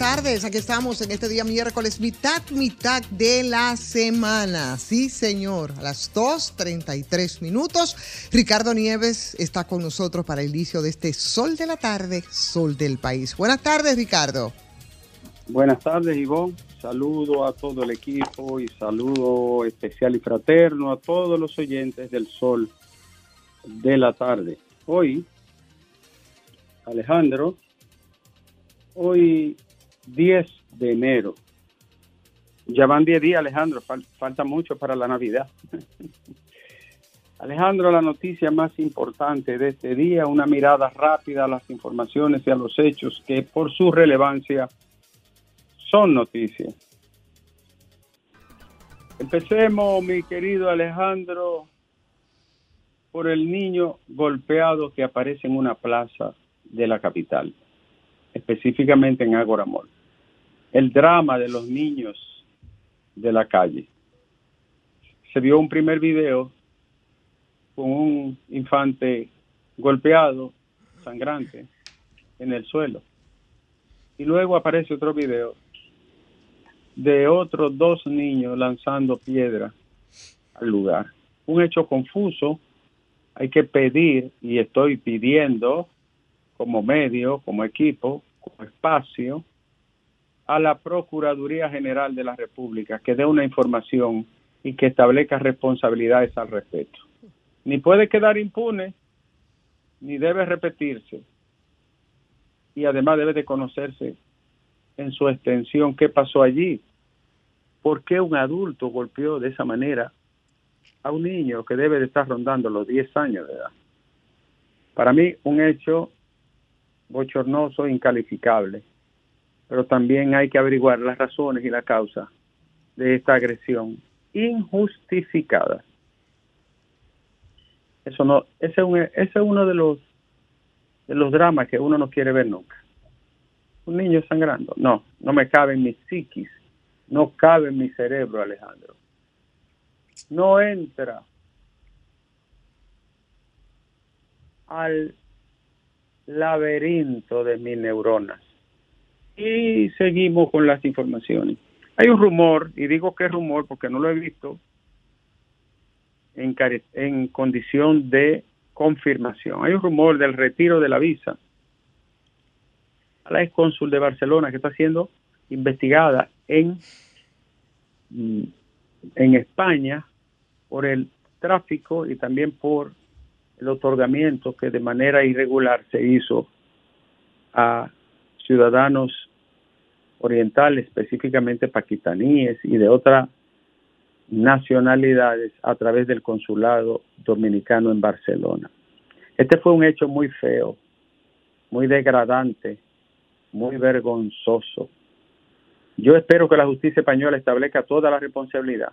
tardes. Aquí estamos en este día miércoles, mitad, mitad de la semana. Sí, señor, a las 2.33 minutos. Ricardo Nieves está con nosotros para el inicio de este sol de la tarde, sol del país. Buenas tardes, Ricardo. Buenas tardes, Ivonne. Saludo a todo el equipo y saludo especial y fraterno a todos los oyentes del sol de la tarde. Hoy, Alejandro, hoy 10 de enero. Ya van 10 días, Alejandro, falta mucho para la Navidad. Alejandro, la noticia más importante de este día, una mirada rápida a las informaciones y a los hechos que por su relevancia son noticias. Empecemos, mi querido Alejandro, por el niño golpeado que aparece en una plaza de la capital específicamente en Ágora Mall. El drama de los niños de la calle. Se vio un primer video con un infante golpeado, sangrante, en el suelo. Y luego aparece otro video de otros dos niños lanzando piedra al lugar. Un hecho confuso. Hay que pedir, y estoy pidiendo como medio, como equipo, como espacio, a la Procuraduría General de la República que dé una información y que establezca responsabilidades al respecto. Ni puede quedar impune, ni debe repetirse. Y además debe de conocerse en su extensión qué pasó allí. ¿Por qué un adulto golpeó de esa manera a un niño que debe de estar rondando los 10 años de edad? Para mí, un hecho bochornoso incalificable. Pero también hay que averiguar las razones y la causa de esta agresión injustificada. Eso no, ese es, uno de los de los dramas que uno no quiere ver nunca. Un niño sangrando, no, no me cabe en mi psiquis, no cabe en mi cerebro, Alejandro. No entra al laberinto de mis neuronas. Y seguimos con las informaciones. Hay un rumor, y digo que es rumor porque no lo he visto en, en condición de confirmación. Hay un rumor del retiro de la visa a la ex cónsul de Barcelona que está siendo investigada en, en España por el tráfico y también por el otorgamiento que de manera irregular se hizo a ciudadanos orientales, específicamente paquistaníes y de otras nacionalidades a través del consulado dominicano en Barcelona. Este fue un hecho muy feo, muy degradante, muy vergonzoso. Yo espero que la justicia española establezca toda la responsabilidad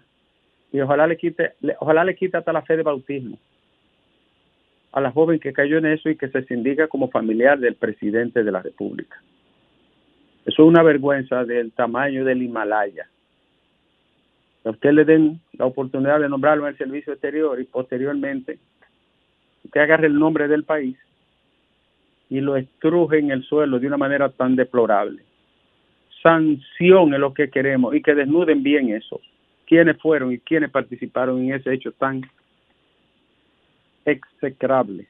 y ojalá le quite, ojalá le quite hasta la fe de bautismo a la joven que cayó en eso y que se indica como familiar del presidente de la República. Eso es una vergüenza del tamaño del Himalaya. a usted le den la oportunidad de nombrarlo en el servicio exterior y posteriormente usted agarre el nombre del país y lo estruje en el suelo de una manera tan deplorable. Sanción es lo que queremos y que desnuden bien eso. Quiénes fueron y quiénes participaron en ese hecho tan execrable.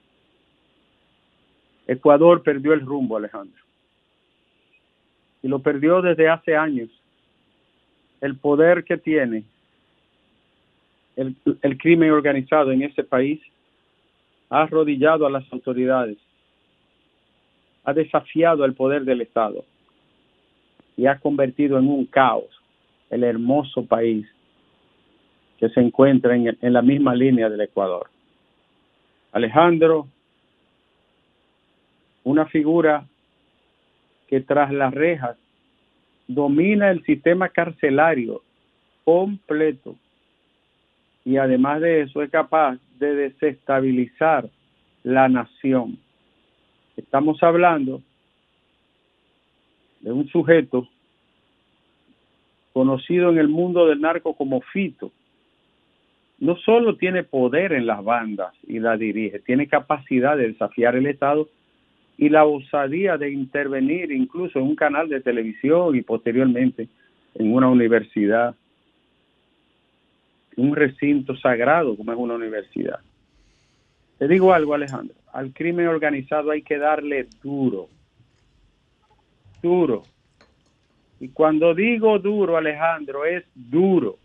Ecuador perdió el rumbo, Alejandro. Lo perdió desde hace años. El poder que tiene el, crimen organizado en ese país ha arrodillado a las autoridades, ha desafiado el poder del Estado y ha convertido en un caos el hermoso país que se encuentra en, en la misma línea del Ecuador. Alejandro, una figura que tras las rejas domina el sistema carcelario completo y además de eso es capaz de desestabilizar la nación. Estamos hablando de un sujeto conocido en el mundo del narco como Fito, no solo tiene poder en las bandas y la dirige, tiene capacidad de desafiar el Estado y la osadía de intervenir incluso en un canal de televisión y posteriormente en una universidad, un recinto sagrado como es una universidad. Te digo algo, Alejandro, al crimen organizado hay que darle duro, duro. Y cuando digo duro, Alejandro, es duro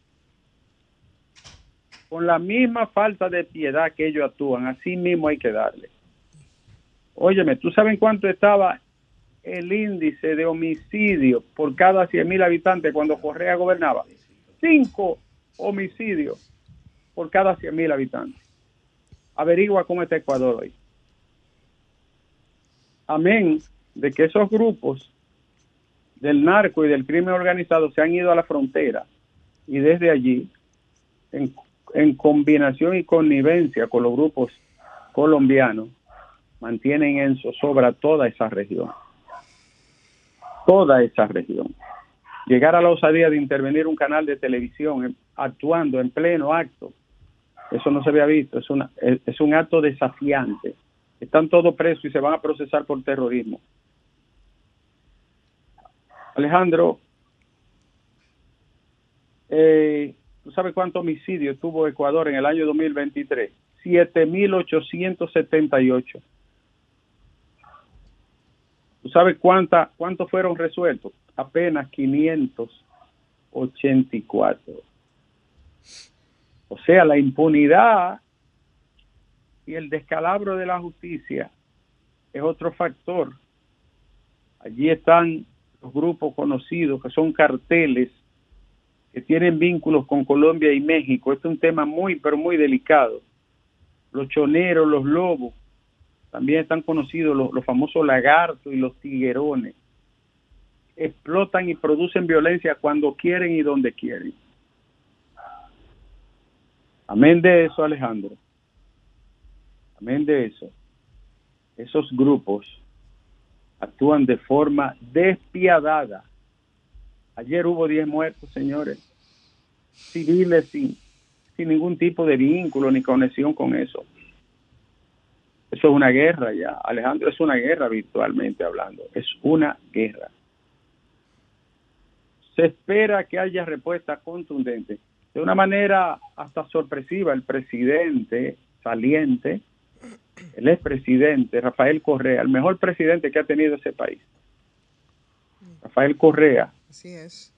con la misma falta de piedad que ellos actúan, así mismo hay que darle. Óyeme, ¿tú sabes cuánto estaba el índice de homicidio por cada 100 mil habitantes cuando Correa gobernaba? Cinco homicidios por cada 100 mil habitantes. Averigua cómo está Ecuador hoy. Amén de que esos grupos del narco y del crimen organizado se han ido a la frontera y desde allí, en en combinación y connivencia con los grupos colombianos, mantienen en zozobra toda esa región. Toda esa región. Llegar a la osadía de intervenir un canal de televisión actuando en pleno acto, eso no se había visto, es, una, es un acto desafiante. Están todos presos y se van a procesar por terrorismo. Alejandro, eh, ¿Tú sabes cuántos homicidios tuvo Ecuador en el año 2023? 7.878. ¿Tú sabes cuánta, cuántos fueron resueltos? Apenas 584. O sea, la impunidad y el descalabro de la justicia es otro factor. Allí están los grupos conocidos que son carteles que tienen vínculos con Colombia y México. Este es un tema muy, pero muy delicado. Los choneros, los lobos, también están conocidos los, famosos lagartos y los tiguerones. Explotan y producen violencia cuando quieren y donde quieren. Amén de eso, Alejandro. Amén de eso. Esos grupos actúan de forma despiadada Ayer hubo 10 muertos, señores, civiles sin ningún tipo de vínculo ni conexión con eso. Eso es una guerra ya, Alejandro, es una guerra virtualmente hablando, es una guerra. Se espera que haya respuesta contundente. De una manera hasta sorpresiva, el presidente saliente, el expresidente Rafael Correa, el mejor presidente que ha tenido ese país, Rafael Correa, Así es.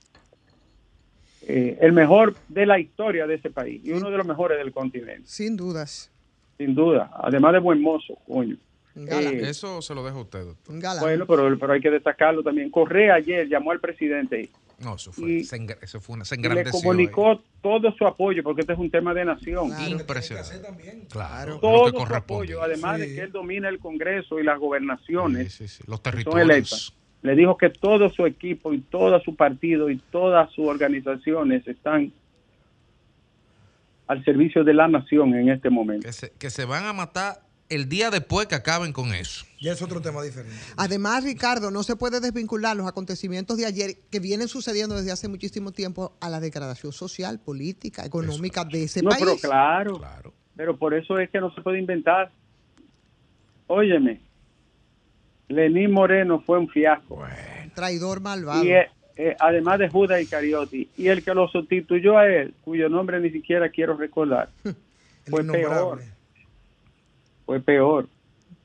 Eh, el mejor de la historia de ese país y uno de los mejores del continente. Sin dudas. Sin duda. Además de buen mozo, coño. Eh, Eso se lo dejo a usted, doctor. Bueno, pero, pero hay que destacarlo también. Correa ayer llamó al presidente. No, eso fue, eso fue una, se Le comunicó todo su apoyo, porque este es un tema de nación. Impresionante. Claro. Todo su apoyo, además de que él domina el Congreso y las gobernaciones. Los territorios le dijo que todo su equipo y todo su partido y todas sus organizaciones están al servicio de la nación en este momento. Que se, van a matar el día después que acaben con eso. Ya es otro tema diferente. Además, Ricardo, no se puede desvincular los acontecimientos de ayer que vienen sucediendo desde hace muchísimo tiempo a la degradación social, política, económica de ese país. No, pero claro, claro. Pero por eso es que no se puede inventar. Óyeme, Lenín Moreno fue un fiasco. Traidor malvado. Y, eh, además de Judas y Cariotti. Y el que lo sustituyó a él, cuyo nombre ni siquiera quiero recordar, fue peor. Fue peor.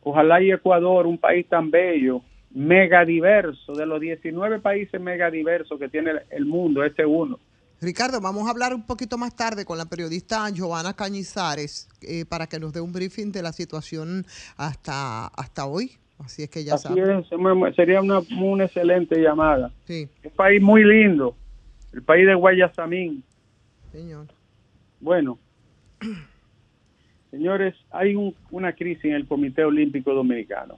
Ojalá y Ecuador, un país tan bello, mega diverso, de los 19 países mega diversos que tiene el mundo, este uno. Ricardo, vamos a hablar un poquito más tarde con la periodista Giovanna Cañizares eh, para que nos dé un briefing de la situación hasta, hasta hoy. Así es que ya Así sería una, una excelente llamada. Sí. Un país muy lindo, el país de Guayasamín. Señor. Bueno, señores, hay un, crisis en el Comité Olímpico Dominicano.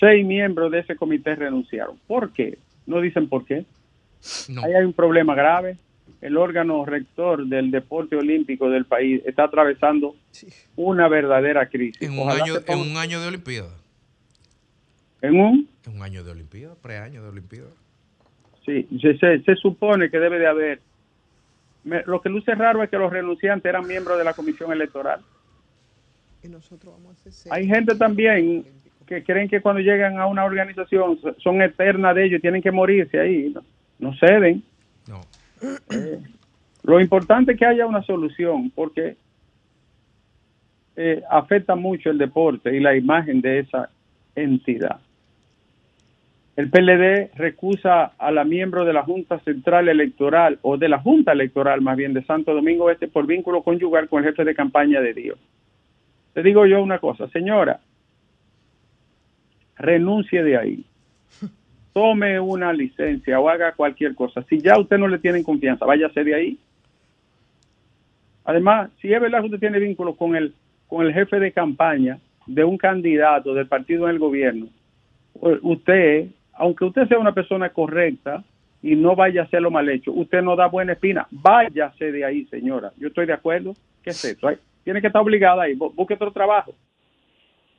Seis miembros de ese comité renunciaron. ¿Por qué? No dicen por qué. Ahí hay un problema grave. El órgano rector del deporte olímpico del país está atravesando una verdadera crisis. En un, año, en un año de Olimpiada. ¿En un? un año de Olimpiada, preaño de Olimpiada. Sí, se, se, supone que debe de haber me- lo que luce raro es que los renunciantes eran miembros de la comisión electoral. Y nosotros vamos a hacer Hay gente también que creen que cuando llegan a una organización so- son eternas de ellos y tienen que morirse ahí. No, no ceden. No. Lo importante es que haya una solución porque eh, afecta mucho el deporte y la imagen de esa entidad. El PLD recusa a la miembro de la Junta Central Electoral o de la Junta Electoral más bien de Santo Domingo Este por vínculo conyugal con el jefe de campaña de Dios. Te digo yo una cosa, señora, renuncie de ahí. Tome una licencia o haga cualquier cosa. Si ya usted no le tiene confianza, váyase de ahí. Además, si es verdad que usted tiene vínculo con el, con el jefe de campaña de un candidato del partido en el gobierno, usted, aunque usted sea una persona correcta y no vaya a hacerlo mal hecho, usted no da buena espina. Váyase de ahí, señora. Yo estoy de acuerdo. ¿Qué es eso? Ay, Tiene que estar obligada ahí. Bu- Busque otro trabajo.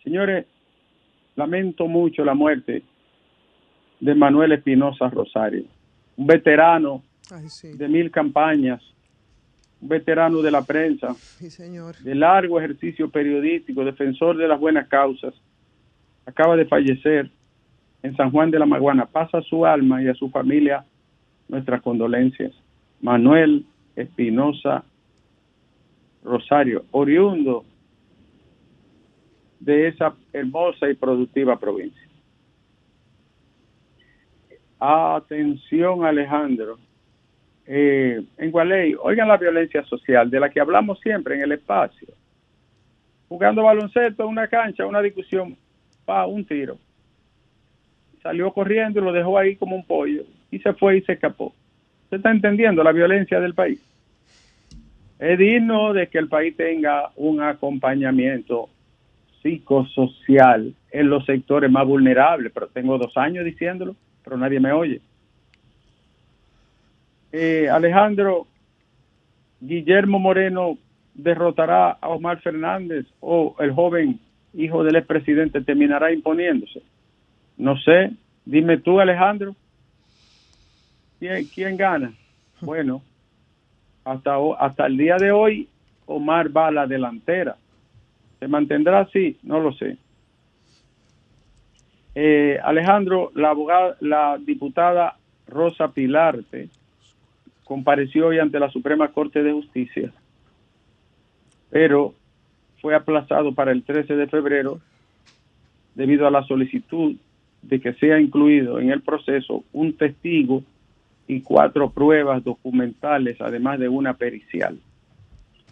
Señores, lamento mucho la muerte de Manuel Espinosa Rosario, un veterano Ay, sí. de mil campañas, un veterano de la prensa, Sí, señor. de largo ejercicio periodístico, defensor de las buenas causas, acaba de fallecer en San Juan de la Maguana. Pasa a su alma y a su familia nuestras condolencias. Manuel Espinosa Rosario, oriundo de esa hermosa y productiva provincia. Atención, Alejandro. Eh, en Gualey, oigan la violencia social de la que hablamos siempre en el espacio. Jugando baloncesto una cancha, una discusión, pa, un tiro. Salió corriendo y lo dejó ahí como un pollo y se fue y se escapó. ¿Usted está entendiendo la violencia del país? Es digno de que el país tenga un acompañamiento psicosocial en los sectores más vulnerables, pero tengo dos años diciéndolo, pero nadie me oye. Eh, Alejandro, Guillermo Moreno derrotará a Omar Fernández o el joven hijo del expresidente terminará imponiéndose. No sé, dime tú Alejandro, ¿quién, quién gana? Bueno, hasta, hasta el día de hoy Omar va a la delantera. ¿Se mantendrá así? No lo sé. Eh, Alejandro, la abogada, la diputada Rosa Pilarte compareció hoy ante la Suprema Corte de Justicia, pero fue aplazado para el 13 de febrero debido a la solicitud de que sea incluido en el proceso un testigo y cuatro pruebas documentales, además de una pericial.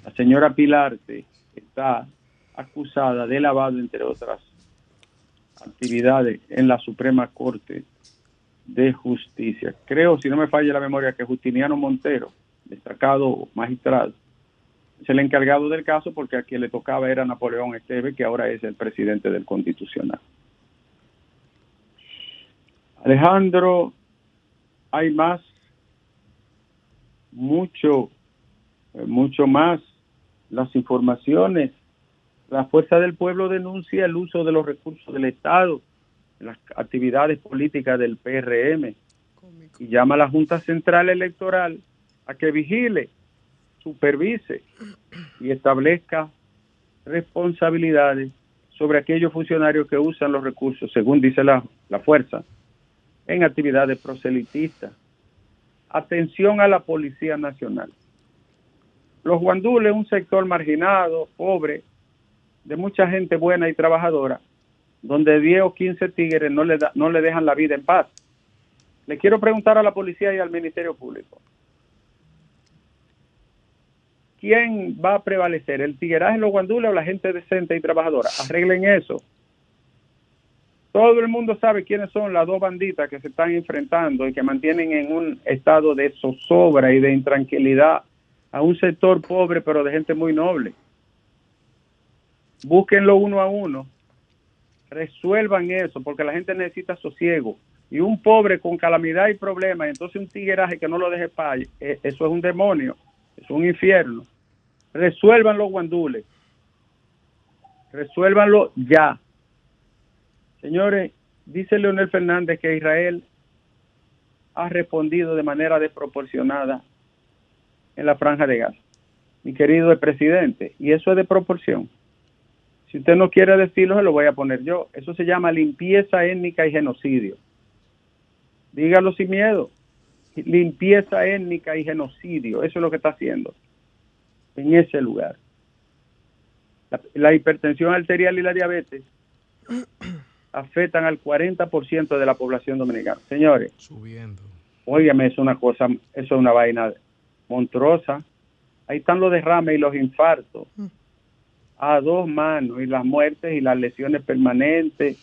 La señora Pilarte está acusada de lavado, entre otras actividades, en la Suprema Corte de Justicia. Creo, si no me falla la memoria, que Justiniano Montero, destacado magistrado, es el encargado del caso porque a quien le tocaba era Napoleón Esteve, que ahora es el presidente del Constitucional. Alejandro, hay más, mucho, eh, mucho más. Las informaciones, la Fuerza del Pueblo denuncia el uso de los recursos del Estado en las actividades políticas del PRM y llama a la Junta Central Electoral a que vigile, supervise y establezca responsabilidades sobre aquellos funcionarios que usan los recursos, según dice la, la fuerza, en actividades proselitistas. Atención a la Policía Nacional. Los guandules, un sector marginado, pobre, de mucha gente buena y trabajadora, donde 10 o 15 tigres no le, da- no le dejan la vida en paz. Le quiero preguntar a la policía y al Ministerio Público. ¿Quién va a prevalecer? ¿El tigueraje los guandules o la gente decente y trabajadora? Arreglen eso. Todo el mundo sabe quiénes son las dos banditas que se están enfrentando y que mantienen en un estado de zozobra y de intranquilidad a un sector pobre pero de gente muy noble. Búsquenlo uno a uno, resuelvan eso porque la gente necesita sosiego. Y un pobre con calamidad y problemas, entonces un tigueraje que no lo deje paz, eh, eso es un demonio, es un infierno. Resuelvan los guandules, resuélvanlo ya. Señores, dice Leonel Fernández que Israel ha respondido de manera desproporcionada en la franja de gas. Mi querido presidente, y eso es de proporción. Si usted no quiere decirlo, se lo voy a poner yo. Eso se llama limpieza étnica y genocidio. Dígalo sin miedo. Limpieza étnica y genocidio. Eso es lo que está haciendo en ese lugar. La hipertensión arterial y la diabetes afectan al 40% de la población dominicana. Señores, Subiendo. óigame, es una cosa, eso es una vaina monstruosa. Ahí están los derrames y los infartos a dos manos y las muertes y las lesiones permanentes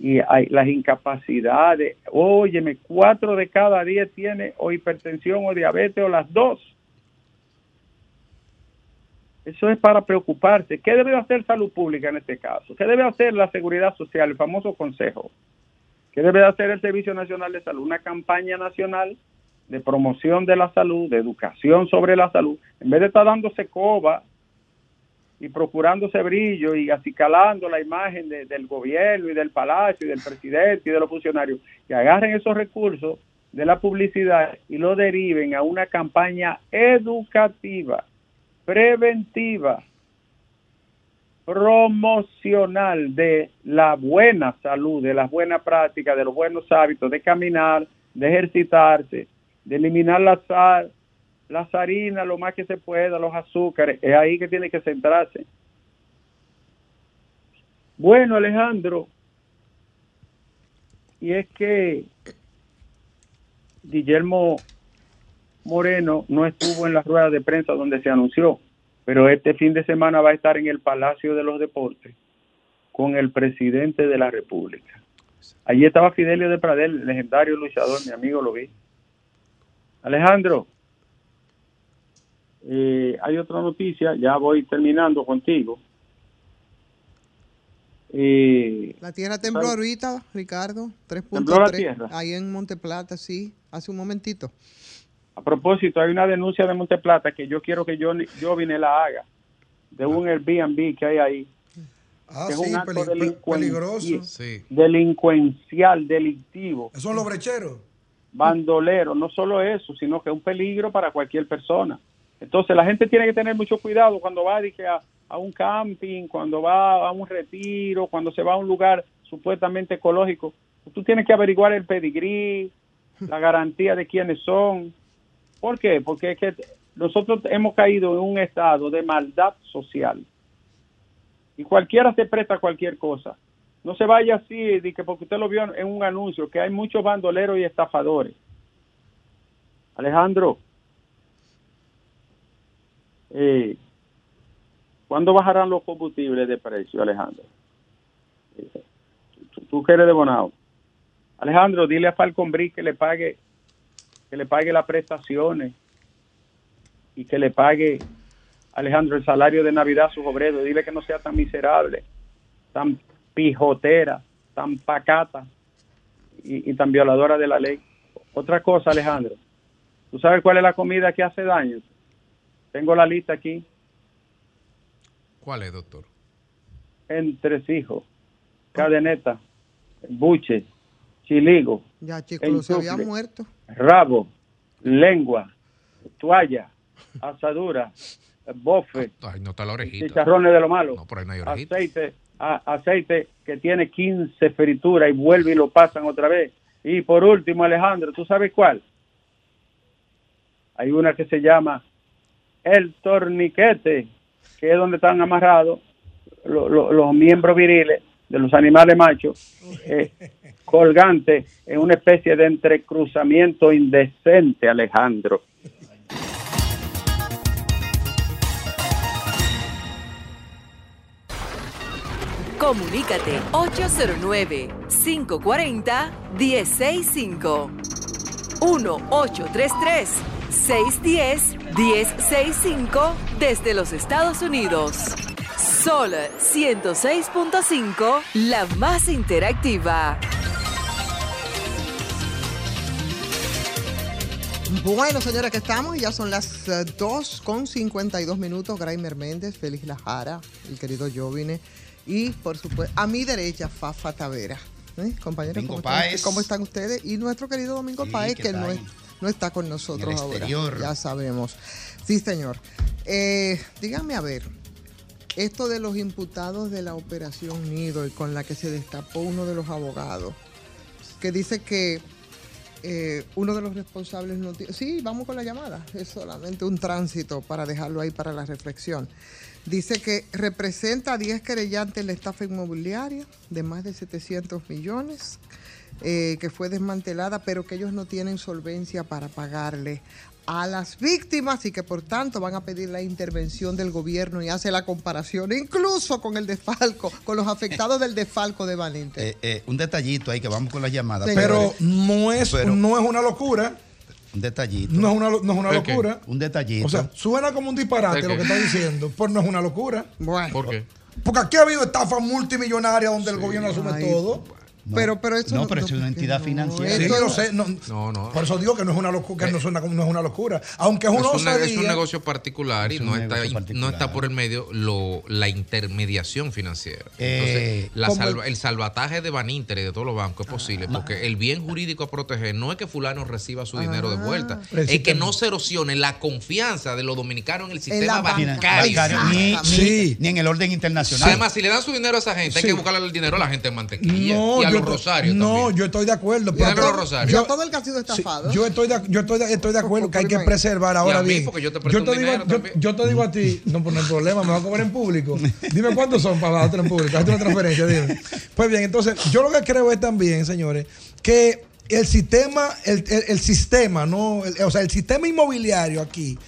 y hay las incapacidades. Óyeme, cuatro de cada diez tiene o hipertensión o diabetes o las dos. Eso es para preocuparse. ¿Qué debe hacer salud pública en este caso? ¿Qué debe hacer la seguridad social, el famoso consejo? ¿Qué debe hacer el Servicio Nacional de Salud? Una campaña nacional de promoción de la salud, de educación sobre la salud, en vez de estar dándose coba y procurándose brillo y acicalando la imagen de, del gobierno y del palacio y del presidente y de los funcionarios, que agarren esos recursos de la publicidad y lo deriven a una campaña educativa, preventiva, promocional de la buena salud, de las buenas prácticas, de los buenos hábitos, de caminar, de ejercitarse, de eliminar la sal, las harinas lo más que se pueda, los azúcares, es ahí que tiene que centrarse. Bueno, Alejandro, y es que Guillermo Moreno no estuvo en la rueda de prensa donde se anunció, pero este fin de semana va a estar en el Palacio de los Deportes con el presidente de la República. Allí estaba Fidelio de Pradel, legendario luchador, mi amigo lo vi. Alejandro, eh, hay otra noticia, ya voy terminando contigo. Eh, La tierra tembló ¿sabes? ahorita, Ricardo, ¿Tembló la 3.3. tierra? Ahí en Monteplata, sí, hace un momentito. A propósito, hay una denuncia de Monteplata que yo quiero que yo, yo vine la haga de un Airbnb que hay ahí. Ah, que es sí, un acto peligroso. Sí. delincuencial, delictivo, Esos son los brecheros. bandolero. No solo eso, sino que es un peligro para cualquier persona. Entonces la gente tiene que tener mucho cuidado cuando va dije, a, a un camping, cuando va a un retiro, cuando se va a un lugar supuestamente ecológico. Tú tienes que averiguar el pedigrí, la garantía de quiénes son. ¿Por qué? Porque es que nosotros hemos caído en un estado de maldad social. Y cualquiera se presta cualquier cosa. No se vaya así, de que porque usted lo vio en un anuncio, que hay muchos bandoleros y estafadores. Alejandro, eh, ¿cuándo bajarán los combustibles de precio, Alejandro? Eh, tú, tú que eres de Bonao. Alejandro, dile a Falcon Brick que le pague que le pague las prestaciones y que le pague Alejandro el salario de Navidad a sus obreros. Dile que no sea tan miserable, tan pijotera, tan pacata y, y tan violadora de la ley. Otra cosa, Alejandro. ¿Tú sabes cuál es la comida que hace daño? Tengo la lista aquí. ¿Cuál es, doctor? Entresijos, cadeneta, buche, chiligo, Ya, chicos, se habían Enchufe. muerto. Rabo, lengua, toalla, asadura, bofe, Ay, no está la orejita. chicharrones de lo malo, No, por ahí no hay orejita. aceite, a- aceite que tiene 15 frituras y vuelve y lo pasan otra vez. Y por último, Alejandro, ¿tú sabes cuál? Hay una que se llama el torniquete, que es donde están amarrados lo- lo- los miembros viriles de los animales machos, eh, colgante en una especie de entrecruzamiento indecente, Alejandro. Comunícate 809-540-1065. 1-833-610-1065 desde los Estados Unidos. Sol 106.5, la más interactiva. Bueno, señores, que estamos y ya son las eh, 2 con 52 minutos. Graimer Méndez, Félix Lajara, el querido Jovine y, por supuesto, a mi derecha, Fafa Tavera. ¿Eh? Compañeros, ¿cómo están. ¿cómo están ustedes? Y nuestro querido Domingo Sí, Páez, ¿qué que no tal? es no está con nosotros ahora. exterior. Ya sabemos. Sí, señor. Eh, dígame a ver, esto de los imputados de la Operación Nido y con la que se destapó uno de los abogados, que dice que eh, uno de los responsables no. Sí, vamos con la llamada. Es solamente un tránsito para dejarlo ahí para la reflexión. Dice que representa a 10 querellantes la estafa inmobiliaria de más de 700 millones, eh, que fue desmantelada, pero que ellos no tienen solvencia para pagarle a las víctimas y que por tanto van a pedir la intervención del gobierno y hace la comparación incluso con el desfalco, con los afectados del desfalco de Valente. Eh, eh, un detallito ahí que vamos con la llamada. Sí. Pero no es, Pero- no es una locura. un detallito. No es una, no es una locura. Un detallito. O sea, suena como un disparate ¿El lo que está diciendo, pero no es una locura. Bueno, ¿Por qué? Porque aquí ha habido estafas multimillonarias donde el gobierno asume Ay, todo. No. pero, pero eso No, pero es una entidad no, financiera. Sí, esto yo es- sé. No, No, no. Por eso digo que no es una locura, que no, es una, no es una locura. Aunque es Es, una una- es un negocio particular y Es no está, no está por el medio lo, la intermediación financiera. Entonces, Eh, la como- salva- el salvataje de Baninter y de todos los bancos es posible porque el bien jurídico a proteger no es que fulano reciba su dinero de vuelta, El es que no se erosione la confianza de los dominicanos en el sistema bancario. bancario, ni, ni- Sí. ni en el orden internacional. Además, si le dan su dinero a esa gente, hay que buscarle el dinero a la gente en mantequilla No, y a yo los to- rosarios No, también. yo estoy de acuerdo. Pero- los rosarios. Yo, todo el que ha sido estafado. Sí, yo estoy de, yo estoy de, estoy de acuerdo que hay que Por- preservar ahora bien. yo te digo, yo, te digo a ti, no, pues no hay problema, me va a cobrar en público. Dime cuántos son para darte en público, hazte una transferencia, dime. Pues bien, entonces, yo lo que creo es también, señores, que el sistema, el, el- el sistema, no, el- o sea, el sistema inmobiliario aquí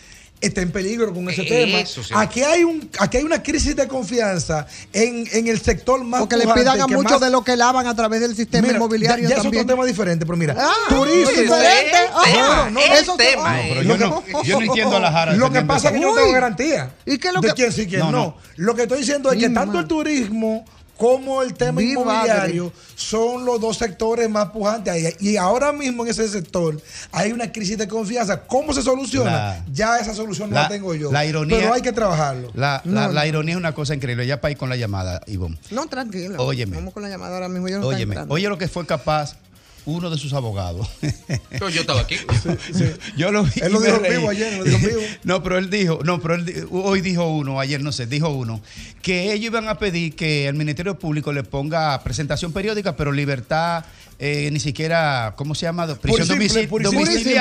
está en peligro con ese Eso tema. sí. Aquí hay un, aquí hay una crisis de confianza en, en el sector más Porque le pidan a muchos más- de lo que lavan a través del sistema Mira, inmobiliario ya, ya es también. otro tema diferente, pero mira, Ah, turismo. es diferente. el Ah, tema, no, el eso- tema, ah, eh. Pero yo que- no, yo no entiendo a la Jara. Lo que pasa es que yo no tengo garantía. ¿Y qué es lo de que- quién sí, quién No, no, no. Lo que estoy diciendo es que tanto el turismo como el tema Mi inmobiliario son los dos sectores más pujantes. ahí. Y ahora mismo en ese sector hay una crisis de confianza. ¿Cómo se soluciona? La- ya esa solución no la- la tengo yo. la ironía- Pero hay que trabajarlo. La, la- No, la ironía es una cosa increíble. Ya para ir con la llamada, Ivonne. No, tranquilo. Óyeme. Vamos con la llamada ahora mismo. Yo no Óyeme, oye lo que fue capaz uno de sus abogados. Yo, yo estaba aquí. Yo lo vi. Él lo dijo vivo ayer, lo dijo en vivo. No, pero él dijo, no, pero él hoy dijo uno, ayer no sé, dijo uno, que ellos iban a pedir que el Ministerio Público le ponga presentación periódica, pero libertad, eh, ni siquiera, ¿cómo se llama? Prisión simple, domici- pura y simple.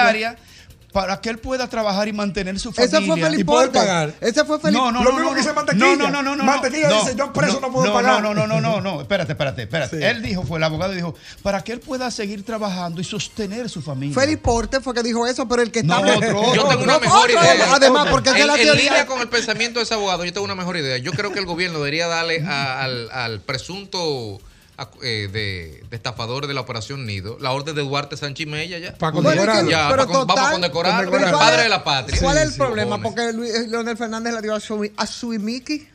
Para que él pueda trabajar y mantener su Ese familia. fue Felipe y poder pagar. Ese fue Felipe. No, no, Lo no, mismo no, que dice no. Mantequilla. No, no, no, no. Mantequilla no, dice, yo preso no puedo no, pagar. No, no, no, no, no. Espérate, espérate, espérate. Sí. Él dijo, fue el abogado, dijo, para que él pueda seguir trabajando y sostener su familia. Felipe Porte fue que dijo eso, pero el que No, está. otro, Yo tengo una No, mejor otro, idea. Además, porque esa es en, la en teoría. línea con el pensamiento de ese abogado, yo tengo una mejor idea. Yo creo que el gobierno debería darle a- al, al presunto eh, de, de estafador de la operación Nido la orden de Duarte Sánchez Mella ya. Para condecorarlo. Ya, pero pa- vamos a condecorarlo, el ¿Cuál padre de la patria. ¿Cuál es el Sí, problema? cojones. Porque Luis- Leonel Fernández le dio a su, a su Miki,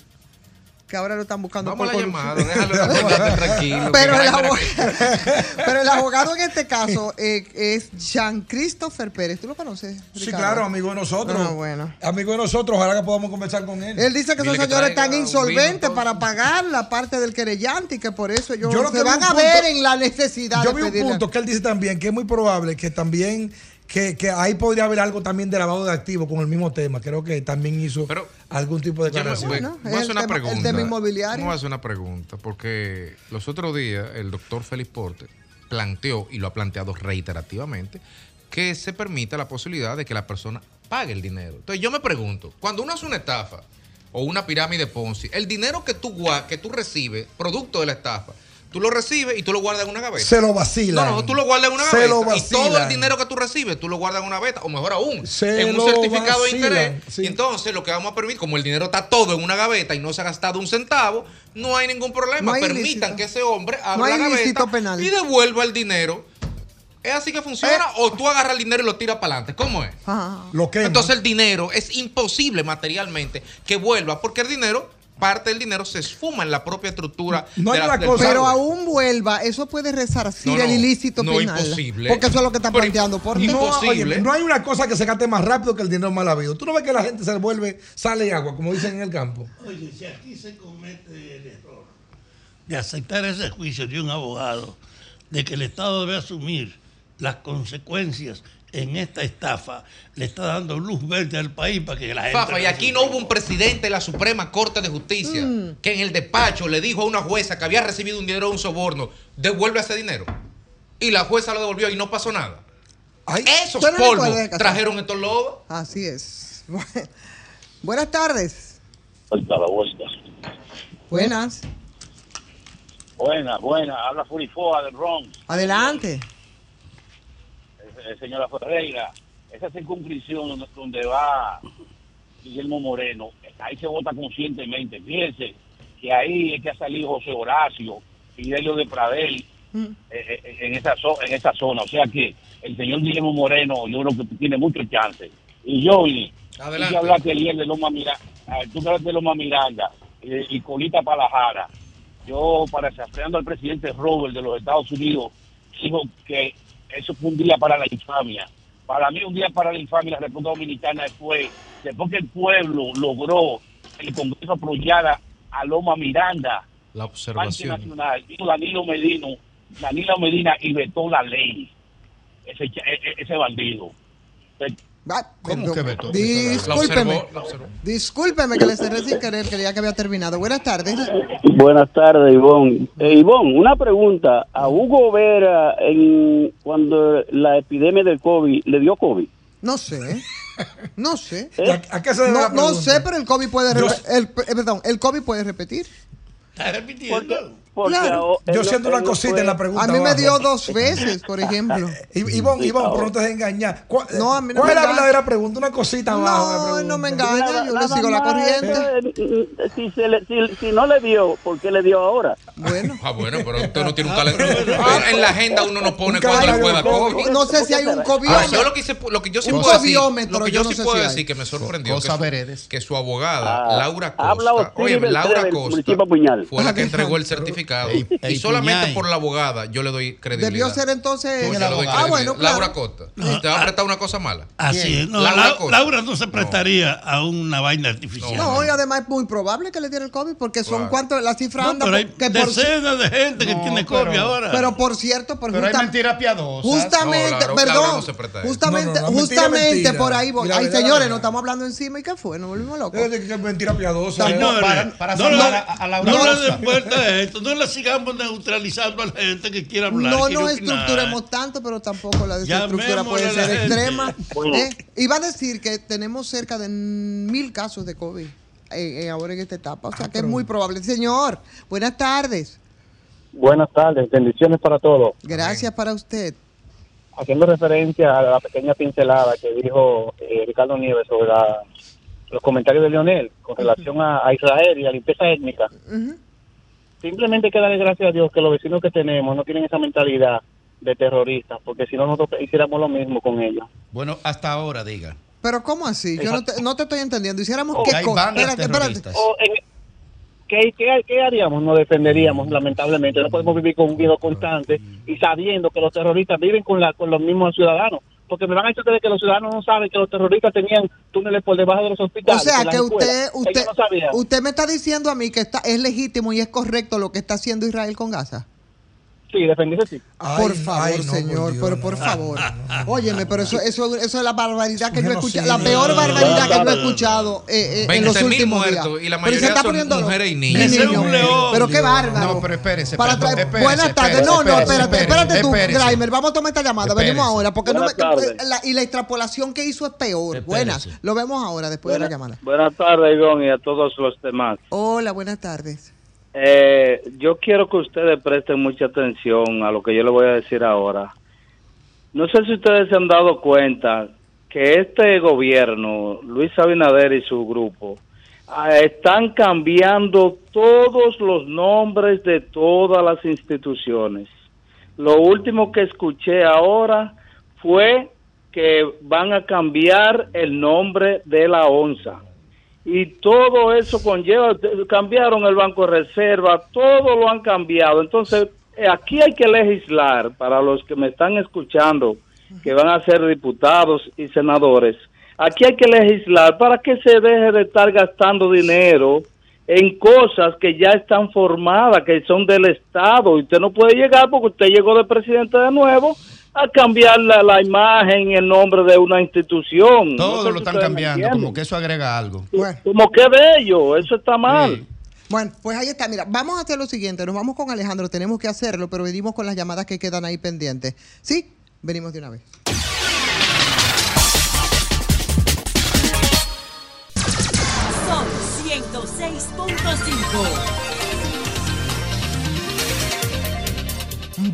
que ahora lo están buscando Vamos a por la corrupción. llamada, déjalo déjalo tranquilo. Pero el, abogado, pero el abogado en este caso eh, es Jean Christopher Pérez. ¿Tú lo conoces? Sí, claro, amigo de nosotros. Ah, bueno. Amigo de nosotros, ojalá que podamos conversar con él. Él dice que Dile esos señores están insolventes vino, para pagar la parte del querellante y que por eso ellos Yo lo que se van a punto- ver en la necesidad Yo de vi un pedirle- punto que él dice también que es muy probable que también que, que ahí podría haber algo también de lavado de activos con el mismo tema. Creo que también hizo Pero algún tipo de me- declaración. voy- Bueno, voy a es hacer el una tema- el pregunta. tema inmobiliario. Voy a hacer una pregunta, porque los otros días el doctor Félix Porte planteó, y lo ha planteado reiterativamente, que se permita la posibilidad de que la persona pague el dinero. Entonces yo me pregunto, cuando uno hace una estafa o una pirámide Ponzi, el dinero que tú, que tú recibes, producto de la estafa, tú lo recibes y tú lo guardas en una gaveta. Se lo vacilan. No, no, tú lo guardas en una Se gaveta. lo y todo el dinero que tú recibes, tú lo guardas en una gaveta, o mejor aún, Se en un lo certificado de interés. sí. Y entonces lo que vamos a permitir, como el dinero está todo en una gaveta y no se ha gastado un centavo, no hay ningún problema. No hay Permitan ilícito. que ese hombre abra No hay la gaveta penal. y devuelva el dinero. ¿Es así que funciona? Eh. ¿O tú agarras el dinero y lo tiras para adelante? ¿Cómo es? Ajá. Lo que Entonces el dinero es imposible materialmente que vuelva porque el dinero, parte del dinero se esfuma en la propia estructura No de hay la, una del cosa- Pero aún vuelva, eso puede resarcir No, no, el ilícito no, penal. imposible. Porque eso es lo que está Pero planteando por No, imposible. oye, no hay una cosa que se gaste más rápido que el dinero mal habido. Tú no ves que la gente se vuelve, sale agua, como dicen en el campo. Oye, si aquí se comete el error de aceptar ese juicio de un abogado, de que el Estado debe asumir las consecuencias en esta estafa le está dando luz verde al país para que la gente... Fafa, y aquí no hubo un presidente de la Suprema Corte de Justicia Mm. que en el despacho le dijo a una jueza que había recibido un dinero de un soborno, devuelve ese dinero. Y la jueza lo devolvió y no pasó nada. Esos ¿Usted no polvos trajeron estos lobos. Así es. Buenas tardes. Buenas. Buena, buena. Habla Furifoa del Bronx, Adelante. Eh, señora Ferreira. Esa circunscripción donde, donde va Guillermo Moreno, ahí se vota conscientemente. Fíjense que ahí es que ha salido José Horacio, Fidelio de Pradel, Mm. eh, eh, en, esa zo- en esa zona. O sea que el señor Guillermo Moreno, yo creo que tiene mucho chance. Y yo, y, Adelante. tú que hablaste ayer de Loma Miranda, tú que hablaste de Loma Miranda eh, y Colita Palajara. Yo, parafraseando al presidente Robert de los Estados Unidos, digo que eso fue un día para la infamia. Para mí, un día para la infamia la República Dominicana fue después que el pueblo logró que el Congreso apoyara a Loma Miranda, La observación. Nacional, vino Danilo Medino, Danilo Medina y vetó la ley. Ese, e- e- ese bandido. ¿Cómo que vetó? Discúlpeme. La observó, la observó. Discúlpeme que le cerré sin querer, creía que había terminado. Buenas tardes. Buenas tardes, Ivonne. Eh, Ivonne, una pregunta. A Hugo Vera, en, cuando la epidemia del COVID, ¿le dio COVID? No sé. No sé. ¿A, a qué se debe No, la no sé, pero el COVID puede el, eh, perdón, el COVID puede repetir. Está repitiendo. Porque Claro. Yo siento una no cosita fue- en la pregunta. A mí me abajo. dio dos veces, por ejemplo. I- Ivonne, Ivonne, pero no te engañar. ¿Cuál, No, a mí no cuál me es la verdadera pregunta? Una cosita abajo. me No, no me engaña, yo le sigo la más, corriente. eh, Si, se le- si- si no le dio, ¿por qué le dio ahora? Bueno. Ah, bueno, pero usted no tiene un calendario. en la agenda uno no pone cuando le pueda COVID. No sé si hay un Ahora, cobiómetro. yo lo que, hice- lo que yo sí Un puedo decir, cobiómetro, lo que yo yo, no sí sé puedo si decir que me sorprendió que su, veredes. que su abogada Ah, Laura Costa, oye, Laura Costa fue la que Ah, entregó el certificado Ey, ey, y solamente Puñal. por la abogada yo le doy credibilidad. Debió ser entonces. Le doy Ah, bueno, claro. Laura Costa. ¿Te va a prestar una cosa mala? Así es. No, Laura Lau- Costa. Laura no se prestaría a una vaina artificial. No, y además es muy probable que le diera el COVID porque son Claro. cuánto la cifra No, anda pero hay por- que por, decenas de gente que No, tiene pero- COVID ahora. pero por cierto, por Pero hay justa- mentiras piadosas. justamente, No, Laura- perdón, no justamente, No, no, no, mentira, justamente mentira. por ahí voy. Ay, señores, verdad. estamos hablando encima y qué fue, nos volvimos locos. Mentira piadosa. Señores, para- para no, a Laura no le Costa. den vuelta a esto, no le sigamos neutralizando a la gente que quiera hablar. No nos estructuremos tanto, pero tampoco la desestructura puede la ser gente. extrema. Bueno. ¿eh? Iba a decir que tenemos cerca de mil casos de COVID eh, eh, ahora en esta etapa. O sea que es muy probable. Señor, buenas tardes. Buenas tardes, bendiciones para todos. Gracias para usted. Haciendo referencia a la pequeña pincelada que dijo eh, Ricardo Nieves sobre la- los comentarios de Leonel con relación a, a Israel y la limpieza étnica. Ujú. Simplemente hay que darle gracias a Dios que los vecinos que tenemos no tienen esa mentalidad de terroristas, porque si no nosotros hiciéramos lo mismo con ellos. Bueno, hasta ahora, diga. Pero ¿cómo así? Yo no te, no te estoy entendiendo. Hiciéramos Oh, qué hay cosa. Espérate. O en- ¿qué, qué, qué haríamos? Nos defenderíamos, lamentablemente. No podemos vivir con un miedo constante y sabiendo que los terroristas viven con, la, con los mismos ciudadanos. Porque me van a decir ustedes que los ciudadanos no saben que los terroristas tenían túneles por debajo de los O hospitales. sea de las que usted, usted, no usted me está diciendo a mí que está, es legítimo y es correcto lo que está haciendo Israel con Gaza. Sí, defenderse sí. Ay, por favor, ay, no, señor, Dios, pero no, por no, favor. no. Óyeme, pero eso, eso, eso es la barbaridad que yo he escuchado, la peor barbaridad que yo he escuchado eh, eh, en los 20.000 últimos días. muertos y la Pero se mayoría está son poniendo loco. mujeres y niños. Ese es un león. Pero qué bárbaro. No, pero espérese, Para espérese, buenas tardes. no, no, espérate, espérate tú. Grimer. Vamos a tomar esta llamada. Venimos ahora, porque no eh, la- y la extrapolación que hizo es peor. Espérese. Buenas. Lo vemos ahora, después de la llamada. Buenas tardes, Ivonne, y a todos los demás. Hola, buenas tardes. Eh, yo quiero que ustedes presten mucha atención a lo que yo les voy a decir ahora. No sé si ustedes se han dado cuenta que este gobierno, Luis Abinader y su grupo, ah, están cambiando todos los nombres de todas las instituciones. Lo último que escuché ahora fue que van a cambiar el nombre de la ONSA y todo eso conlleva, cambiaron el Banco de Reserva, todo lo han cambiado. Entonces, eh, aquí hay que legislar para los que me están escuchando, que van a ser diputados y senadores. Aquí hay que legislar para que se deje de estar gastando dinero en cosas que ya están formadas, que son del Estado. Usted no puede llegar porque usted llegó de presidente de nuevo a cambiar la, la imagen y el nombre de una institución. No Todo sé lo están cambiando, como que eso agrega algo. Bueno, Como que bello, eso está mal. Sí. bueno, pues ahí está. Mira, vamos a hacer lo siguiente. Nos vamos con Alejandro. Tenemos que hacerlo, pero venimos con las llamadas que quedan ahí pendientes. ¿Sí? Venimos de una vez. Son 106.5.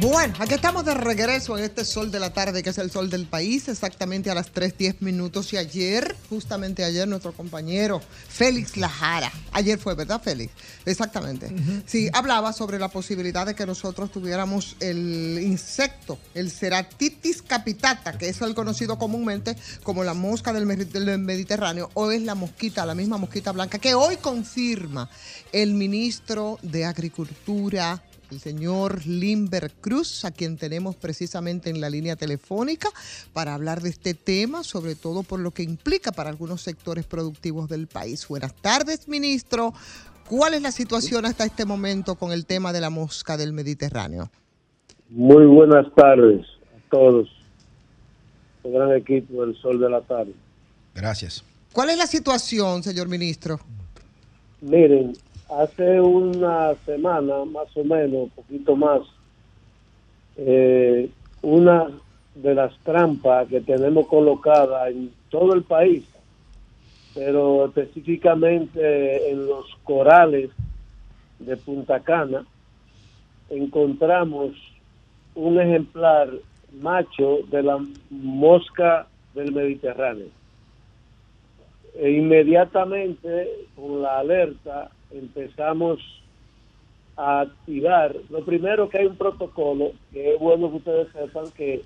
Bueno, aquí estamos de regreso en este sol de la tarde, que es el sol del país, exactamente a las 3.10 minutos. Y ayer, justamente ayer, nuestro compañero Félix Lajara, ayer fue, ¿verdad, Félix? Exactamente. Sí, hablaba sobre la posibilidad de que nosotros tuviéramos el insecto, el Ceratitis capitata, que es el conocido comúnmente como la mosca del, Mediterráneo, o es la mosquita, la misma mosquita blanca, que hoy confirma el ministro de Agricultura el señor Limber Cruz, a quien tenemos precisamente en la línea telefónica para hablar de este tema, sobre todo por lo que implica para algunos sectores productivos del país. Buenas tardes, ministro. ¿Cuál es la situación hasta este momento con el tema de la mosca del Mediterráneo? Muy buenas tardes a todos. El gran equipo del Sol de la Tarde. Gracias. ¿Cuál es la situación, señor ministro? Miren, hace una semana, más o menos, un poquito más, eh, una de las trampas que tenemos colocada en todo el país, pero específicamente en los corales de Punta Cana, encontramos un ejemplar macho de la mosca del Mediterráneo. E inmediatamente con la alerta empezamos a activar. Lo primero que hay un protocolo, que es bueno que ustedes sepan que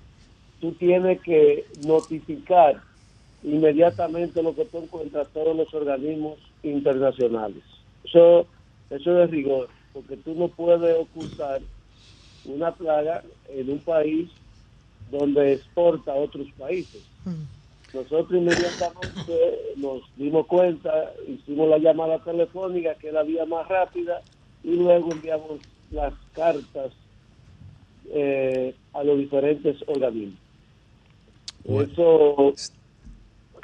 tú tienes que notificar inmediatamente lo que tú encuentras todos los organismos internacionales. Eso, eso es rigor, porque tú no puedes ocultar una plaga en un país donde exporta a otros países. Nosotros inmediatamente nos dimos cuenta, hicimos la llamada telefónica, que es la vía más rápida, y luego enviamos las cartas eh, a los diferentes organismos. Eso,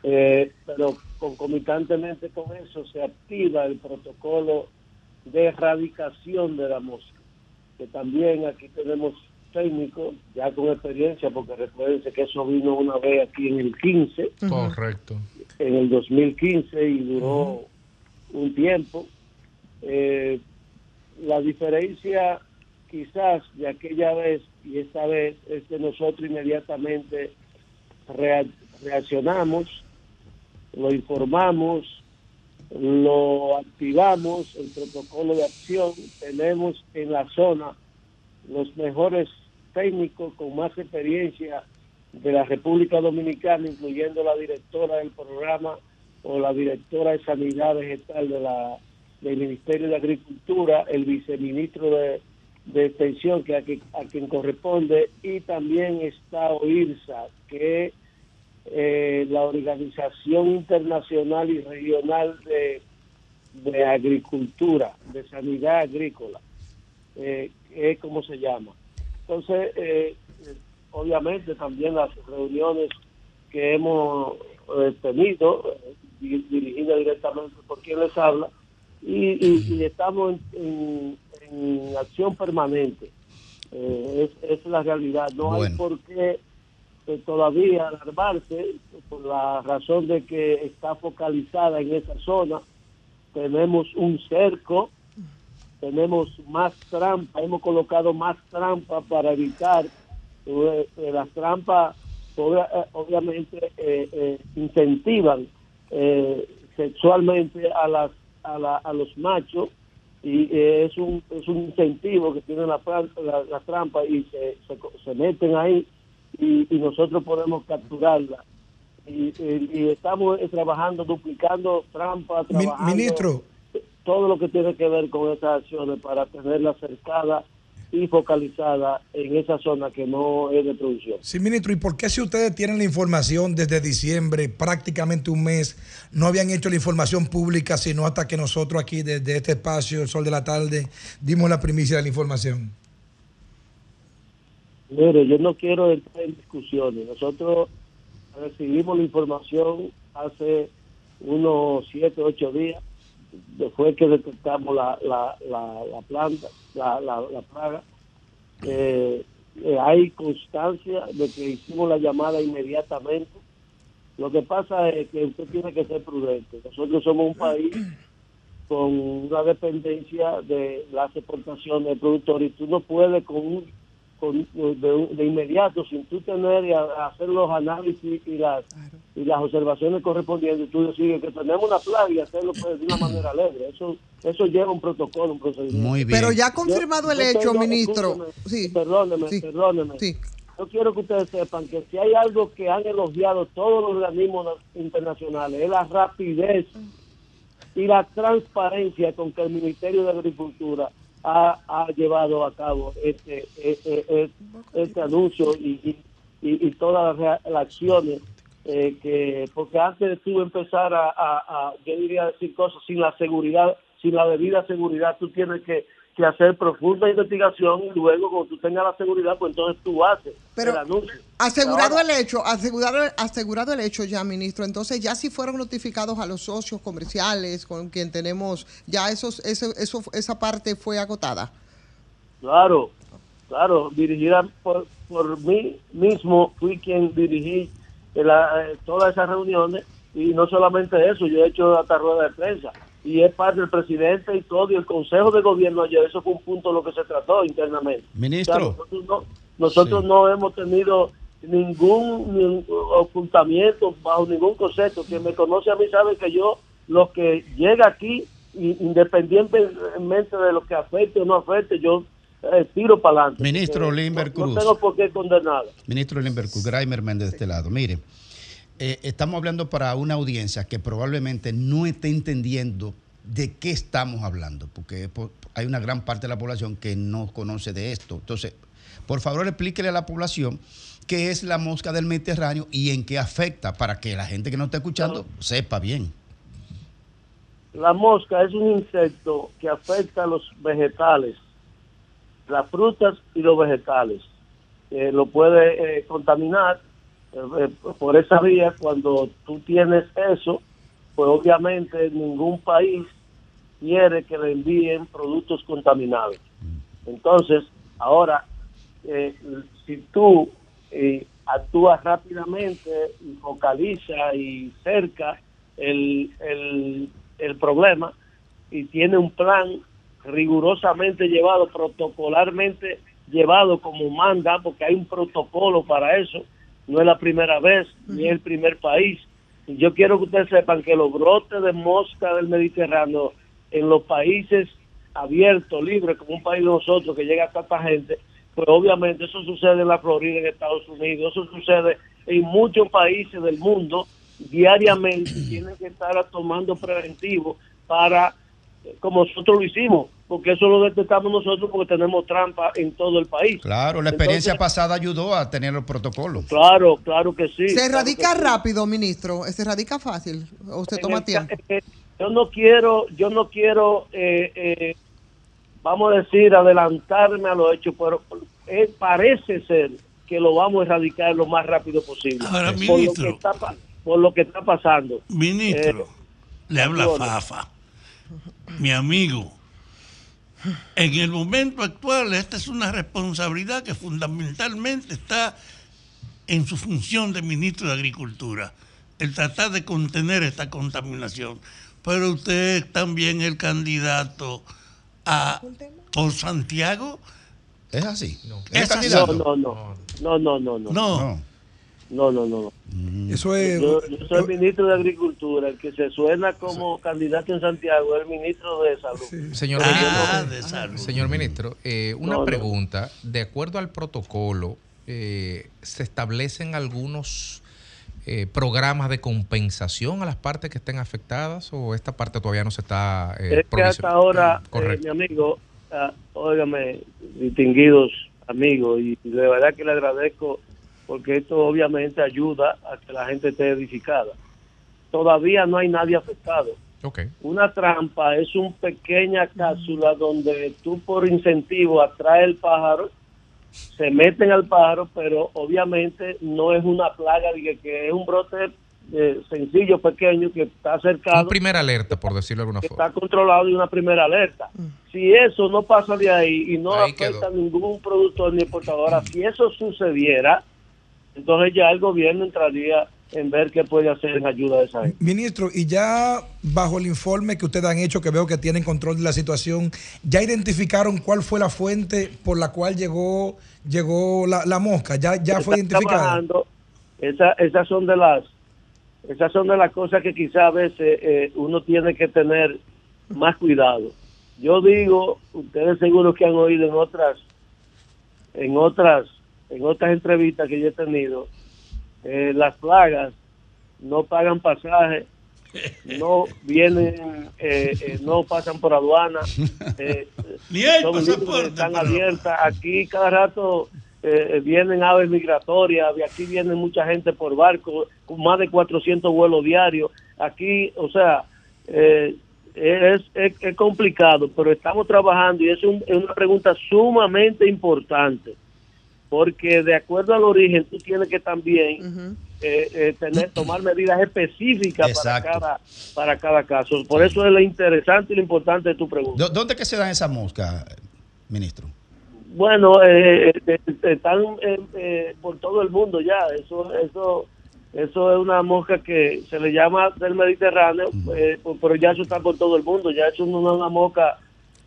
eh, pero concomitantemente con eso se activa el protocolo de erradicación de la mosca, que también aquí tenemos técnicos ya con experiencia, porque recuérdense que eso vino una vez aquí en el 15, Correcto. en el 2015 y duró un tiempo. Eh, la diferencia quizás de aquella vez y esta vez es que nosotros inmediatamente rea- reaccionamos, lo informamos, lo activamos, el protocolo de acción, tenemos en la zona los mejores técnicos con más experiencia de la República Dominicana, incluyendo la directora del programa o la directora de Sanidad Vegetal de la, del Ministerio de Agricultura, el viceministro de, de Extensión, que a, que- a quien corresponde, y también está OIRSA, que es eh, la Organización Internacional y Regional de, de Agricultura, de Sanidad Agrícola, eh, es como se llama. Entonces, eh, obviamente también las reuniones que hemos eh, tenido, eh, di- dirigidas directamente por quien les habla, y, y- y estamos en, en- en acción permanente. Eh, es, es la realidad. No hay por qué todavía alarmarse por la razón de que está focalizada en esa zona. Tenemos un cerco, tenemos más trampas, hemos colocado más trampas para evitar eh, eh, las trampas, eh, obviamente eh, eh, incentivan eh, sexualmente a las a, la- a los machos y es un es un incentivo que tienen la, la, la trampa y se, se, se meten ahí y, y nosotros podemos capturarla y, y- y estamos trabajando duplicando trampas trabajando ministro. Todo lo que tiene que ver con esas acciones para tenerla cercada y focalizada en esa zona que no es de producción. Sí, ministro, ¿y por qué si ustedes tienen la información desde diciembre, prácticamente un mes, no habían hecho la información pública, sino hasta que nosotros aquí desde este espacio, el sol de la tarde, dimos la primicia de la información? Mire, yo no quiero entrar en discusiones. Nosotros recibimos la información hace unos siete, ocho días, después que detectamos la, la, la, la planta, la, la, la plaga. Eh, eh, hay constancia de que hicimos la llamada inmediatamente. Lo que pasa es que usted tiene que ser prudente. Nosotros somos un país con una dependencia de las exportaciones de productores y tú no puedes con un con- de, de inmediato, sin tú tener y a- hacer los análisis y las y las observaciones correspondientes, tú decides que tenemos una plaga y hacerlo pues, de una manera alegre. Eso eso lleva un protocolo, un procedimiento. Muy bien. Pero ya confirmado el Yo hecho, tengo- ministro. Sí. Perdóneme, Sí. perdóneme. Sí. Yo quiero que ustedes sepan que si hay algo que han elogiado todos los organismos internacionales es la rapidez y la transparencia con que el Ministerio de Agricultura ha, llevado a cabo este este, este, este anuncio y, y, y- todas las, acciones eh, que porque antes de tú empezar a- a, yo diría decir cosas sin la seguridad sin la debida seguridad tú tienes que, que hacer profunda investigación y luego cuando tú tengas la seguridad pues entonces tú haces Pero el anuncio Asegurado Ahora- el hecho, asegurado, asegurado el hecho ya, ministro. Entonces ya si fueron notificados a los socios comerciales con quien tenemos, ya esos, eso, eso, esa parte fue agotada. Claro, claro, dirigida por, por mí mismo, fui quien dirigí la- eh, todas esas reuniones y no solamente eso, yo he hecho hasta rueda de prensa y es parte del presidente y todo y el Consejo de Gobierno ayer, eso fue un punto de lo que se trató internamente. Ministro. O sea, nosotros no, nosotros Sí. no hemos tenido ningún, ningún ocultamiento bajo ningún concepto. Quien me conoce a mí sabe que yo lo que llega aquí, independientemente de lo que afecte o no afecte, yo eh, tiro para adelante. Ministro Porque Limber no- Cruz. No tengo por qué condenar. Ministro Limbercu, Graimer Méndez de este lado. Mire, eh, estamos hablando para una audiencia que probablemente no esté entendiendo de qué estamos hablando, porque po- hay una gran parte de la población que no conoce de esto. Entonces, por favor, explíquele a la población qué es la mosca del Mediterráneo y en qué afecta, para que la gente que no está escuchando sepa bien. La mosca es un insecto que afecta a los vegetales, las frutas y los vegetales. Eh, lo puede eh, contaminar por esa vía. Cuando tú tienes eso, pues obviamente ningún país quiere que le envíen productos contaminados. Entonces, ahora, eh, si tú eh, actúas rápidamente y focaliza y cerca el, el, el problema y tiene un plan rigurosamente llevado, protocolarmente llevado como manda, porque hay un protocolo para eso, no es la primera vez, ni es el primer país. Y yo quiero que ustedes sepan que los brotes de mosca del Mediterráneo en los países abiertos, libres, como un país de nosotros que llega a tanta gente, pues obviamente eso sucede en la Florida, en Estados Unidos, eso sucede en muchos países del mundo diariamente, tienen que estar tomando preventivo para, eh, como nosotros lo hicimos, porque eso lo detectamos nosotros porque tenemos trampa en todo el país. Claro, la experiencia Entonces, pasada ayudó a tener los protocolos. Claro, claro que sí. ¿Se claro erradica sí. rápido, ministro? ¿Se erradica fácil? ¿O toma el tiempo? eh, yo no quiero, yo no quiero, eh, eh, vamos a decir, adelantarme a los hechos, pero eh, parece ser que lo vamos a erradicar lo más rápido posible. Ahora, por, lo ministro. que está, pa- por lo que está pasando. Ministro, Eh, le habla bueno. Fafa, mi amigo. En el momento actual, esta es una responsabilidad que fundamentalmente está en su función de ministro de Agricultura, el tratar de contener esta contaminación. Pero usted es también el candidato a por Santiago. ¿Es así? ¿Es no, no, no, no, no, no, no, No. No, no, no. Eso es. Yo, yo soy ministro de Agricultura, el que se suena como candidato en Santiago es el ministro de Salud. Señor Ah, ministro, de salud. señor ministro eh, una No, no. pregunta. De acuerdo al protocolo, eh, ¿se establecen algunos eh, programas de compensación a las partes que estén afectadas o esta parte todavía no se está eh, es que hasta ahora, eh, Correcto. mi amigo, ah, óigame, distinguidos amigos, y de verdad que le agradezco porque esto obviamente ayuda a que la gente esté edificada. Todavía no hay nadie afectado. Una trampa es una pequeña cápsula donde tú por incentivo atrae el pájaro, se meten al pájaro, pero obviamente no es una plaga, que es un brote eh, sencillo, pequeño, que está cercado, Un primer alerta, por decirlo de alguna que forma. está controlado de una primera alerta. Si eso no pasa de ahí y no Ahí afecta a ningún productor ni importadora, si eso sucediera, entonces ya el gobierno entraría en ver qué puede hacer en ayuda de esa gente. Ministro, y ya bajo el informe que ustedes han hecho, que veo que tienen control de la situación, ¿ya identificaron cuál fue la fuente por la cual llegó llegó la, la mosca? ¿Ya, ya fue identificada? Esa- esas son de las esas son de las cosas que quizás a veces eh, uno tiene que tener más cuidado. Yo digo, ustedes seguro que han oído en otras en otras en otras entrevistas que yo he tenido, eh, las plagas no pagan pasaje, no vienen, eh, eh, no pasan por aduana, eh, son están abiertas. Aquí cada rato eh, vienen aves migratorias, de aquí viene mucha gente por barco, con más de 400 vuelos diarios. Aquí, o sea, eh, es, es, es complicado, pero estamos trabajando y es, un- es una pregunta sumamente importante, porque de acuerdo al origen tú tienes que también eh, eh, tener tomar medidas específicas para cada, para cada caso. Por eso es lo interesante y lo importante de tu pregunta. ¿Dó- ¿Dónde que se dan esas moscas, ministro? Bueno, eh, eh, están eh, eh, por todo el mundo ya. Eso, eso, eso es una mosca que se le llama del Mediterráneo, eh, pero ya eso está por todo el mundo. Ya eso no es una mosca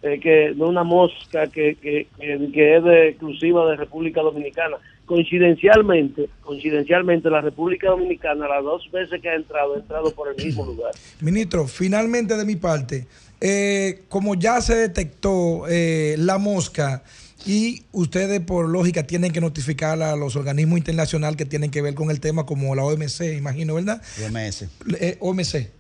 eh, que no es una mosca que, que, que- que es de- exclusiva de República Dominicana. Coincidencialmente, coincidencialmente la República Dominicana las dos veces que ha entrado ha entrado por el mismo lugar. Ministro, finalmente de mi parte, eh, como ya se detectó eh, la mosca y ustedes por lógica tienen que notificar a los organismos internacionales que tienen que ver con el tema como la OMC, imagino, ¿verdad? OMS. Eh, OMC.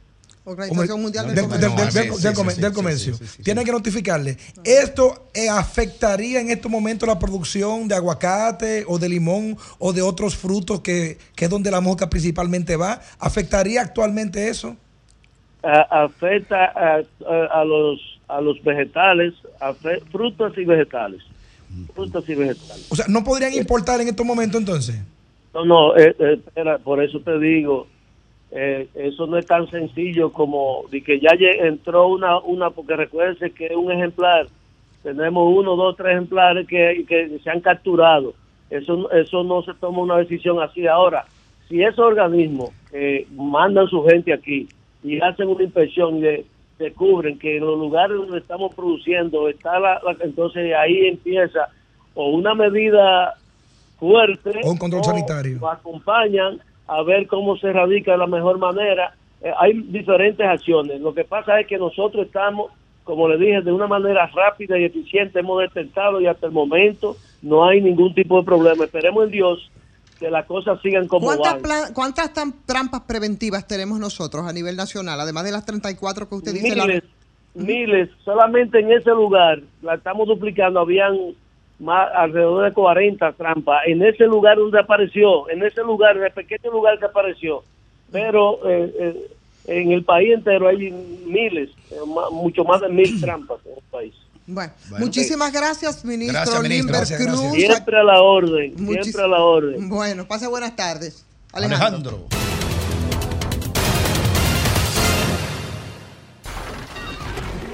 Organización Mundial del del, Comercio. del- del- No, del sí, come- sí, sí, del sí, comercio. sí, sí, sí, Tienen que notificarle. ¿Esto eh, afectaría en estos momentos la producción de aguacate o de limón o de otros frutos que, que es donde la mosca principalmente va? ¿Afectaría actualmente eso? a- afecta a, a- a los a los vegetales, a fe- frutas y vegetales. Frutas y vegetales. O sea, ¿no podrían importar en estos momentos entonces? No, no, eh, eh, espera, por eso te digo, eh, eso no es tan sencillo como de que ya entró una, una porque recuérdense que un ejemplar, tenemos uno, dos, tres ejemplares que, que se han capturado. Eso, eso no se toma una decisión así. Ahora, si esos organismos que mandan su gente aquí y hacen una inspección y de- descubren que en los lugares donde estamos produciendo está la, la- entonces ahí empieza o una medida fuerte O un control sanitario. acompañan a ver cómo se erradica de la mejor manera. Eh, hay diferentes acciones. Lo que pasa es que nosotros estamos, como le dije, de una manera rápida y eficiente, hemos detectado y hasta el momento no hay ningún tipo de problema. Esperemos en Dios que las cosas sigan como ¿Cuántas, van. cuántas trampas preventivas tenemos nosotros a nivel nacional, además de las 34 que usted dice? la- miles, miles, solamente en ese lugar, la estamos duplicando, habían más, alrededor de 40 trampas, en ese lugar donde apareció, en ese lugar, en el pequeño lugar que apareció, pero eh, eh, en el país entero hay miles, eh, mucho más de mil trampas en el país. Bueno, muchísimas gracias, ministro Gracias, ministro. Gracias. Siempre a la orden, Muchis- siempre a la orden. Bueno, pase buenas tardes. Alejandro. Alejandro.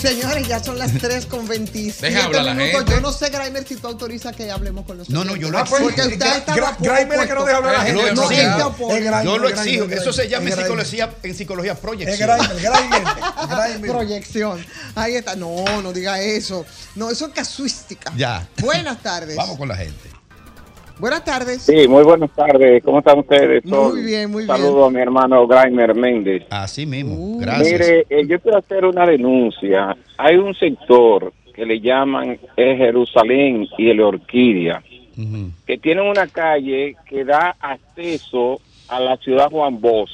Señores, ya son las 3 con 27 Deja hablar a la minutos. gente. Yo no sé, Graimer, si tú autorizas que hablemos con los No, no, yo lo oyentes. exijo. Porque usted Gra- Graimer es que no deja hablar a la gente. No, Graimer, Yo lo exijo. Eso se llama en psicología, en psicología Es proyección. Graimer. Proyección. Ahí está. No, no diga eso. No, eso es casuística. Ya. Buenas tardes. Vamos con la gente. Buenas tardes. Sí, muy buenas tardes. ¿Cómo están ustedes? Muy bien, muy Saludo a mi hermano Graimer Méndez. Así mismo. Uh. Gracias. Mire, eh, yo quiero hacer una denuncia. Hay un sector que le llaman Jerusalén y el Orquídea, Ujú. que tienen una calle que da acceso a la ciudad Juan Bosch,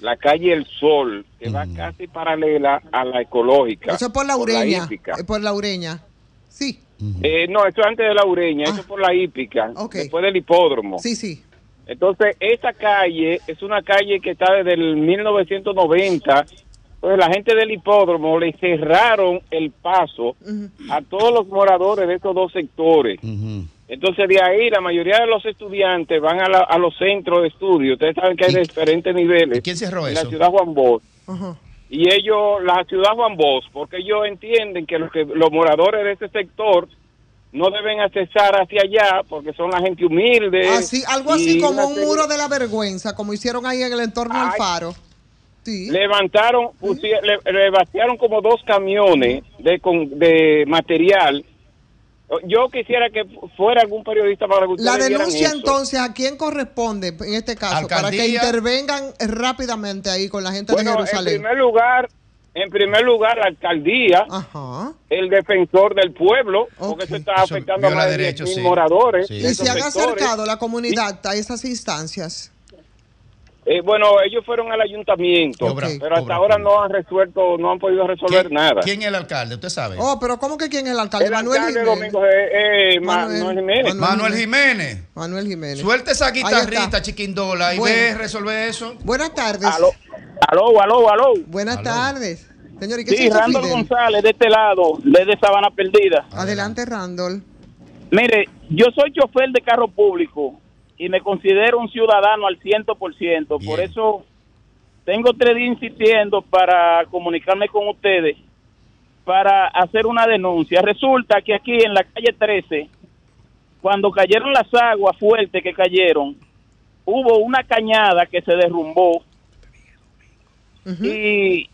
la calle El Sol, que va casi paralela a la ecológica. Eso es por la ureña. hípica. Es por la ureña. Sí, Eh, no, eso es antes de la ureña, eso Ah. es por la hípica, Ok. después del hipódromo. sí, sí. Entonces, esa calle es una calle que está desde el 1990. Entonces, la gente del hipódromo le cerraron el paso a todos los moradores de estos dos sectores. Entonces, de ahí, la mayoría de los estudiantes van a, la- a los centros de estudio. Ustedes saben que hay ¿Y- diferentes niveles. ¿Y quién cerró en la eso? ciudad Juan Bosch. Y ellos, la ciudad Juan Bosch, porque ellos entienden que los, que los moradores de ese sector no deben accesar hacia allá porque son la gente humilde. Así, algo así como un muro de la vergüenza, como hicieron ahí en el entorno del faro. Sí. levantaron, pusie- le, le vaciaron como dos camiones de, con- de material. Yo quisiera que fuera algún periodista para que La denuncia eso. entonces, ¿a quién corresponde en este caso? Para que intervengan rápidamente ahí con la gente Bueno, de en Jerusalén. primer lugar, en primer lugar, la alcaldía, Ajá. el defensor del pueblo, porque eso está Eso afectando a viola más de derechos, 10.000 sí. moradores. Sí. de ¿Y se han sectores. acercado la comunidad a esas instancias? Eh, bueno, ellos fueron al ayuntamiento, pero hasta obra ahora no han resuelto, no han podido resolver ¿Quién, nada. quién es el alcalde? ¿Usted sabe? Oh, pero ¿cómo que quién es el alcalde? El Manuel alcalde Jiménez. Domingo eh, eh, Ma- Manuel- Manuel Jiménez. Manuel Jiménez. Manuel Jiménez. Suelta esa guitarrita, chiquindola, y Bueno. ve resolver eso. Buenas tardes. Aló, aló, aló, aló. Buenas Aló. tardes. Señor, ¿y qué Sí, Randall Fidel? González, de este lado, desde Sabana Perdida. Adelante, Randall. Mire, yo soy chofer de carro público y me considero un ciudadano al 100%. Por Bien. eso tengo tres días insistiendo para comunicarme con ustedes para hacer una denuncia. Resulta que aquí en la calle 13, cuando cayeron las aguas fuertes que cayeron, hubo una cañada que se derrumbó y,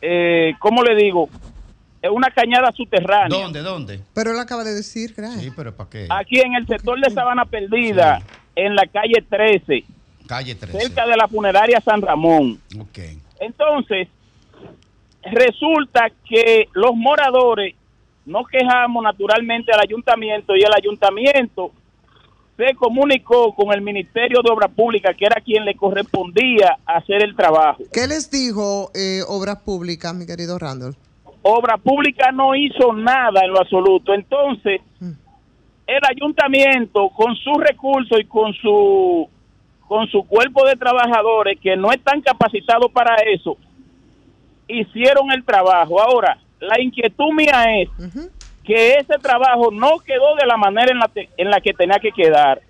eh, ¿cómo le digo? Es una cañada subterránea. ¿Dónde, dónde? Pero él acaba de decir, Gray. Sí, pero ¿para qué? Aquí en el sector de Sabana Perdida, Sí. en la calle 13, Calle 13. cerca de la funeraria San Ramón. Ok. Entonces, resulta que los moradores nos quejamos naturalmente al ayuntamiento y el ayuntamiento se comunicó con el Ministerio de Obras Públicas, que era quien le correspondía hacer el trabajo. ¿Qué les dijo eh, Obras Públicas, mi querido Randall? Obra Pública no hizo nada en lo absoluto. Entonces, el ayuntamiento con sus recursos y con su con su cuerpo de trabajadores que no están capacitados para eso, hicieron el trabajo. Ahora, la inquietud mía es que ese trabajo no quedó de la manera en la, te- en la que tenía que quedar.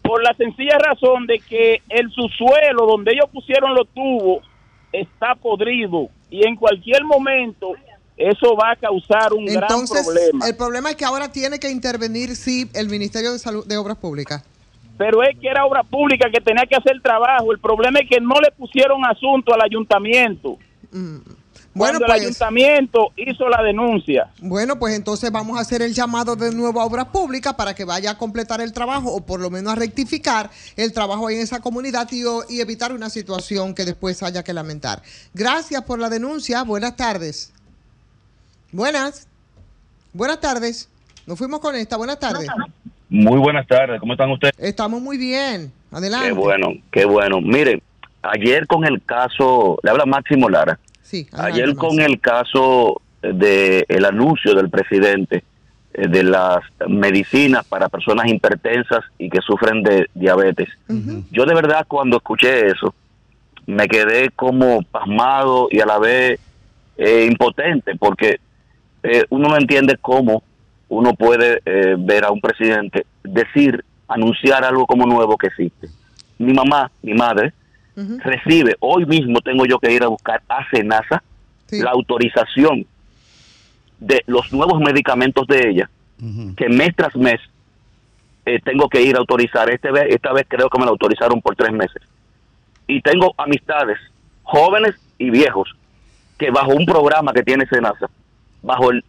Por la sencilla razón de que el subsuelo donde ellos pusieron los tubos está podrido y en cualquier momento eso va a causar un Entonces, gran problema. el problema es que ahora tiene que intervenir, sí, el Ministerio de Salud de Obras Públicas. Pero es que era obra pública que tenía que hacer trabajo. El problema es que no le pusieron asunto al ayuntamiento. Mm. Bueno, Cuando el pues, ayuntamiento hizo la denuncia. bueno, pues entonces vamos a hacer el llamado de nuevo a Obras Públicas para que vaya a completar el trabajo o por lo menos a rectificar el trabajo ahí en esa comunidad y, y evitar una situación que después haya que lamentar. Gracias por la denuncia. Buenas tardes. Buenas. Buenas tardes. Nos fuimos con esta. Buenas tardes. Muy buenas tardes, ¿cómo están ustedes? Estamos muy bien. Adelante. Qué bueno, qué bueno. Mire, ayer con el caso, le habla Máximo Lara, Sí, adelante, ayer con el caso de el anuncio del presidente eh, de las medicinas para personas hipertensas y que sufren de diabetes. Yo de verdad cuando escuché eso me quedé como pasmado y a la vez eh, impotente porque eh, uno no entiende cómo uno puede eh, ver a un presidente decir, anunciar algo como nuevo que existe. Mi mamá, mi madre, Recibe, hoy mismo tengo yo que ir a buscar a Senasa la autorización de los nuevos medicamentos de ella, que mes tras mes eh, tengo que ir a autorizar. Este vez, esta vez creo que me la autorizaron por tres meses. Y tengo amistades, jóvenes y viejos, que bajo un programa que tiene Senasa, bajo el,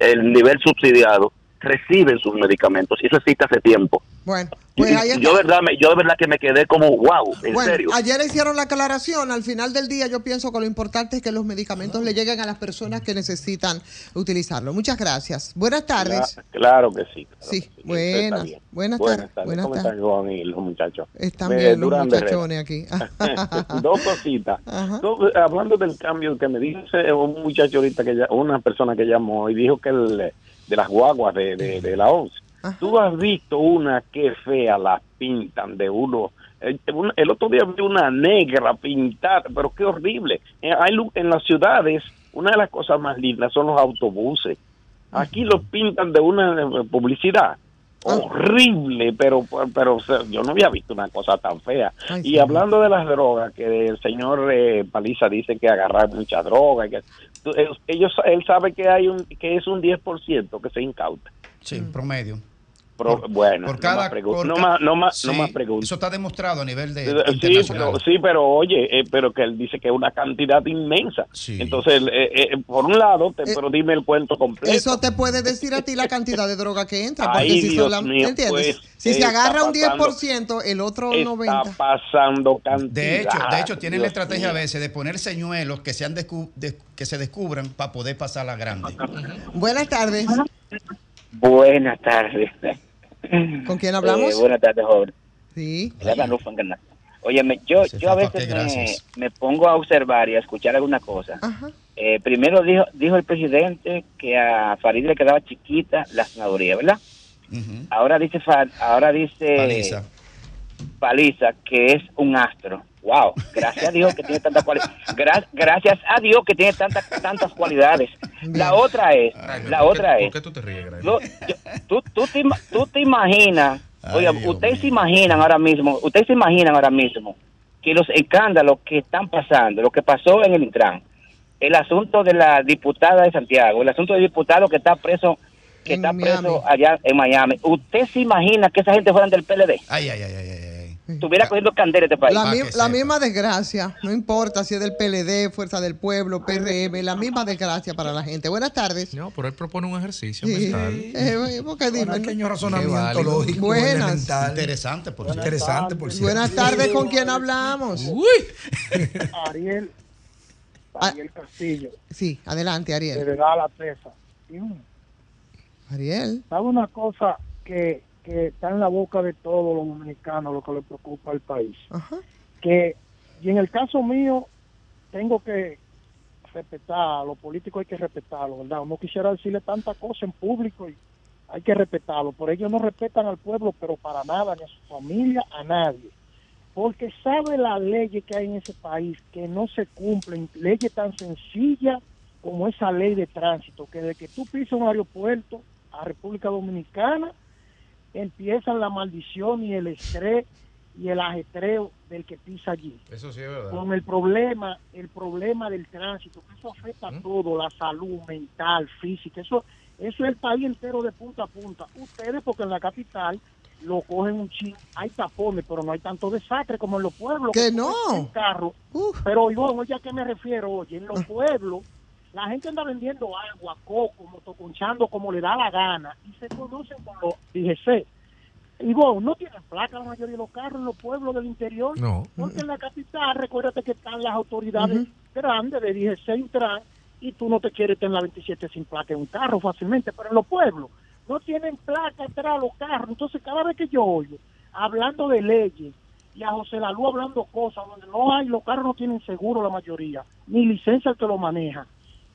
el nivel subsidiado, reciben sus medicamentos. Y eso existe hace tiempo. Bueno, pues y yo, de verdad, me- yo de verdad que me quedé como, wow, en Bueno, serio. ayer hicieron la aclaración. Al final del día, yo pienso que lo importante es que los medicamentos le lleguen a las personas que necesitan utilizarlo. Muchas gracias. Buenas tardes. Cla- Claro que sí. claro Sí, que sí, buenas, buenas Buenas tardes, tardes. buenas ¿Cómo tardes. están Juan y los muchachos? Están Me- bien los muchachones aquí. Dos cositas. No, eh, hablando del cambio que me dice un muchacho ahorita, que ya- una persona que llamó y dijo que el, eh, de las guaguas de, de, de la ONCE. Tú has visto una que fea las pintan de uno. El, un- el otro día vi una negra pintada, pero qué horrible. Eh, hay en las ciudades, una de las cosas más lindas son los autobuses. Aquí los pintan de una eh, publicidad horrible, pero pero o sea, yo no había visto una cosa tan fea. Ay, y sí. hablando de las drogas, que el señor eh, Paliza dice que agarrar mucha droga, y que ellos él sabe que hay un que es un 10% que se incauta. Sí, promedio. Pero, bueno, por no cada- más pregun- por no más no más no Sí, más preguntas. Eso está demostrado a nivel de Sí, internacional. pero, sí, pero oye, eh, pero que él dice que es una cantidad inmensa. Entonces, eh, eh, por un lado, te, pero dime el cuento completo. Eso te puede decir a ti la cantidad de droga que entra. Porque Ay, si Dios sola- mío, ¿entiendes? pues, si se está agarra un pasando- 10%, el otro Está 90%. pasando cantidad. De hecho, de hecho tienen la Dios estrategia a mío. veces de poner señuelos que sean descu- de- que se descubran para poder pasar la grande. Buenas tardes. Buenas tardes. ¿Con quién hablamos? Eh, buenas tardes, joven. Sí. Óyeme, yo, yo a veces me, pongo a observar y a escuchar alguna cosa. Eh, primero dijo, dijo el presidente que a Farid le quedaba chiquita la senaduría, ¿verdad? Ahora dice ahora dice Paliza. Paliza que es un astro. Wow, gracias a Dios que tiene tantas cualidades. gracias a Dios que tiene tantas tantas cualidades. La otra es, la otra es. ¿Por qué tú te ríes, yo- tú, tú, te, ima- tú te imaginas, oye, ustedes se imaginan ahora mismo, ustedes se imaginan ahora mismo que los escándalos que están pasando, lo que pasó en el Intran, el asunto de la diputada de Santiago, el asunto del diputado que está preso, que está preso allá en Miami, ¿usted se imagina que esa gente fueran del PLD? Ay, ay, ay, ay, ay. Estuviera cogiendo candela este país. La, mi- la misma desgracia, no importa si es del PLD, Fuerza del Pueblo, PRM, la misma desgracia para la gente. Buenas tardes. No, pero él propone un ejercicio Sí. mental. Eh, porque dime. pequeño razonamiento lógico. Buenas. elemental. Interesante, por cierto. Interesante, por cierto. Buenas tardes, ¿con quién hablamos? Ariel, Ah. Ariel Castillo, Sí, adelante, Ariel. de la Tesa. Ariel. ¿Sabe una cosa que, que está en la boca de todos los dominicanos, lo que le preocupa al país? Que, y en el caso mío, tengo que respetar, a los políticos hay que respetarlo, ¿verdad? No quisiera decirle tanta cosa en público y hay que respetarlo. Por ellos no respetan al pueblo, pero para nada, ni a su familia, a nadie. Porque sabe la ley que hay en ese país que no se cumplen, leyes tan sencillas como esa ley de tránsito, que de que tú pisas un aeropuerto a República Dominicana, empiezan la maldición y el estrés y el ajetreo del que pisa allí. Eso sí es verdad. Con el problema, el problema del tránsito, que eso afecta ¿Mm? a todo, la salud mental, física, eso, eso es el país entero de punta a punta. Ustedes, porque en la capital lo cogen un chin, hay tapones, pero no hay tanto desastre como en los pueblos. Que no. carro. Pero yo, oye, ¿a qué me refiero? Oye, en los pueblos, la gente anda vendiendo agua, coco, motoconchando como le da la gana y se conocen como DGC. Y vos, no tienen placa la mayoría de los carros en los pueblos del interior. No. Porque en la capital, recuérdate que están las autoridades grandes de DGC y Intran, y tú no te quieres tener la 27 sin placa en un carro fácilmente, pero en los pueblos no tienen placa atrás los carros. Entonces, cada vez que yo oigo hablando de leyes y a José Lalú hablando cosas donde no hay, los carros no tienen seguro la mayoría, ni licencia el que lo maneja.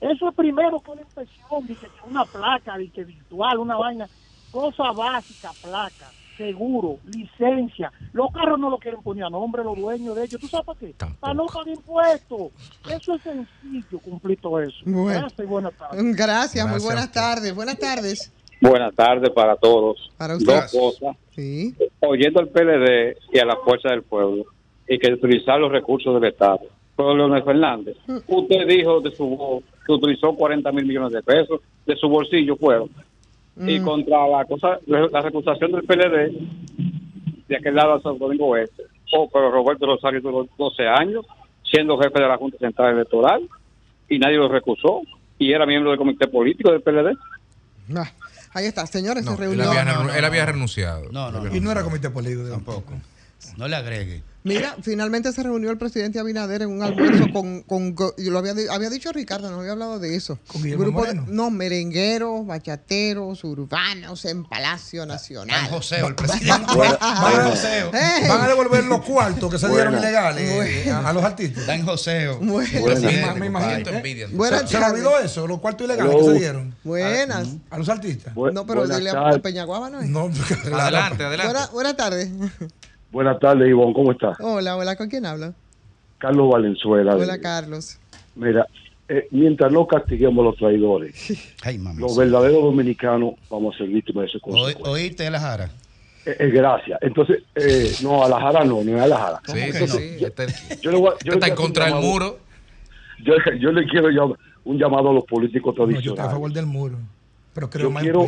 Eso es primero que una inspección, dice que una placa, dice virtual, una vaina, cosa básica, placa, seguro, licencia. Los carros no lo quieren poner a nombre los dueños de ellos. ¿Tú sabes para qué? Para no pagar impuestos. Eso es sencillo cumplir todo eso. Bueno. Gracias y buenas tardes. Gracias, muy buenas tardes. Buenas tardes. Buenas tardes para todos. Para ustedes. Dos cosas. Sí. Oyendo al PLD y a la Fuerza del Pueblo y que utilizar los recursos del Estado. Por Leonel Fernández. Usted dijo de su voz que utilizó 40 mil millones de pesos de su bolsillo, fueron. Y Mm. contra la cosa, la recusación del PLD de aquel lado de Santo Domingo Oeste. Oh, pero Roberto Rosario duró 12 años siendo jefe de la Junta Central Electoral y nadie lo recusó y era miembro del comité político del PLD. Ah, Ahí está, señores, se Él reunió. él había renunciado. No, no, Y no era comité político. Tampoco. No le agregue. Mira, finalmente se reunió el presidente Abinader en un almuerzo con, con go- y lo había, había dicho Ricardo, no había hablado de eso. Guillermo Grupo de- no, merengueros, bachateros, urbanos en Palacio Nacional. San Joseo, el presidente. Van Joseo. Eh. van a devolver los cuartos que se dieron Buena. ilegales eh, a, a los artistas. Está en Joseo. Buena. Me- imagino. ¿eh? envidia. Buenas ¿Se, se olvidó eso? Los cuartos ilegales Hello. que se dieron. Buenas. A los artistas. Bu- No, pero buenas dile a. Peñaguaba, ¿no es? No, Adelante, adelante. Buena- Buenas tardes. Buenas tardes, Ivonne, ¿cómo estás? Hola, hola, ¿con quién habla? Carlos Valenzuela. Hola, Carlos. Mira, eh, mientras no castiguemos a los traidores, Ay, mamá. los verdaderos dominicanos vamos a ser víctimas de ese Oí- consecuencia. Oíste la jara. Eh, eh, gracias. Entonces, eh, no, a la jara no, no es a la jara. Sí, sí, Entonces, sí. Este, Yo le voy a- este yo le está en contra del muro. Yo, yo le quiero un llamado a los políticos No, yo estoy a tradicionales. favor del muro. Pero creo Yo más quiero-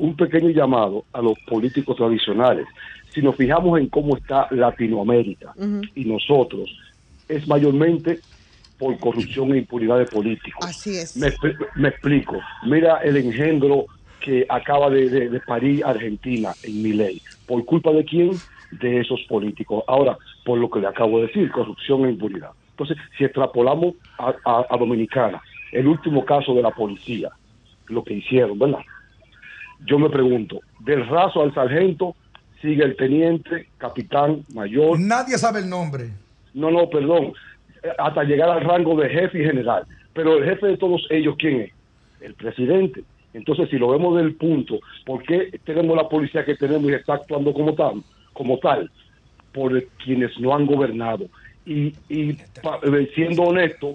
un pequeño llamado a los políticos tradicionales. Si nos fijamos en cómo está Latinoamérica y nosotros, es mayormente por corrupción e impunidad de políticos. Así es. Me, expli- me explico. Mira el engendro que acaba de, de, de parir Argentina en mi ley. ¿Por culpa de quién? De esos políticos. Ahora, por lo que le acabo de decir, corrupción e impunidad. Entonces, si extrapolamos a, a- a Dominicana, el último caso de la policía, lo que hicieron, ¿verdad? Yo me pregunto, del raso al sargento sigue el teniente, capitán, mayor. Nadie sabe el nombre. No, no, perdón. Hasta llegar al rango de jefe y general. Pero el jefe de todos ellos, ¿quién es? El presidente. Entonces, si lo vemos del punto, ¿por qué tenemos la policía que tenemos y está actuando como tal? Como tal, por quienes no han gobernado. Y, y eh, siendo honesto,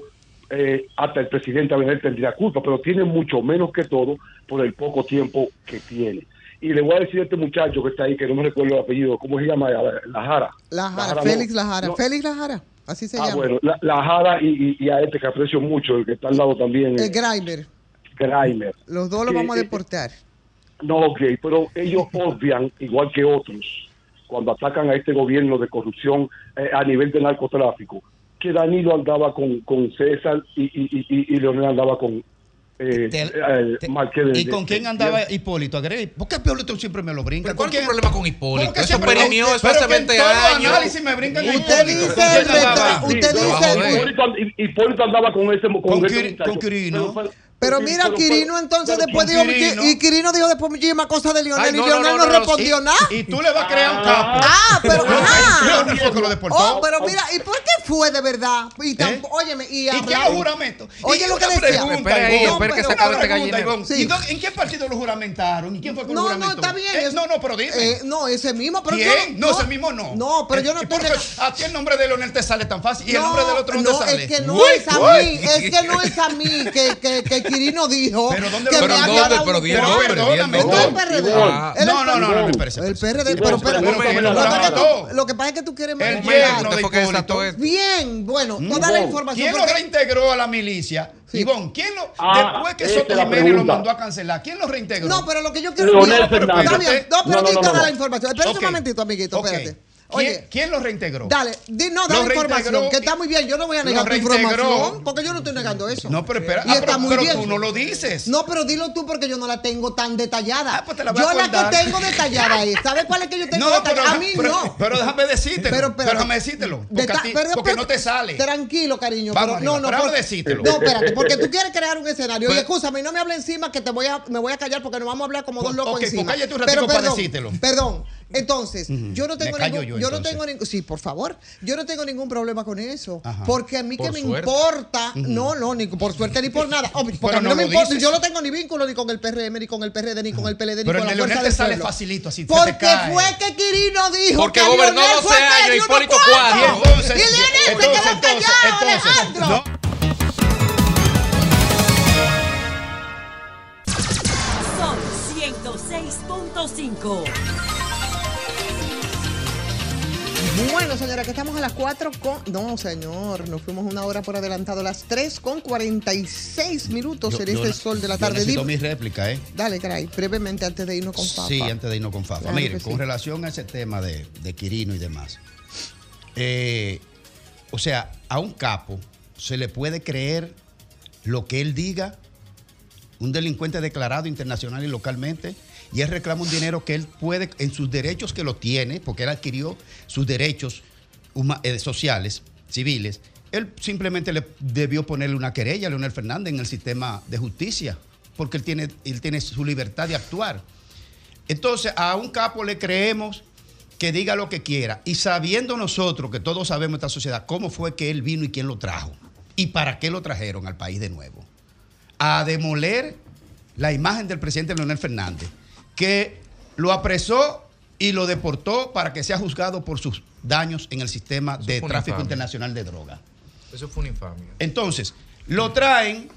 eh, hasta el presidente Abinader tendría culpa, pero tiene mucho menos que todo por el poco tiempo que tiene. Y le voy a decir a este muchacho que está ahí, que no me recuerdo el apellido, ¿cómo se llama? La, la Jara. Lajara, no. Félix Lajara. No. Félix Lajara, así se Ah, llama. bueno, la, la Jara y, y- y a este que aprecio mucho, el que está al lado también, El eh, Grimer. Grimer. Los dos los vamos a eh, deportar. No, ok, pero ellos obvian, igual que otros, cuando atacan a este gobierno de corrupción eh, a nivel de narcotráfico, que Danilo andaba con, con César y, y, y- y Leonel andaba con eh, Te- eh, de- ¿Y con de- quién de- andaba Hipólito? Agrey? ¿Por qué Hipólito siempre me lo brinca? ¿Pero cuál ¿Con es quién? problema con Hipólito? ¿Cómo que Eso pero hace que en 20 todo años. análisis me brincan con Usted Hipólito. dice ¿Con quién el el-. Hipólito, andaba con ese con, Con ese Quiri- muchacho. con Quirino. Pero- Pero sí, mira, pero- Quirino entonces pero- después dijo, Quirino. y Quirino dijo después muchísimas cosas de Lionel Ay, y no, Lionel no, no, no, no, respondió nada. Y tú le vas a crear un capo. Ah, pero deportó. Oh, pero mira, ¿y por qué fue de verdad? Y tan- ¿Eh? óyeme, y, ¿Y qué los juramentos? Oye, Y lo que decía. pregunta, Espera ahí, Ivonne, espera que una se acabe este. ¿Y ¿En qué partido lo juramentaron? ¿Y quién fue que lo No, no, está bien. Eh, no, no, pero dime. Eh, no, ese mismo. Pero No, ese mismo no. No, pero yo no ¿Y estoy A ti el nombre de Leonel te sale tan fácil y el No, nombre del otro no, no, te sale. es que no es a mí, es que no es a mí que Quirino dijo Pero ¿dónde que me pero había ¿dónde? dado Pero un di el el Perdóname, el. PRD. Ah. Es No, no, no, no, espérese, El. PRD, pero espera, pero lo que pasa lo es que tú- lo que pasa es que tú quieres El manipular. yerno de Hipólito. Bien, bueno, toda la información. ¿Quién lo reintegró a la milicia? Sí. Ivonne, ¿quién lo, Ah, después que Soto Jiménez lo mandó a cancelar, ¿quién lo reintegró? No, pero lo que yo quiero Leonel no, pero- Fernández. está bien. No, pero No, no, no, no. la información. Espérate Ok. un momentito, amiguito, Ok. espérate. ¿Quién, Oye, ¿Quién lo reintegró? Dale, di- no, dale información, que está muy bien. Yo no voy a negar tu información, porque yo no estoy negando eso. No, pero espera, Y ah, está pero, muy pero bien. tú no lo dices. No, pero dilo tú porque yo no la tengo tan detallada. Ah, pues te la voy yo a la que tengo detallada es. ¿Sabes cuál es que yo tengo No, pero, detallada? A mí pero, no. pero déjame decírtelo. Pero, déjame decírtelo. Porque, a ti- porque no te sale. Tranquilo, cariño. Vamos pero, no, arriba, no, pero por- decírtelo. No, espérate, porque tú quieres crear un escenario. Y escúchame, no me hables encima que te voy a, me voy a callar porque nos vamos a hablar como dos Pues, locos ok, pues encima. cállate un ratico Pero para decírtelo. Perdón. Entonces, yo no tengo Me callo ningún, yo, yo, no tengo ningún, sí, por favor, yo no tengo ningún problema con eso, Ajá. porque a mí Por que me importa, no, no, ni por suerte ni por nada, Oh, porque Pero a mí no no me importa, dices. yo no tengo ni vínculo ni con el PRM, ni con el PRD, ni con el PLD, ni Pero con el la fuerza te sale pueblo. facilito, así te Porque fue que Quirino dijo Porque que gobernó Leonel 12 fue que años, Hipólito. Entonces, y Leonel se entonces, quedó entonces, callado, Alejandro. Son 106.5. Bueno, señora, que estamos a las 4 con... No, señor, nos fuimos una hora por adelantado. A las 3 con 46 minutos Yo- en yo este sol de la yo tarde. necesito Dime- mi réplica, ¿eh? Dale, caray, brevemente antes de irnos con Fafa. Sí, antes de irnos con Fafa. Claro que con sí. relación a ese tema de, de Quirino y demás. eh, o sea, a un capo se le puede creer lo que él diga, un delincuente declarado internacional y localmente, y él reclama un dinero que él puede, en sus derechos que lo tiene, porque él adquirió sus derechos eh, sociales, civiles, él simplemente le debió ponerle una querella a Leonel Fernández en el sistema de justicia, porque él tiene, él tiene su libertad de actuar. Entonces, a un capo le creemos que diga lo que quiera. Y sabiendo nosotros, que todos sabemos esta sociedad, cómo fue que él vino y quién lo trajo. Y para qué lo trajeron al país de nuevo. A demoler la imagen del presidente Leonel Fernández, que lo apresó y lo deportó para que sea juzgado por sus daños en el sistema de tráfico infamia. internacional de drogas. Eso fue una infamia. Entonces, lo traen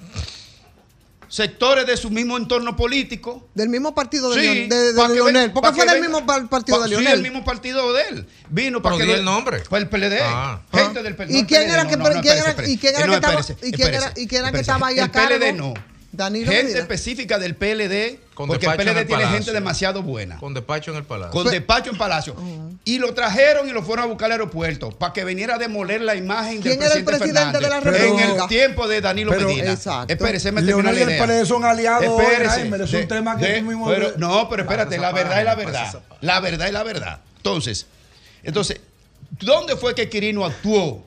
sectores de su mismo entorno político. Del mismo partido de, Sí, Leon- de- de pa' que Leonel. ven- ¿Por qué fue del mismo par- partido pa- de Sí, Leonel? el mismo partido de él. Vino para que lo- el nombre. Fue el PLD. Ah. Gente del PLD. ¿Y no, quién el era PLD, que- no, pero no, quién espérese, era- espérese. y quién era Eh, estaba- y quién era- que estaba ahí a El PLD cargo? no. Danilo gente Medina. específica del PLD, Con porque el en PLD el tiene Palacio. gente demasiado buena. Con despacho en el palacio. Con despacho en Palacio. Y lo trajeron y lo fueron a buscar al aeropuerto para que viniera a demoler la imagen del ¿Quién era el presidente, presidente de la en República? el tiempo de Danilo Pero- Medina. Exacto. Espérese, me Leonel la y el idea. PLD son aliados hoy, Espérese, Jaime, es un de- tema que de- tú mismo- pero- no, pero espérate, la verdad es la verdad. La verdad es la verdad. Entonces, entonces, ¿dónde fue que Quirino actuó?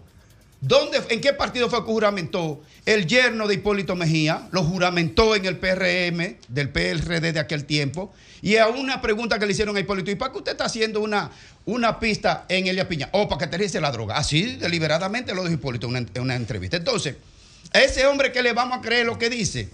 ¿Dónde, ¿En qué partido fue que juramentó? El yerno de Hipólito Mejía lo juramentó en el PRM del PRD de aquel tiempo. Y a una pregunta que le hicieron a Hipólito, ¿y para qué usted está haciendo una, una pista en Elia Piña? O para que te dice la droga. Así deliberadamente lo dijo Hipólito en una, en una entrevista. Entonces, ese hombre que le vamos a creer lo que dice,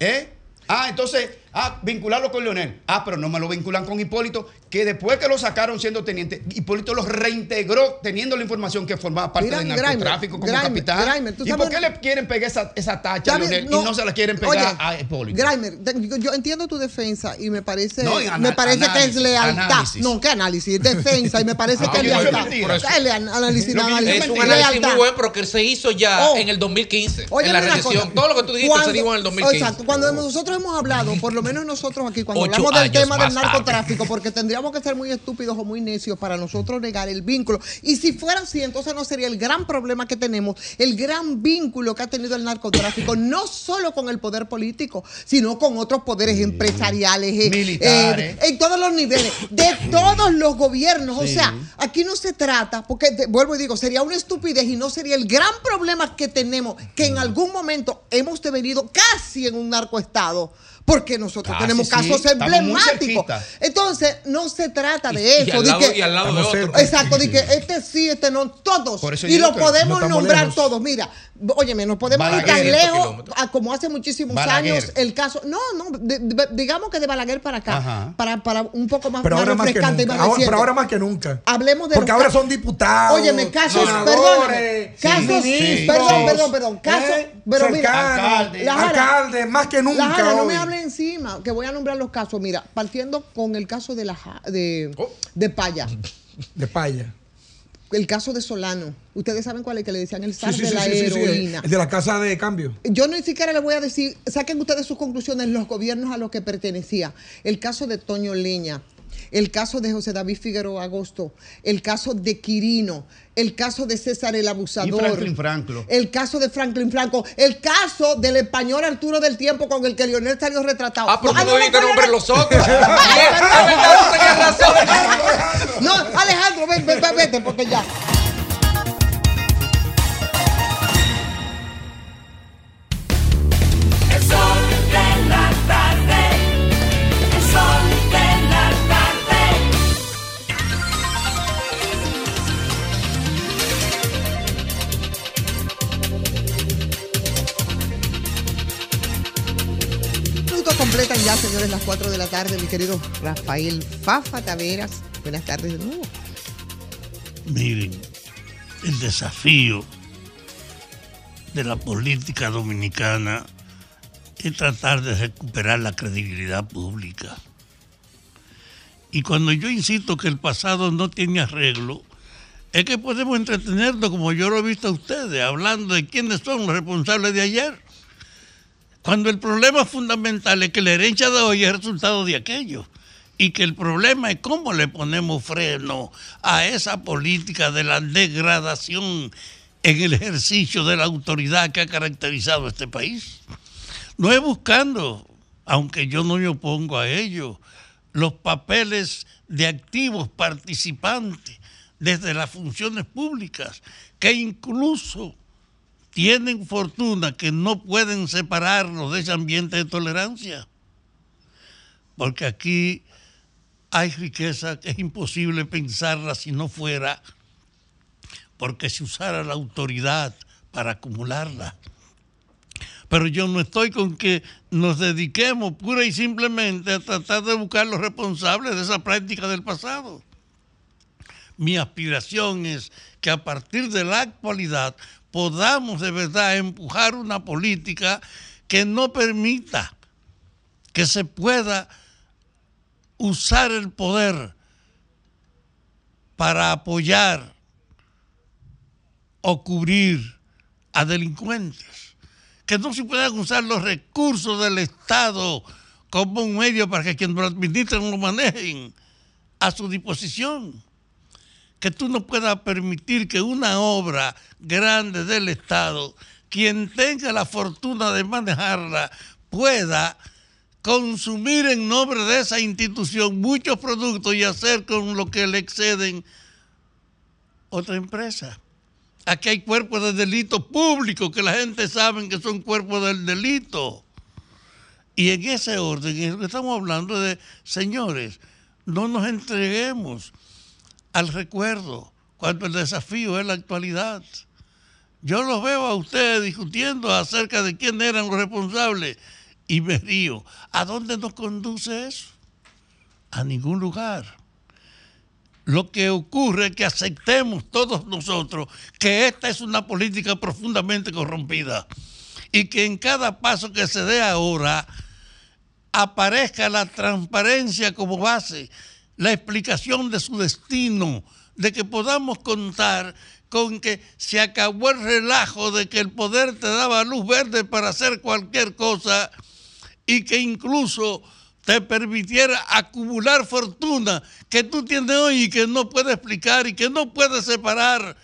¿eh? Ah, entonces, ah, vincularlo con Leonel. Ah, pero no me lo vinculan con Hipólito, que después que lo sacaron siendo teniente, Hipólito lo reintegró teniendo la información que formaba parte Mira, del Grimer, narcotráfico como Grimer, capitán. Grimer, ¿tú ¿Y sabes por qué le quieren pegar esa, esa tacha a Leonel y no se la quieren pegar Oye, a Hipólito? Grimer, te- yo entiendo tu defensa y me parece, No, ana- me parece que análisis, es lealtad. análisis. No, ¿qué análisis? Es defensa y me parece Ah, que es lealtad. mentira. ¿Qué le- análisis? Que yo- análisis? es un Lealtad. análisis muy bueno, pero que se hizo ya Oh. en el 2015. Óyeme en la reelección. Todo lo que tú dijiste Cuando- se dijo en el 2015. Exacto. Cuando nosotros hemos hablado, por lo menos nosotros aquí, cuando hablamos del tema del tarde. narcotráfico, porque tendríamos que ser muy estúpidos o muy necios para nosotros negar el vínculo. Y si fuera así, entonces no sería el gran problema que tenemos, el gran vínculo que ha tenido el narcotráfico, no solo con el poder político, sino con otros poderes empresariales, eh, Militares. eh, en todos los niveles, de todos los gobiernos. O sea, aquí no se trata, porque vuelvo y digo, sería una estupidez y no sería el gran problema que tenemos, que en algún momento hemos devenido casi en un narcoestado. Porque nosotros Casi, tenemos sí, casos muy emblemáticos. Entonces, no se trata de Y- y eso. al de lado- que- y al lado de otro. Exacto, de que este sí, este no, todos. Y lo no podemos estamos nombrar lejos. todos. Mira, óyeme, nos podemos ir tan Balaguer, lejos a como hace muchísimos Balaguer. años el caso. No, no, de- de- digamos que de Balaguer para acá, para, para un poco más, Pero más ahora más que refrescante y nunca. más Ahora- pero ahora más que nunca. Hablemos de Porque ahora son diputados. Óyeme, casos, perdóname, casos, perdón, perdón, perdón, casos, eh, pero mira, alcalde, más que nunca. No me hable encima, que voy a nombrar los casos. Mira, partiendo con el caso de la de, Oh. de Paya, De paya. el caso de Solano. Ustedes saben cuál es que le decían el Sí, zar sí, de sí, la sí, sí, sí, heroína. el de la casa de cambio. Yo ni siquiera le voy a decir, saquen ustedes sus conclusiones, los gobiernos a los que pertenecía. El caso de Toño Leña, el caso de José David Figueroa Agosto, el caso de Quirino, el caso de César el Abusador. Y Franklin Franco. El caso de Franklin Franco, el caso del español Arturo del Tiempo con el que Lionel salió retratado. Ah, pero No, no, dijiste nombre los otros. No Alejandro, ven, ven, ven, vete, porque ya. Ya, señores, las 4 de la tarde, mi querido Rafael Fafa Taveras. Buenas tardes de nuevo. Miren, el desafío de la política dominicana es tratar de recuperar la credibilidad pública. Y cuando yo insisto que el pasado no tiene arreglo, es que podemos entretenernos como yo lo he visto a ustedes, hablando de quiénes son los responsables de ayer. Cuando el problema fundamental es que la herencia de hoy es resultado de aquello. Y que el problema es cómo le ponemos freno a esa política de la degradación en el ejercicio de la autoridad que ha caracterizado este país. No es buscando, aunque yo no me opongo a ello, los papeles de activos participantes desde las funciones públicas, que incluso tienen fortuna que no pueden separarlos de ese ambiente de tolerancia. Porque aquí hay riqueza que es imposible pensarla si no fuera porque se usara la autoridad para acumularla. Pero yo no estoy con que nos dediquemos pura y simplemente a tratar de buscar los responsables de esa práctica del pasado. Mi aspiración es que a partir de la actualidad podamos de verdad empujar una política que no permita que se pueda usar el poder para apoyar o cubrir a delincuentes. Que no se puedan usar los recursos del Estado como un medio para que quienes lo administran lo manejen a su disposición. Que tú no puedas permitir que una obra grande del Estado, quien tenga la fortuna de manejarla, pueda consumir en nombre de esa institución muchos productos y hacer con lo que le exceden otra empresa. Aquí hay cuerpos de delito públicos que la gente sabe que son cuerpos del delito. Y en ese orden lo que estamos hablando de, señores, no nos entreguemos al recuerdo cuando el desafío es la actualidad. Yo los veo a ustedes discutiendo acerca de quién eran los responsables y me río. ¿A dónde nos conduce eso? A ningún lugar. Lo que ocurre es que aceptemos todos nosotros que esta es una política profundamente corrompida y que en cada paso que se dé ahora aparezca la transparencia como base, la explicación de su destino, de que podamos contar con que se acabó el relajo de que el poder te daba luz verde para hacer cualquier cosa y que incluso te permitiera acumular fortuna que tú tienes hoy y que no puedes explicar y que no puedes separar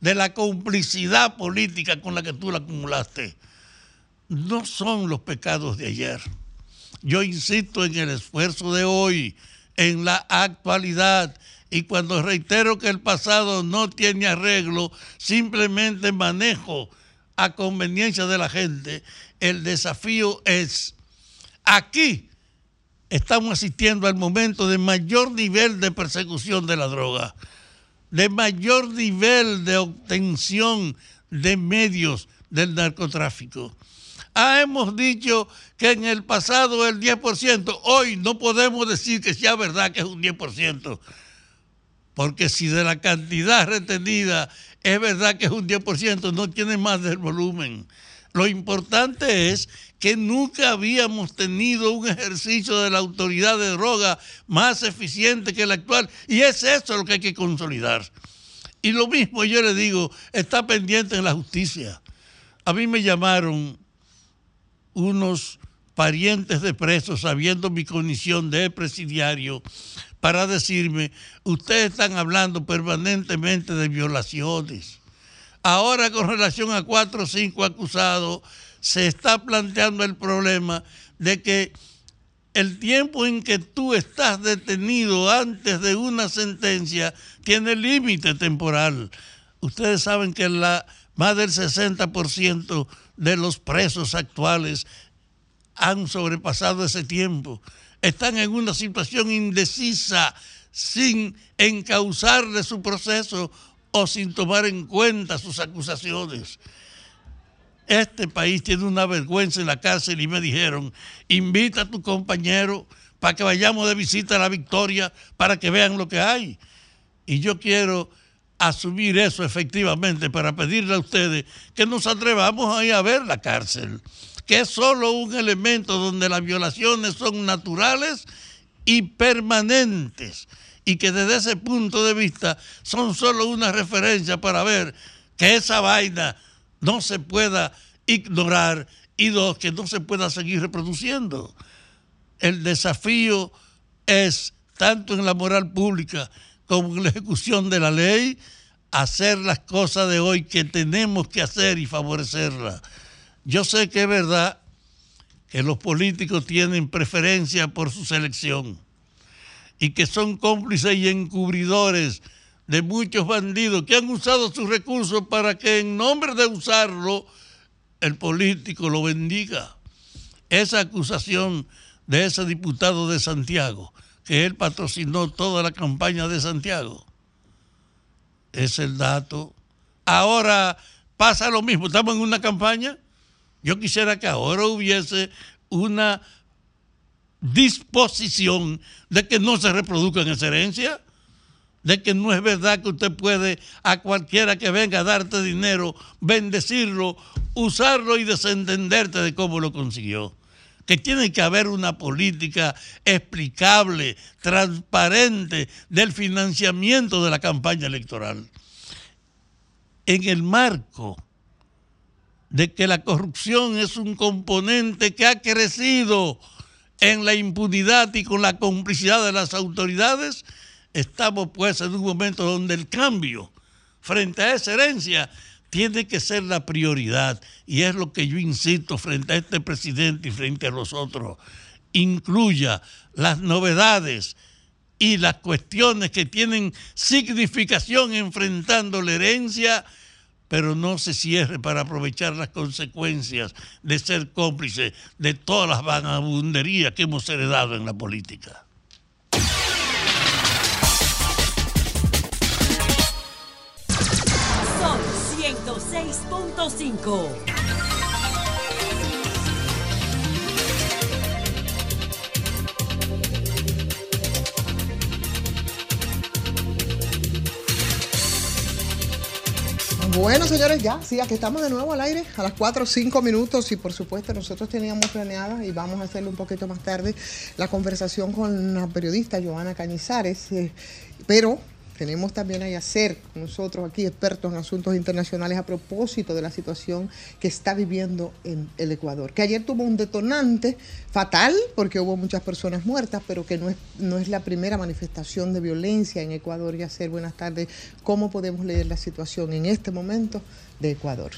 de la complicidad política con la que tú la acumulaste. No son los pecados de ayer. Yo insisto en el esfuerzo de hoy, en la actualidad, y cuando reitero que el pasado no tiene arreglo, simplemente manejo a conveniencia de la gente, el desafío es aquí estamos asistiendo al momento de mayor nivel de persecución de la droga, de mayor nivel de obtención de medios del narcotráfico. Ah, hemos dicho que en el pasado el 10%, hoy no podemos decir que sea verdad que es un 10%, porque si de la cantidad retenida es verdad que es un 10%, no tiene más del volumen. Lo importante es que nunca habíamos tenido un ejercicio de la autoridad de droga más eficiente que el actual. Y es eso lo que hay que consolidar. Y lo mismo yo le digo, está pendiente en la justicia. A mí me llamaron unos parientes de presos, sabiendo mi condición de presidiario, para decirme, ustedes están hablando permanentemente de violaciones. Ahora con relación a cuatro o cinco acusados, se está planteando el problema de que el tiempo en que tú estás detenido antes de una sentencia tiene límite temporal. Ustedes saben que la, más del 60% de los presos actuales han sobrepasado ese tiempo. Están en una situación indecisa sin encauzarle su proceso o sin tomar en cuenta sus acusaciones. Este país tiene una vergüenza en la cárcel y me dijeron, invita a tu compañero para que vayamos de visita a la Victoria para que vean lo que hay. Y yo quiero asumir eso efectivamente para pedirle a ustedes que nos atrevamos a ir a ver la cárcel, que es solo un elemento donde las violaciones son naturales y permanentes y que desde ese punto de vista son solo una referencia para ver que esa vaina no se pueda ignorar y dos, que no se pueda seguir reproduciendo. El desafío es, tanto en la moral pública como la ejecución de la ley, hacer las cosas de hoy que tenemos que hacer y favorecerlas. Yo sé que es verdad que los políticos tienen preferencia por su selección y que son cómplices y encubridores de muchos bandidos que han usado sus recursos para que en nombre de usarlo el político lo bendiga. Esa acusación de ese diputado de Santiago, que él patrocinó toda la campaña de Santiago, es el dato. Ahora pasa lo mismo, estamos en una campaña. Yo quisiera que ahora hubiese una disposición de que no se reproduzcan esa de que no es verdad que usted puede a cualquiera que venga a darte dinero, bendecirlo, usarlo y desentenderte de cómo lo consiguió. Que tiene que haber una política explicable, transparente del financiamiento de la campaña electoral. En el marco de que la corrupción es un componente que ha crecido en la impunidad y con la complicidad de las autoridades, estamos pues en un momento donde el cambio frente a esa herencia tiene que ser la prioridad. Y es lo que yo insisto frente a este presidente y frente a los otros. Incluya las novedades y las cuestiones que tienen significación enfrentando la herencia pero no se cierre para aprovechar las consecuencias de ser cómplice de todas las vagabunderías que hemos heredado en la política. 106.5. Bueno, señores, ya, sí, aquí estamos de nuevo al aire a las 4 o 5 minutos y por supuesto nosotros teníamos planeada y vamos a hacerlo un poquito más tarde la conversación con la periodista Joana Cañizares, eh, pero tenemos también a Yacer nosotros aquí, expertos en asuntos internacionales, a propósito de la situación que está viviendo en el Ecuador. Que ayer tuvo un detonante fatal, porque hubo muchas personas muertas, pero que no es, no es la primera manifestación de violencia en Ecuador. Yacer, buenas tardes. ¿Cómo podemos leer la situación en este momento de Ecuador?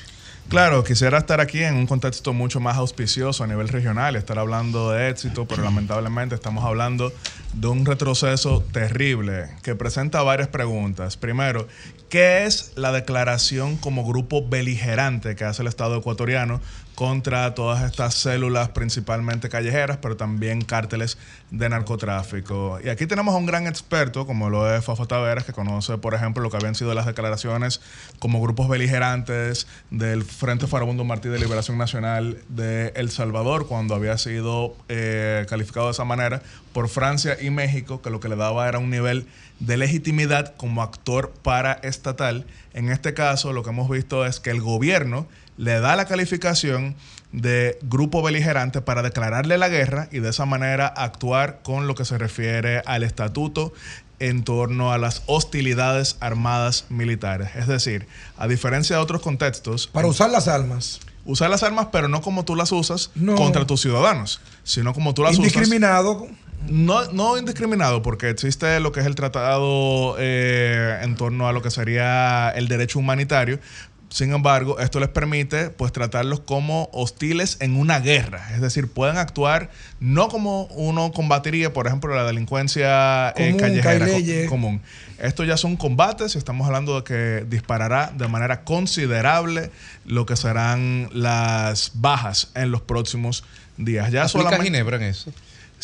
Claro, quisiera estar aquí en un contexto mucho más auspicioso a nivel regional, estar hablando de éxito, pero lamentablemente estamos hablando de un retroceso terrible que presenta varias preguntas. Primero, ¿qué es la declaración como grupo beligerante que hace el Estado ecuatoriano contra todas estas células, principalmente callejeras, pero también cárteles de narcotráfico? Y aquí tenemos a un gran experto, como lo es Fafo Taveras, que conoce, por ejemplo, lo que habían sido las declaraciones como grupos beligerantes del Frente Farabundo Martí de Liberación Nacional de El Salvador, cuando había sido eh, calificado de esa manera por Francia y México, que lo que le daba era un nivel de legitimidad como actor paraestatal. En este caso, lo que hemos visto es que el gobierno le da la calificación de grupo beligerante para declararle la guerra y de esa manera actuar con lo que se refiere al estatuto en torno a las hostilidades armadas militares. Es decir, a diferencia de otros contextos... Para usar las armas. Usar las armas, pero no como tú las usas contra tus ciudadanos, sino como tú las usas... Indiscriminado. No, no indiscriminado, porque existe lo que es el tratado eh, en torno a lo que sería el derecho humanitario. Sin embargo, esto les permite pues tratarlos como hostiles en una guerra. Es decir, pueden actuar no como uno combatiría, por ejemplo, la delincuencia eh, Común, callejera caileye. co- común. Esto ya son combates y estamos hablando de que disparará de manera considerable lo que serán las bajas en los próximos días. Ya ¿Aplica solamente- Ginebra en eso?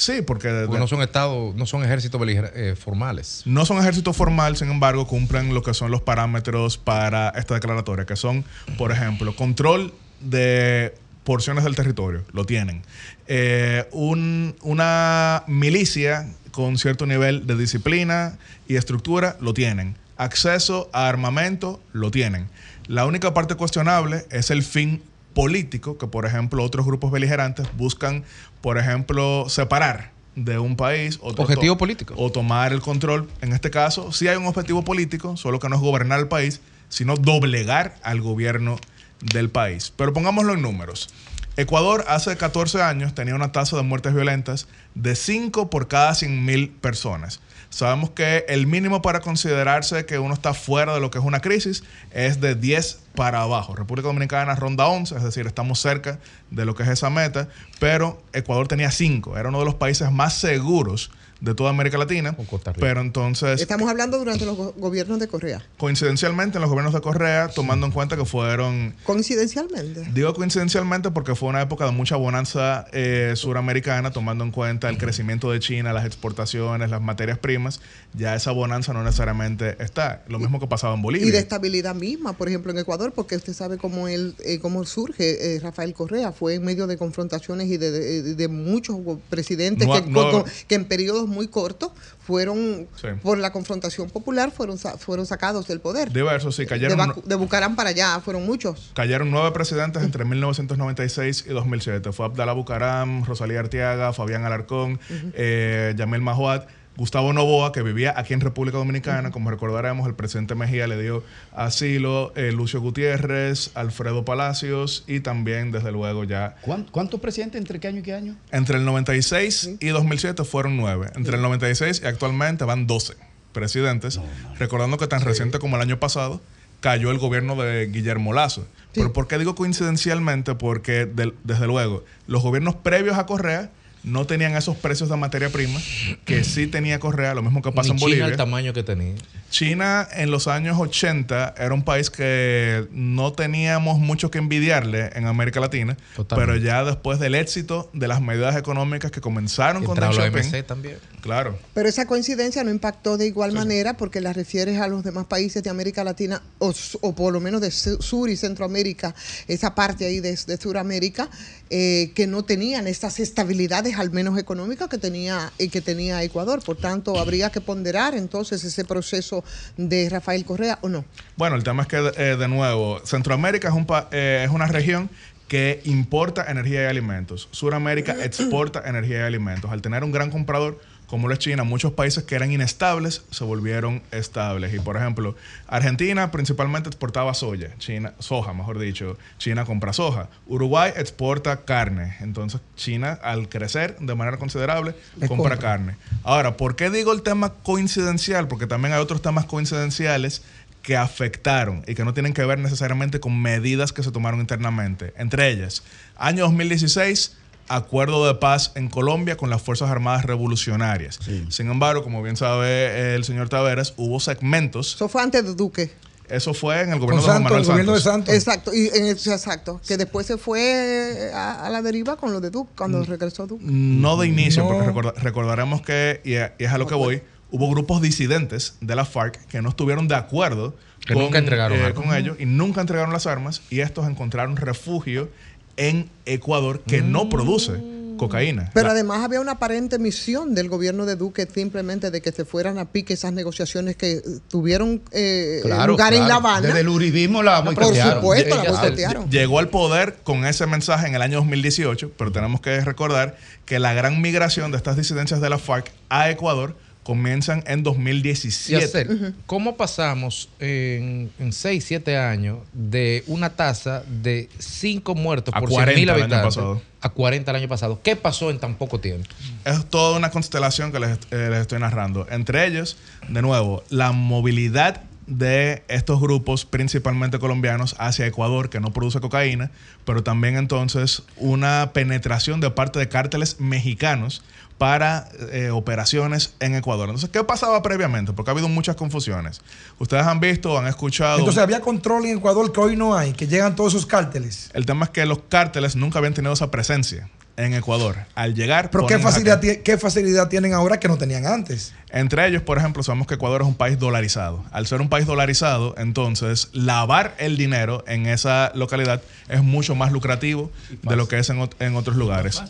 Sí, porque, Porque no son estados, no son ejércitos eh, formales. No son ejércitos formal, sin embargo, cumplen lo que son los parámetros para esta declaratoria, que son, por ejemplo, control de porciones del territorio, lo tienen. Eh, un- una milicia con cierto nivel de disciplina y estructura, lo tienen. Acceso a armamento, lo tienen. La única parte cuestionable es el fin político, que por ejemplo otros grupos beligerantes buscan, por ejemplo, separar de un país. otro Objetivo político. O tomar el control. En este caso, sí hay un objetivo político, solo que no es gobernar el país, sino doblegar al gobierno del país. Pero pongámoslo en números. Ecuador hace 14 años tenía una tasa de muertes violentas de 5 por cada 100 mil personas. Sabemos que el mínimo para considerarse que uno está fuera de lo que es una crisis es de 10 para abajo. República Dominicana ronda 11, es decir, estamos cerca de lo que es esa meta, pero Ecuador tenía 5. Era uno de los países más seguros de toda América Latina. Pero entonces, Estamos hablando durante los go- gobiernos de Correa. coincidencialmente, en los gobiernos de Correa, tomando en cuenta que fueron Coincidencialmente. Digo coincidencialmente porque fue una época de mucha bonanza eh, suramericana, tomando en cuenta el crecimiento de China, las exportaciones, las materias primas. Ya esa bonanza no necesariamente está. Lo mismo que pasaba en Bolivia. Y de estabilidad misma, por ejemplo, en Ecuador, porque usted sabe cómo él, eh, cómo surge eh, Rafael Correa, fue en medio de confrontaciones y de, de- de muchos presidentes No- que, no- con- que en periodos muy cortos fueron, Sí. por la confrontación popular, fueron, fueron sacados del poder. Diversos, sí, De, cayeron, Bacu- de Bucaram para allá fueron muchos. cayeron nueve presidentes entre 1996 y 2007. Fue Abdalá Bucaram, Rosalía Arteaga, Fabián Alarcón, eh, Yamil Mahuat. Gustavo Novoa, que vivía aquí en República Dominicana, como recordaremos, el presidente Mejía le dio asilo, eh, Lucio Gutiérrez, Alfredo Palacios y también, desde luego, ya ¿Cuán- ¿Cuántos presidentes entre qué año y qué año? Entre el 96 y 2007 fueron nueve. Entre el 96 y actualmente van 12 presidentes. Recordando que tan reciente como el año pasado cayó el gobierno de Guillermo Lazo. Pero ¿por qué digo coincidencialmente? Porque desde luego los gobiernos previos a Correa no tenían esos precios de materia prima que sí tenía Correa, lo mismo que pasa Ni en China Bolivia. el tamaño que tenía. China en los años 80 era un país que no teníamos mucho que envidiarle en América Latina, Totalmente. pero ya después del éxito de las medidas económicas que comenzaron con Deng la Xiaoping, OMC también. claro, Pero esa coincidencia no impactó de igual manera porque la refieres a los demás países de América Latina o, o por lo menos de Su- Sur y Centroamérica, esa parte ahí de, de Suramérica, eh, que no tenían estas estabilidades, al menos económicas, que tenía, eh, que tenía Ecuador. Por tanto, habría que ponderar entonces ese proceso de Rafael Correa o no. Bueno, el tema es que, eh, de nuevo, Centroamérica es, un pa- eh, es una región que importa energía y alimentos. Suramérica exporta energía y alimentos. Al tener un gran comprador como lo es China, muchos países que eran inestables se volvieron estables. Y por ejemplo, Argentina principalmente exportaba soya, China, soja, mejor dicho. China compra soja. Uruguay exporta carne. Entonces, China, al crecer de manera considerable, Le compra compra. carne. Ahora, ¿por qué digo el tema coincidencial? Porque también hay otros temas coincidenciales que afectaron y que no tienen que ver necesariamente con medidas que se tomaron internamente. Entre ellas, año 2016, acuerdo de paz en Colombia con las Fuerzas Armadas Revolucionarias. Sin embargo, como bien sabe el señor Taveras, hubo segmentos. Eso fue antes de Duque. Eso fue en el gobierno Con de Juan Santos, Manuel el gobierno de Santos. Santos. Exacto, y en eso- exacto, que después se fue a, a la deriva con lo de Duque, cuando regresó Duque. No de inicio, No. porque recorda- recordaremos que, y es y es a lo que voy, hubo grupos disidentes de la FARC que no estuvieron de acuerdo Que nunca entregaron eh, con ellos y nunca entregaron las armas y estos encontraron refugio en Ecuador que no produce cocaína. Pero La- además había una aparente misión del gobierno de Duque simplemente de que se fueran a pique esas negociaciones que eh, tuvieron eh, Claro, lugar en. La Habana. Desde el uribismo la Por boicotearon. supuesto, la boicotearon. Llegó al poder con ese mensaje en el año 2018, pero tenemos que recordar que la gran migración de estas disidencias de la FARC a Ecuador comienzan en 2017. Yacel, ¿cómo pasamos en, en 6, 7 años de una tasa de 5 muertos A por 40 100 mil habitantes pasado. a 40 el año pasado? ¿Qué pasó en tan poco tiempo? Es toda una constelación que les, eh, les estoy narrando. Entre ellos, de nuevo, la movilidad de estos grupos, principalmente colombianos, hacia Ecuador, que no produce cocaína, pero también entonces una penetración de parte de cárteles mexicanos para eh, operaciones en Ecuador. Entonces, ¿qué pasaba previamente? Porque ha habido muchas confusiones. Ustedes han visto, han escuchado... Entonces había control en Ecuador que hoy no hay, que llegan todos esos cárteles. el tema es que los cárteles nunca habían tenido esa presencia en Ecuador. Al llegar... Pero ¿qué facilidad, ¿qué facilidad tienen ahora que no tenían antes? Entre ellos, por ejemplo, sabemos que Ecuador es un país dolarizado. Al ser un país dolarizado, entonces lavar el dinero en esa localidad es mucho más lucrativo de lo que es en otros lugares.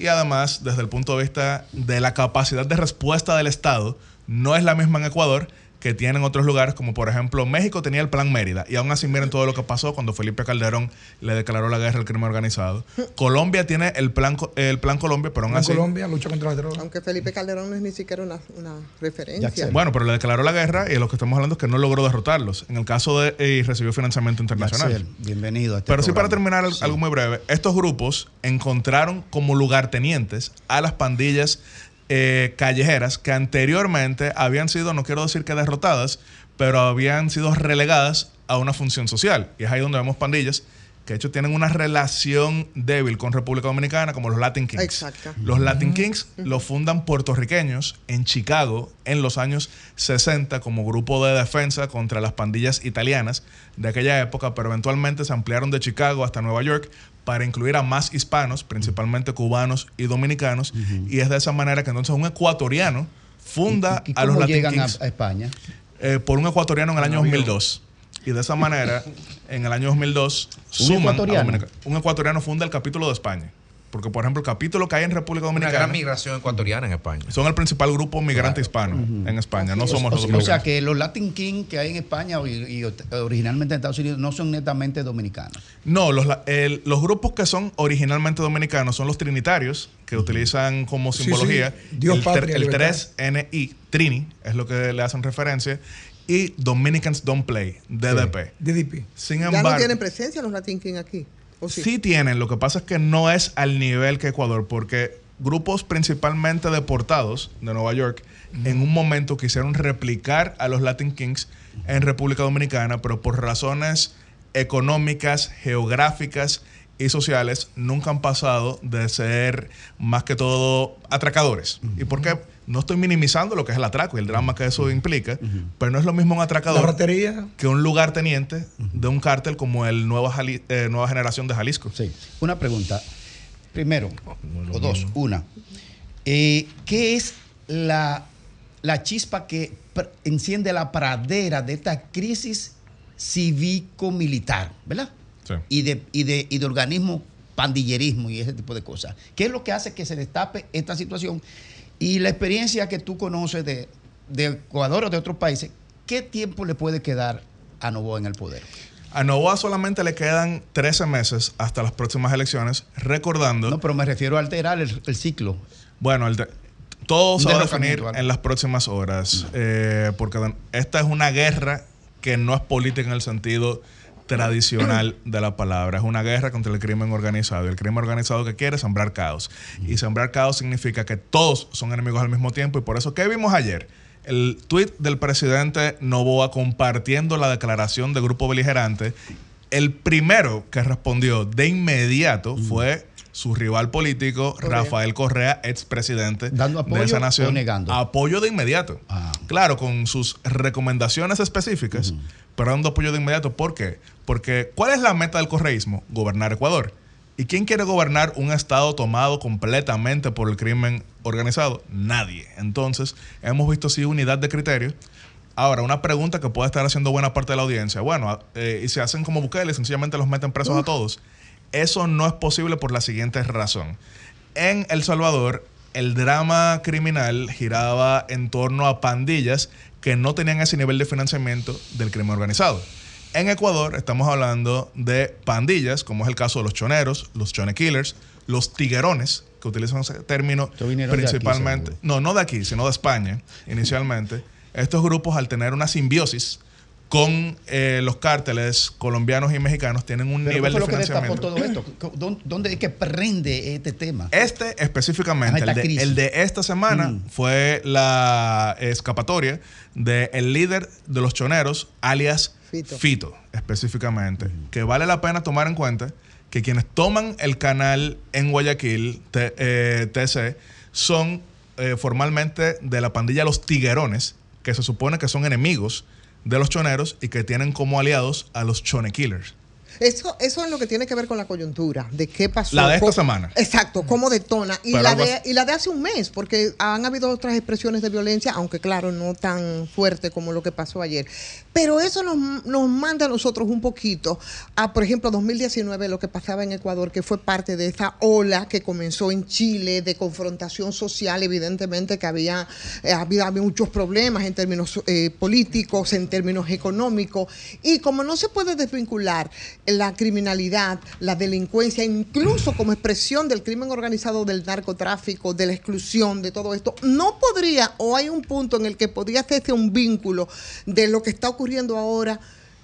Y además, desde el punto de vista de la capacidad de respuesta del Estado, no es la misma en Ecuador que tienen otros lugares, como por ejemplo México tenía el Plan Mérida, y aún así miren todo lo que pasó cuando Felipe Calderón le declaró la guerra al crimen organizado. Colombia tiene el Plan, el plan Colombia, pero aún así... Colombia lucha contra la droga. Aunque Felipe Calderón no es ni siquiera una, una referencia. Bueno, pero le declaró la guerra y lo que estamos hablando es que no logró derrotarlos. En el caso de... eh, y recibió financiamiento internacional. Bienvenido a este Pero sí, para terminar al- algo muy breve, estos grupos encontraron como lugartenientes a las pandillas eh, callejeras que anteriormente habían sido, no quiero decir que derrotadas, pero habían sido relegadas a una función social. Y es ahí donde vemos pandillas que de hecho tienen una relación débil con República Dominicana, como los Latin Kings. Exacto. Los Latin Kings los fundan puertorriqueños en Chicago en los años 60 como grupo de defensa contra las pandillas italianas de aquella época, pero eventualmente se ampliaron de Chicago hasta Nueva York para incluir a más hispanos, principalmente cubanos y dominicanos, y es de esa manera que entonces un ecuatoriano funda ¿Y a los cómo Latin llegan a, Kings a España? eh, por un ecuatoriano en el En año avión. 2002. Y de esa manera, en el año 2002, ¿Un suman a ecuatoriano? Dominica- un ecuatoriano funda el capítulo de España. Porque, por ejemplo, el capítulo que hay en República Una Dominicana gran migración ecuatoriana en España. son el principal grupo migrante hispano en España. No O- somos o, los o dominicanos. sea que los Latin King que hay en España y, y originalmente en Estados Unidos no son netamente dominicanos. No, los, la- el- los grupos que son originalmente dominicanos son los trinitarios, que utilizan como simbología sí. Dios, el, patria, el libertad. 3NI, Trini, es lo que le hacen referencia, y Dominicans Don't Play, DDP. DDP. Sin ya embargo, no tienen presencia los Latin King aquí. ¿O sí? Sí tienen, lo que pasa es que no es al nivel que Ecuador, porque grupos principalmente deportados de Nueva York en un momento quisieron replicar a los Latin Kings en República Dominicana, pero por razones económicas, geográficas y sociales nunca han pasado de ser más que todo atracadores. ¿Y por qué? No estoy minimizando lo que es el atraco y el drama que eso implica, pero no es lo mismo un atracador que un lugar teniente de un cártel como el Nueva, Jali- eh, Nueva Generación de Jalisco. Sí. Una pregunta. Primero, o dos, una. Eh, ¿Qué es la, la chispa que enciende la pradera de esta crisis cívico-militar, ¿verdad? Sí. Y de, y, de, y de organismo pandillerismo y ese tipo de cosas. ¿Qué es lo que hace que se destape esta situación? Y la experiencia que tú conoces de, de Ecuador o de otros países, ¿qué tiempo le puede quedar a Novoa en el poder? A Novoa solamente le quedan 13 meses hasta las próximas elecciones, recordando... No, pero me refiero a alterar el, el ciclo. Bueno, el de- todo se va a definir en las próximas horas, eh, porque esta es una guerra que no es política en el sentido tradicional de la palabra. Es una guerra contra el crimen organizado. Y el crimen organizado que quiere es sembrar caos. Y sembrar caos significa que todos son enemigos al mismo tiempo. Y por eso, ¿qué vimos ayer? El tuit del presidente Novoa compartiendo la declaración de Grupo Beligerante. El primero que respondió de inmediato fue su rival político, Rafael Correa, expresidente ¿Dando de apoyo esa nación. negando? Apoyo de inmediato. Claro, con sus recomendaciones específicas, pero dando apoyo de inmediato. ¿Por qué? Porque ¿cuál es la meta del correísmo? Gobernar Ecuador. ¿Y quién quiere gobernar un estado tomado completamente por el crimen organizado? Nadie. Entonces, hemos visto sí unidad de criterio. Ahora, una pregunta que puede estar haciendo buena parte de la audiencia. Bueno, eh, y se hacen como Bukele, sencillamente los meten presos a todos. Eso no es posible por la siguiente razón. En El Salvador, el drama criminal giraba en torno a pandillas que no tenían ese nivel de financiamiento del crimen organizado. En Ecuador estamos hablando de pandillas, como es el caso de los choneros, los chone killers, los tiguerones, que utilizan ese término de aquí, principalmente, no, no de aquí, sino de España, inicialmente. Estos grupos, al tener una simbiosis con eh, los cárteles colombianos y mexicanos, tienen un Pero nivel ¿qué de financiamiento. todo esto? ¿Dó- ¿Dónde es que prende este tema? Este específicamente, Ajá, el, de, el de esta semana Mm. fue la escapatoria del líder de los choneros, alias Fito, específicamente. Que vale la pena tomar en cuenta que quienes toman el canal en Guayaquil, T- eh, TC, son eh, formalmente de la pandilla Los Tiguerones, que se supone que son enemigos de los choneros y que tienen como aliados a los chone killers. Eso, eso es lo que tiene que ver con la coyuntura, de qué pasó. La de esta cómo- semana. Exacto, cómo detona. Y Pero la, de, y la de hace un mes, porque han habido otras expresiones de violencia, aunque claro, no tan fuerte como lo que pasó ayer. Pero eso nos, nos manda a nosotros un poquito a, por ejemplo, 2019, lo que pasaba en Ecuador, que fue parte de esa ola que comenzó en Chile de confrontación social, evidentemente que había, eh, había, había muchos problemas en términos eh, políticos, en términos económicos, y como no se puede desvincular la criminalidad, la delincuencia, incluso como expresión del crimen organizado, del narcotráfico, de la exclusión, de todo esto, no podría, o hay un punto en el que podría hacerse un vínculo de lo que está ocurriendo ahora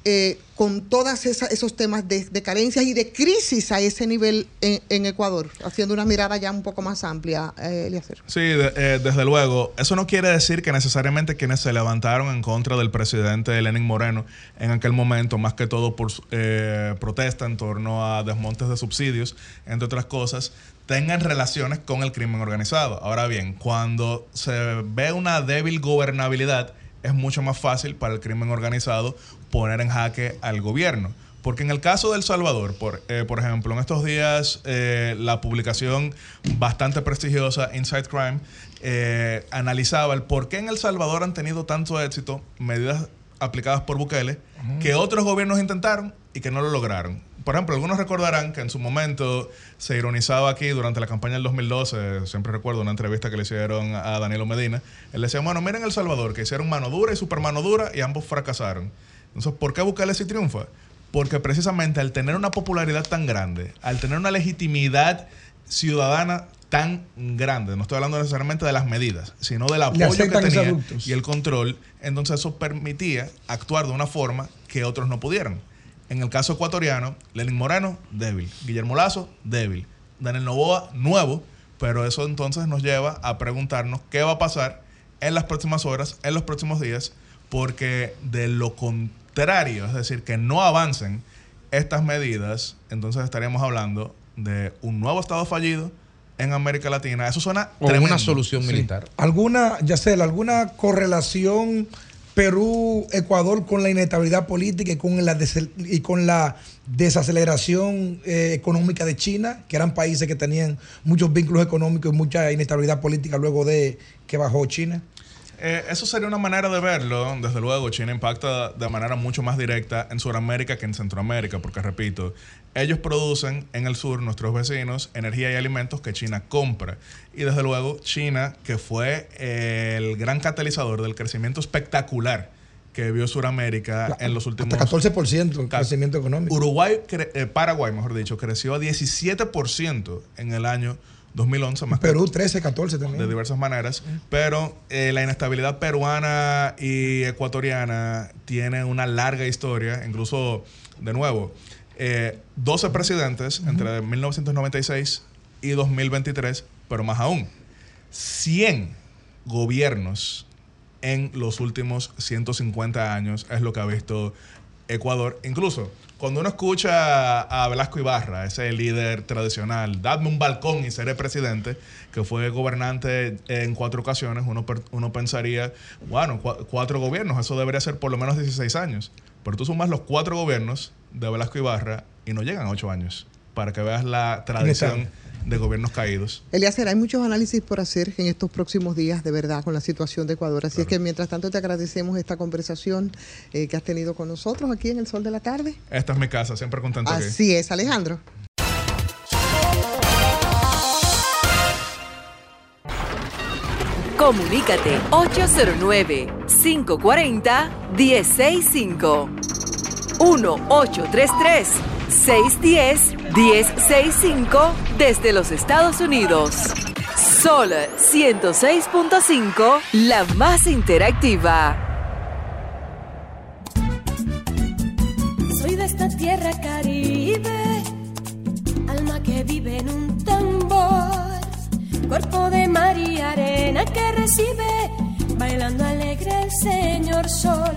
eh, con todos esos temas de, carencias y de crisis a ese nivel en, Ecuador, haciendo una mirada ya un poco más amplia, eh, Eliezer. Sí, eh, desde luego. Eso no quiere decir que necesariamente quienes se levantaron en contra del presidente Lenin Moreno en aquel momento, más que todo por eh, protesta en torno a desmontes de subsidios, entre otras cosas, tengan relaciones con el crimen organizado. Ahora bien, cuando se ve una débil gobernabilidad, es mucho más fácil para el crimen organizado poner en jaque al gobierno. Porque en el caso de El Salvador, por, eh, por ejemplo, en estos días eh, la publicación bastante prestigiosa Inside Crime eh, analizaba el por qué en El Salvador han tenido tanto éxito medidas aplicadas por Bukele que otros gobiernos intentaron y que no lo lograron. Por ejemplo, algunos recordarán que en su momento se ironizaba aquí durante la campaña del 2012, siempre recuerdo una entrevista que le hicieron a Danilo Medina, él decía, bueno, miren El Salvador, que hicieron mano dura y super mano dura y ambos fracasaron. Entonces, ¿por qué Bukele sí triunfa? Porque precisamente al tener una popularidad tan grande, al tener una legitimidad ciudadana tan grande, no estoy hablando necesariamente de las medidas, sino del apoyo que tenía y el control, entonces eso permitía actuar de una forma que otros no pudieran. En el caso ecuatoriano, Lenin Moreno, débil. Guillermo Lazo, débil. Daniel Novoa, nuevo, pero eso entonces nos lleva a preguntarnos qué va a pasar en las próximas horas, en los próximos días, porque de lo contrario, es decir, que no avancen estas medidas, entonces estaríamos hablando de un nuevo Estado fallido en América Latina. Eso suena O tremendo. una solución Sí. militar. ¿Alguna, Yacel, alguna correlación Perú-Ecuador con la inestabilidad política y con la, y con la desaceleración eh, económica de China, que eran países que tenían muchos vínculos económicos y mucha inestabilidad política luego de que bajó China? Eh, eso sería una manera de verlo. Desde luego, China impacta de manera mucho más directa en Sudamérica que en Centroamérica, porque repito, ellos producen en el sur, nuestros vecinos, energía y alimentos que China compra. Y desde luego, China, que fue eh, el gran catalizador del crecimiento espectacular que vio Sudamérica en los últimos Hasta 14% el crecimiento económico. Uruguay, eh, Paraguay, mejor dicho, creció a 17% en el año 2011. Más Perú 13, 14 de también. diversas maneras, pero eh, la inestabilidad peruana y ecuatoriana tiene una larga historia, incluso, de nuevo, eh, 12 presidentes entre 1996 y 2023, pero más aún, 100 gobiernos en los últimos 150 años es lo que ha visto Ecuador. Incluso cuando uno escucha a Velasco Ibarra, ese líder tradicional, dadme un balcón y seré presidente, que fue gobernante en cuatro ocasiones, uno, uno pensaría, bueno, cua- cuatro gobiernos, eso debería ser por lo menos 16 años. Pero tú sumas los cuatro gobiernos de Velasco Ibarra y no llegan a ocho años, para que veas la tradición de gobiernos caídos. Eliezer, hay muchos análisis por hacer en estos próximos días, de verdad, con la situación de Ecuador. Así es que mientras tanto te agradecemos esta conversación eh, que has tenido con nosotros aquí en el Sol de la Tarde. Esta es mi casa, siempre contento aquí. Así es, Alejandro. Comunícate 809-540-1065. 1-833-610-1065 desde los Estados Unidos. Sol 106.5, la más interactiva. Soy de esta tierra caribe, alma que vive en un tambor, cuerpo de mar y arena que recibe, bailando alegre el señor sol,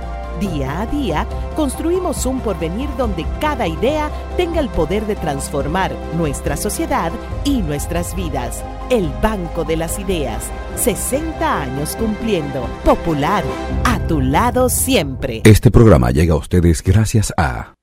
Día a día, construimos un porvenir donde cada idea tenga el poder de transformar nuestra sociedad y nuestras vidas. El Banco de las Ideas, 60 años cumpliendo. Popular, a tu lado siempre. Este programa llega a ustedes gracias a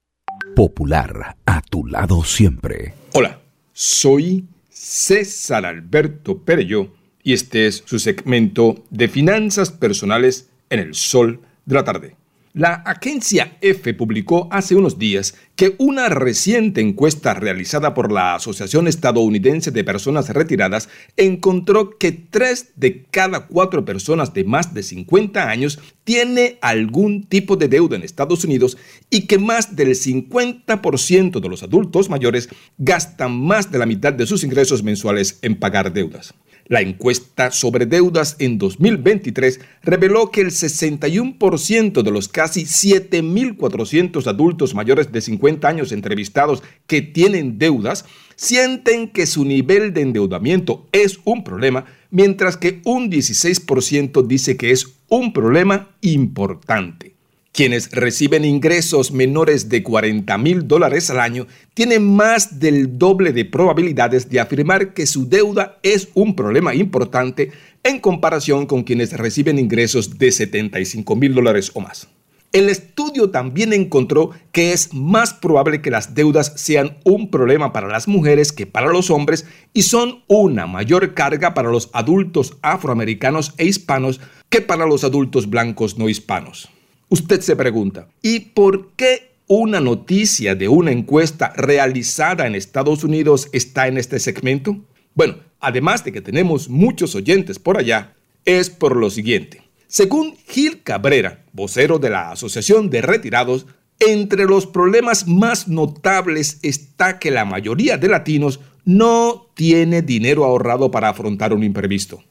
Popular, a tu lado siempre. Hola, soy César Alberto Perello y este es su segmento de finanzas personales en el sol de la tarde. La agencia F publicó hace unos días que una reciente encuesta realizada por la Asociación Estadounidense de Personas Retiradas encontró que 3 de cada 4 personas de más de 50 años tiene algún tipo de deuda en Estados Unidos y que más del 50% de los adultos mayores gastan más de la mitad de sus ingresos mensuales en pagar deudas. La encuesta sobre deudas en 2023 reveló que el 61% de los casi 7.400 adultos mayores de 50 años entrevistados que tienen deudas sienten que su nivel de endeudamiento es un problema, mientras que un 16% dice que es un problema importante. Quienes reciben ingresos menores de 40 mil dólares al año tienen más del doble de probabilidades de afirmar que su deuda es un problema importante en comparación con quienes reciben ingresos de 75 mil dólares o más. El estudio también encontró que es más probable que las deudas sean un problema para las mujeres que para los hombres y son una mayor carga para los adultos afroamericanos e hispanos que para los adultos blancos no hispanos. Usted se pregunta, ¿y por qué una noticia de una encuesta realizada en Estados Unidos está en este segmento? Bueno, además de que tenemos muchos oyentes por allá, es por lo siguiente. Según Gil Cabrera, vocero de la Asociación de Retirados, entre los problemas más notables está que la mayoría de latinos no tiene dinero ahorrado para afrontar un imprevisto.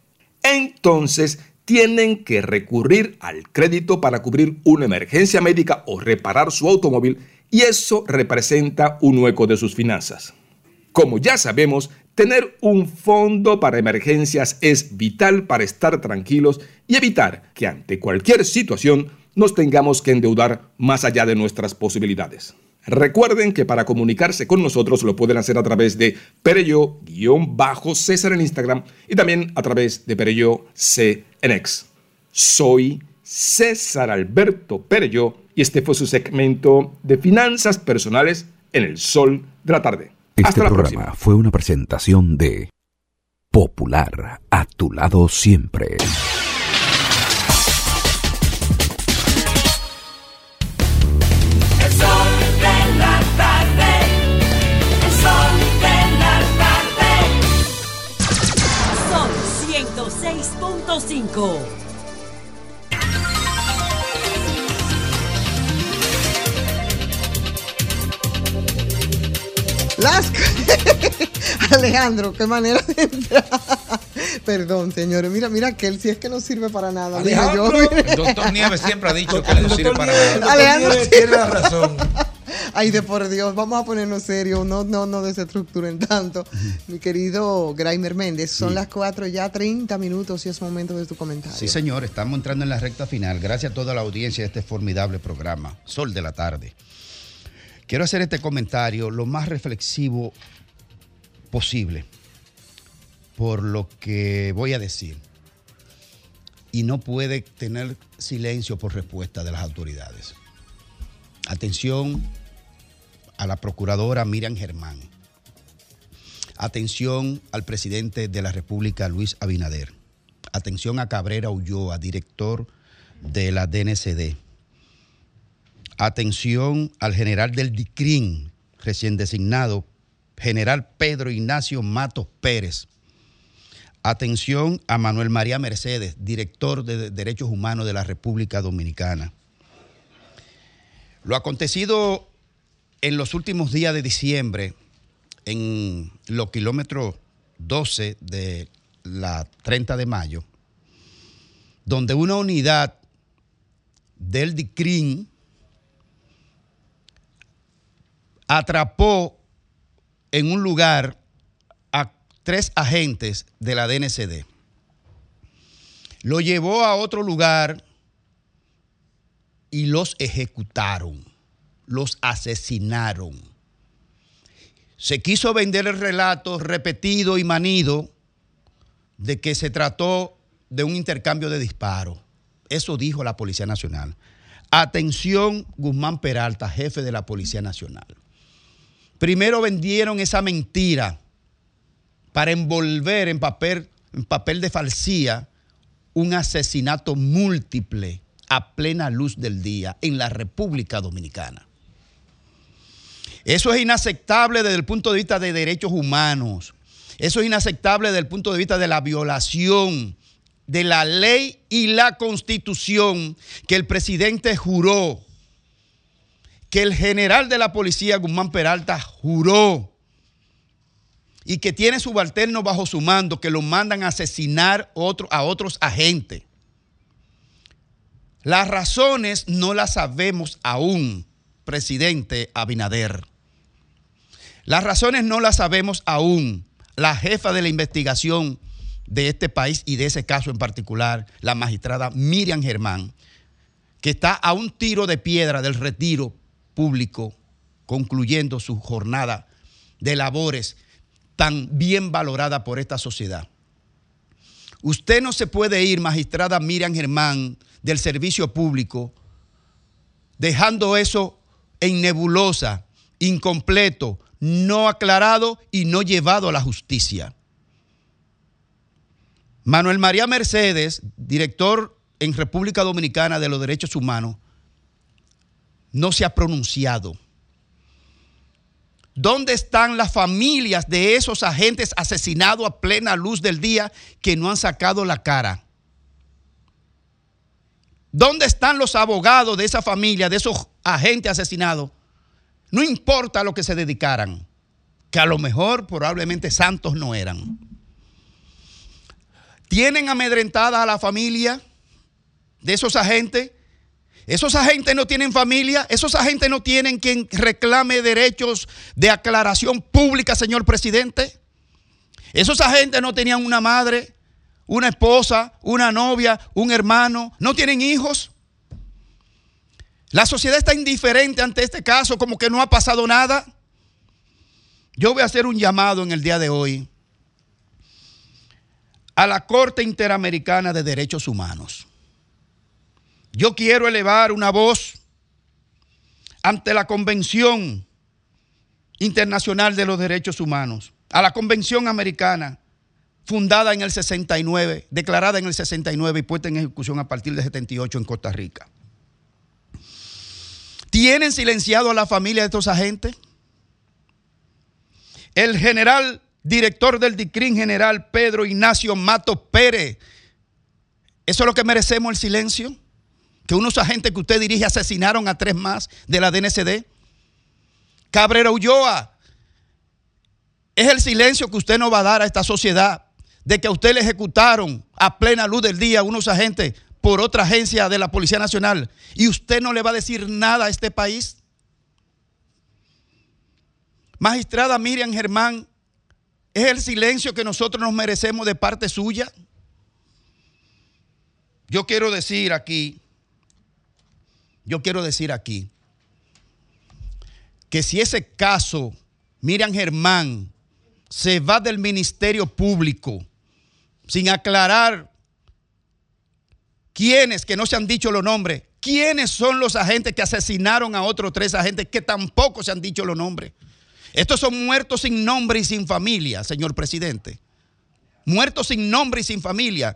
Entonces, tienen que recurrir al crédito para cubrir una emergencia médica o reparar su automóvil y eso representa un hueco de sus finanzas. Como ya sabemos, tener un fondo para emergencias es vital para estar tranquilos y evitar que ante cualquier situación nos tengamos que endeudar más allá de nuestras posibilidades. Recuerden que para comunicarse con nosotros lo pueden hacer a través de Perello-César en Instagram y también a través de Perello C en X. Soy César Alberto Perello y este fue su segmento de finanzas personales en el sol de la tarde. Este Hasta la programa próxima. fue una presentación de Popular, a tu lado siempre. Son 106.5. Las... Alejandro, qué manera de entrar. Perdón, señores. Mira, mira que él si es que no sirve para nada. Yo-. El doctor Nieves siempre ha dicho que no sirve para nada. Alejandro Nieves tiene la razón. Ay, de por Dios, vamos a ponernos serios, no, no, no desestructuren tanto. Mi querido Graimer Méndez, son las 4 ya 30 minutos y es momento de tu comentario. Sí, señor, estamos entrando en la recta final. Gracias a toda la audiencia de este formidable programa, Sol de la Tarde. Quiero hacer este comentario lo más reflexivo posible por lo que voy a decir. Y no puede tener silencio por respuesta de las autoridades. Atención a la procuradora Miriam Germán. Atención al presidente de la República, Luis Abinader. Atención a Cabrera Ulloa, director de la DNCD. Atención al general del DICRIN, recién designado, general Pedro Ignacio Matos Pérez. Atención a Manuel María Mercedes, director de Derechos Humanos de la República Dominicana. Lo acontecido en los últimos días de diciembre, en los kilómetros 12 de la 30 de mayo, donde una unidad del DICRIN atrapó en un lugar a tres agentes de la DNCD. Lo llevó a otro lugar y los ejecutaron, los asesinaron. Se quiso vender el relato repetido y manido de que se trató de un intercambio de disparos. Eso dijo la Policía Nacional. Atención, Guzmán Peralta, jefe de la Policía Nacional. Primero vendieron esa mentira para envolver en papel, en papel de falsía un asesinato múltiple a plena luz del día en la República Dominicana. Eso es inaceptable desde el punto de vista de derechos humanos. Eso es inaceptable desde el punto de vista de la violación de la ley y la constitución que el presidente juró, que el general de la policía, Guzmán Peralta, juró y que tiene subalternos bajo su mando que lo mandan a asesinar a otros agentes. Las razones no las sabemos aún, presidente Abinader. Las razones no las sabemos aún. La jefa de la investigación de este país y de ese caso en particular, la magistrada Miriam Germán, que está a un tiro de piedra del retiro público, concluyendo su jornada de labores tan bien valorada por esta sociedad. Usted no se puede ir, magistrada Miriam Germán, del servicio público, dejando eso en nebulosa, incompleto, no aclarado y no llevado a la justicia. Manuel María Mercedes, director en República Dominicana de los Derechos Humanos, no se ha pronunciado. ¿Dónde están las familias de esos agentes asesinados a plena luz del día que no han sacado la cara? ¿Dónde están los abogados de esa familia, de esos agentes asesinados? No importa lo que se dedicaran, que a lo mejor probablemente santos no eran. ¿Tienen amedrentada a la familia de esos agentes? Esos agentes no tienen familia, esos agentes no tienen quien reclame derechos de aclaración pública, señor presidente. Esos agentes no tenían una madre, una esposa, una novia, un hermano, no tienen hijos. La sociedad está indiferente ante este caso, como que no ha pasado nada. Yo voy a hacer un llamado en el día de hoy a la Corte Interamericana de Derechos Humanos. Yo quiero elevar una voz ante la Convención Internacional de los Derechos Humanos, a la Convención Americana, fundada en el 69, declarada en el 69 y puesta en ejecución a partir del 78 en Costa Rica. ¿Tienen silenciado a la familia de estos agentes? El general director del DICRIN general Pedro Ignacio Mato Pérez. ¿Eso es lo que merecemos el silencio? Que unos agentes que usted dirige asesinaron a tres más de la DNCD. Cabrera Ulloa. Es el silencio que usted no va a dar a esta sociedad de que a usted le ejecutaron a plena luz del día unos agentes por otra agencia de la Policía Nacional y usted no le va a decir nada a este país. Magistrada Miriam Germán, ¿es el silencio que nosotros nos merecemos de parte suya? Yo quiero decir aquí, yo quiero decir aquí, que si ese caso, Miriam Germán, se va del Ministerio Público sin aclarar quiénes, que no se han dicho los nombres, quiénes son los agentes que asesinaron a otros tres agentes que tampoco se han dicho los nombres. Estos son muertos sin nombre y sin familia, señor presidente. Muertos sin nombre y sin familia.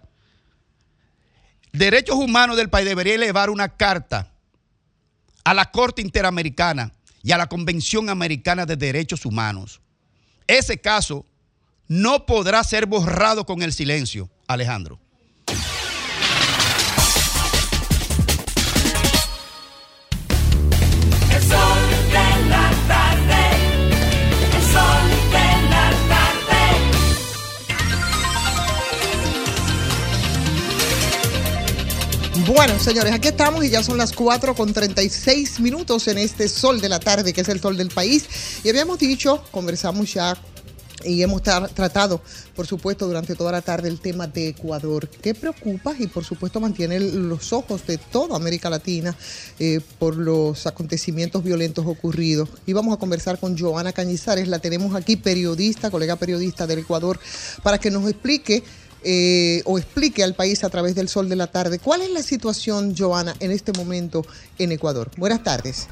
Derechos Humanos del país debería elevar una carta a la Corte Interamericana y a la Convención Americana de Derechos Humanos. Ese caso no podrá ser borrado con el silencio, Alejandro. Bueno, señores, aquí estamos y ya son las 4 con 36 minutos en este sol de la tarde, que es el sol del país. Y habíamos dicho, conversamos ya y hemos tra- tratado, por supuesto, durante toda la tarde el tema de Ecuador, que preocupa y, por supuesto, mantiene los ojos de toda América Latina eh, por los acontecimientos violentos ocurridos. Y vamos a conversar con Joana Cañizares, la tenemos aquí, periodista, colega periodista del Ecuador, para que nos explique eh, o explique al país a través del sol de la tarde cuál es la situación, Joana, en este momento en Ecuador. Buenas tardes.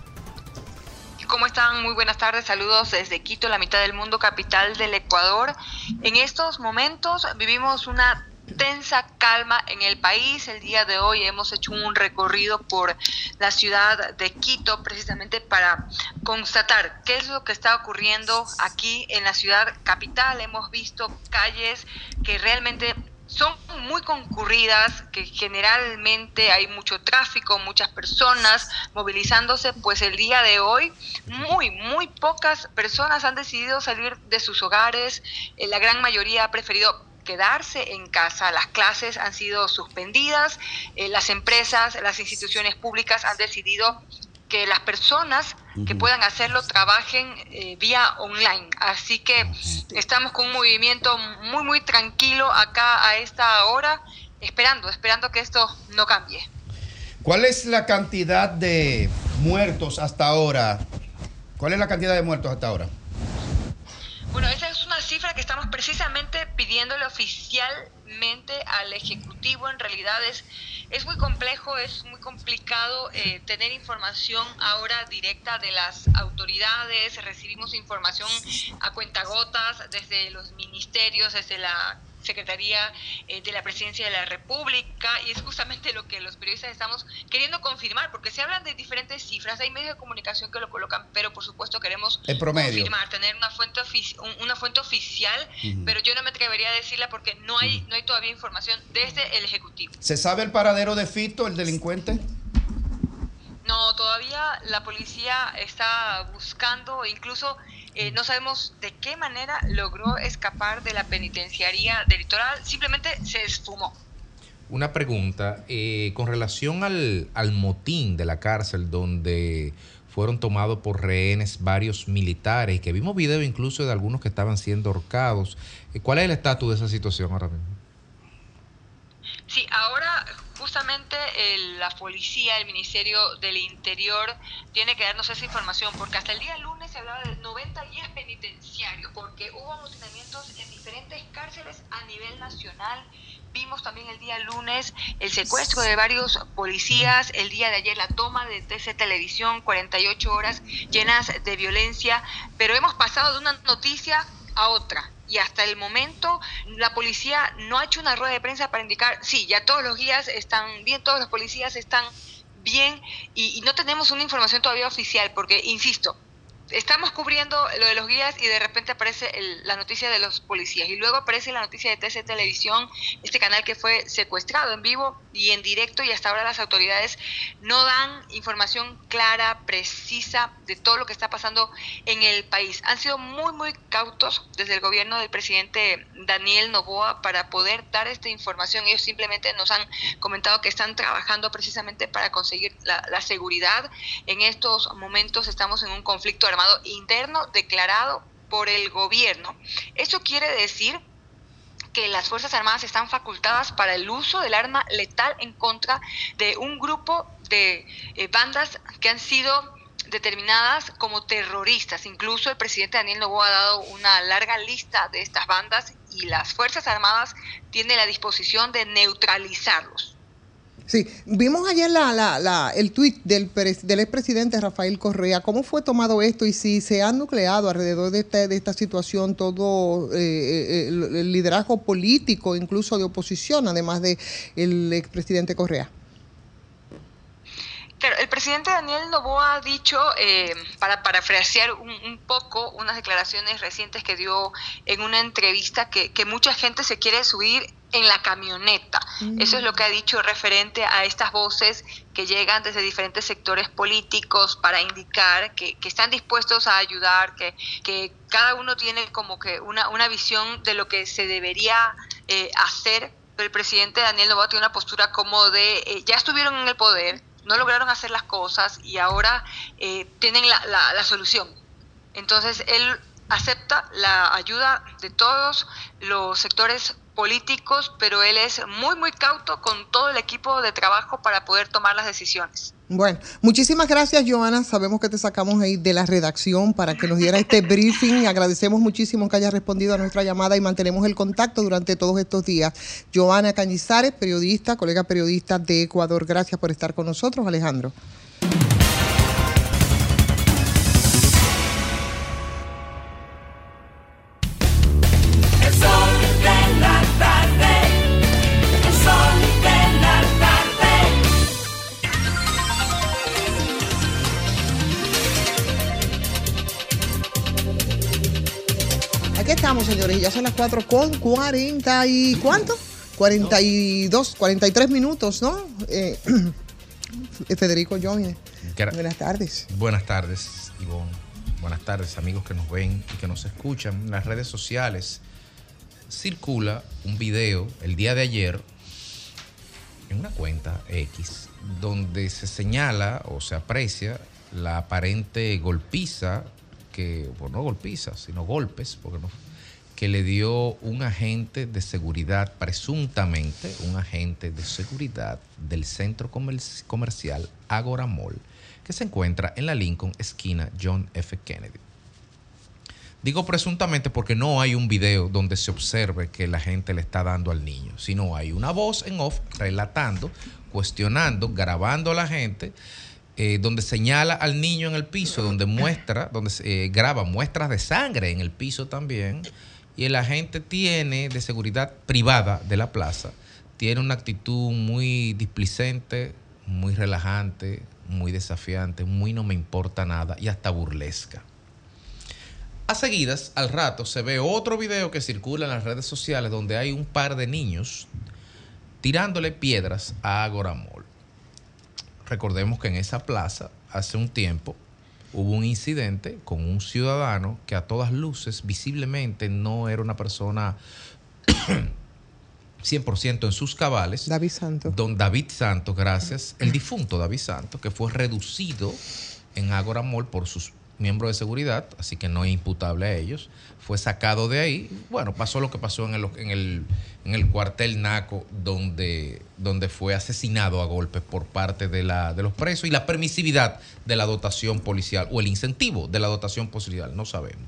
¿Cómo están? Muy buenas tardes. Saludos desde Quito, la mitad del mundo, capital del Ecuador. En estos momentos vivimos una tensa calma en el país. El día de hoy hemos hecho un recorrido por la ciudad de Quito precisamente para constatar qué es lo que está ocurriendo aquí en la ciudad capital. Hemos visto calles que realmente son muy concurridas, que generalmente hay mucho tráfico, muchas personas movilizándose, pues el día de hoy muy, muy pocas personas han decidido salir de sus hogares, Eh, la gran mayoría ha preferido quedarse en casa, las clases han sido suspendidas, eh, las empresas, las instituciones públicas han decidido que las personas que puedan hacerlo trabajen eh, vía online. Así que estamos con un movimiento muy, muy tranquilo acá a esta hora, esperando, esperando que esto no cambie. ¿Cuál es la cantidad de muertos hasta ahora? ¿Cuál es la cantidad de muertos hasta ahora? Bueno, esa es una cifra que estamos precisamente pidiéndole oficialmente al Ejecutivo. En realidad es, es muy complejo, es muy complicado eh, tener información ahora directa de las autoridades. Recibimos información a cuentagotas desde los ministerios, desde la Secretaría eh, de la Presidencia de la República y es justamente lo que los periodistas estamos queriendo confirmar porque se hablan de diferentes cifras, hay medios de comunicación que lo colocan, pero por supuesto queremos El promedio. confirmar, tener una fuente una fuente oficial, pero yo no me atrevería a decirla porque no hay no hay todavía información desde el ejecutivo. ¿Se sabe el paradero de Fito, el delincuente? No, todavía la policía está buscando, incluso eh, no sabemos de qué manera logró escapar de la penitenciaría del litoral, simplemente se esfumó. Una pregunta eh, con relación al, al motín de la cárcel donde fueron tomados por rehenes varios militares y que vimos video incluso de algunos que estaban siendo ahorcados. Eh, ¿Cuál es el estatus de esa situación ahora mismo? Sí, ahora justamente el- la policía, el Ministerio del Interior tiene que darnos esa información porque hasta el día lunes se hablaba de 90 guías penitenciarios porque hubo amotinamientos en diferentes cárceles a nivel nacional. Vimos también el día lunes el secuestro de varios policías, el día de ayer la toma de TC Televisión, 48 horas llenas de violencia, pero hemos pasado de una noticia a otra. Y hasta el momento la policía no ha hecho una rueda de prensa para indicar, sí, ya todos los guías están bien, todos los policías están bien y, y no tenemos una información todavía oficial porque, insisto, estamos cubriendo lo de los guías y de repente aparece la noticia de los policías y luego aparece la noticia de TC Televisión, este canal que fue secuestrado en vivo y en directo y hasta ahora las autoridades no dan información clara, precisa de todo lo que está pasando en el país. Han sido muy, muy cautos desde el gobierno del presidente Daniel Novoa para poder dar esta información. Ellos simplemente nos han comentado que están trabajando precisamente para conseguir la, la seguridad. En estos momentos estamos en un conflicto armado interno declarado por el gobierno. Eso quiere decir que las Fuerzas Armadas están facultadas para el uso del arma letal en contra de un grupo de eh, bandas que han sido determinadas como terroristas. Incluso el presidente Daniel Noboa ha dado una larga lista de estas bandas y las Fuerzas Armadas tienen la disposición de neutralizarlos. Sí, vimos ayer la, la, la- el tuit del, del expresidente Rafael Correa. ¿Cómo fue tomado esto y si se ha nucleado alrededor de esta, de esta situación todo eh, eh, el, liderazgo político, incluso de oposición, además de el expresidente Correa? Claro, el presidente Daniel Noboa ha dicho, eh, para parafrasear un, un poco unas declaraciones recientes que dio en una entrevista, que mucha gente se quiere subir en la camioneta. Eso es lo que ha dicho referente a estas voces que llegan desde diferentes sectores políticos para indicar que, están dispuestos a ayudar, que, que cada uno tiene como que una, una visión de lo que se debería eh, hacer pero el presidente Daniel Noboa tiene una postura como de eh, ya estuvieron en el poder, no lograron hacer las cosas y ahora eh, tienen la, la- la solución. Entonces él acepta la ayuda de todos los sectores políticos, pero él es muy, muy cauto con todo el equipo de trabajo para poder tomar las decisiones. Bueno, muchísimas gracias, Joana. Sabemos que te sacamos ahí de la redacción para que nos diera este briefing. Agradecemos muchísimo que hayas respondido a nuestra llamada y mantenemos el contacto durante todos estos días. Joana Cañizares, periodista, colega periodista de Ecuador. Gracias por estar con nosotros, Alejandro. Señores, y ya son las 4 con 40 y ¿cuánto? 42, 43 minutos, ¿no? Eh, Federico Jones. Buenas tardes. Buenas tardes, Ivonne. Buenas tardes, amigos que nos ven y que nos escuchan. En las redes sociales circula un video el día de ayer en una cuenta X donde se señala o se aprecia la aparente golpiza que, bueno, no golpiza, sino golpes, porque no, que le dio un agente de seguridad, presuntamente un agente de seguridad del centro comer- comercial Agora Mall, que se encuentra en la Lincoln, esquina John F. Kennedy. Digo presuntamente porque no hay un video donde se observe que la gente le está dando al niño, sino hay una voz en off relatando, cuestionando, grabando a la gente, eh, donde señala al niño en el piso, donde muestra, donde eh, graba muestras de sangre en el piso también, y el agente tiene de seguridad privada de la plaza, tiene una actitud muy displicente, muy relajante, muy desafiante, muy no me importa nada y hasta burlesca. A seguidas, al rato, se ve otro video que circula en las redes sociales donde hay un par de niños tirándole piedras a Agora Mall. Recordemos que en esa plaza, hace un tiempo, hubo un incidente con un ciudadano que a todas luces, visiblemente, no era una persona 100% en sus cabales. David Santos. Don David Santos, gracias. El difunto David Santos, que fue reducido en Agora Mall por sus miembros de seguridad, así que no es imputable a ellos. Fue sacado de ahí. Bueno, pasó lo que pasó en el, en el, en el cuartel Naco, donde, donde fue asesinado a golpes por parte de, la, de los presos y la permisividad de la dotación policial o el incentivo de la dotación policial, no sabemos.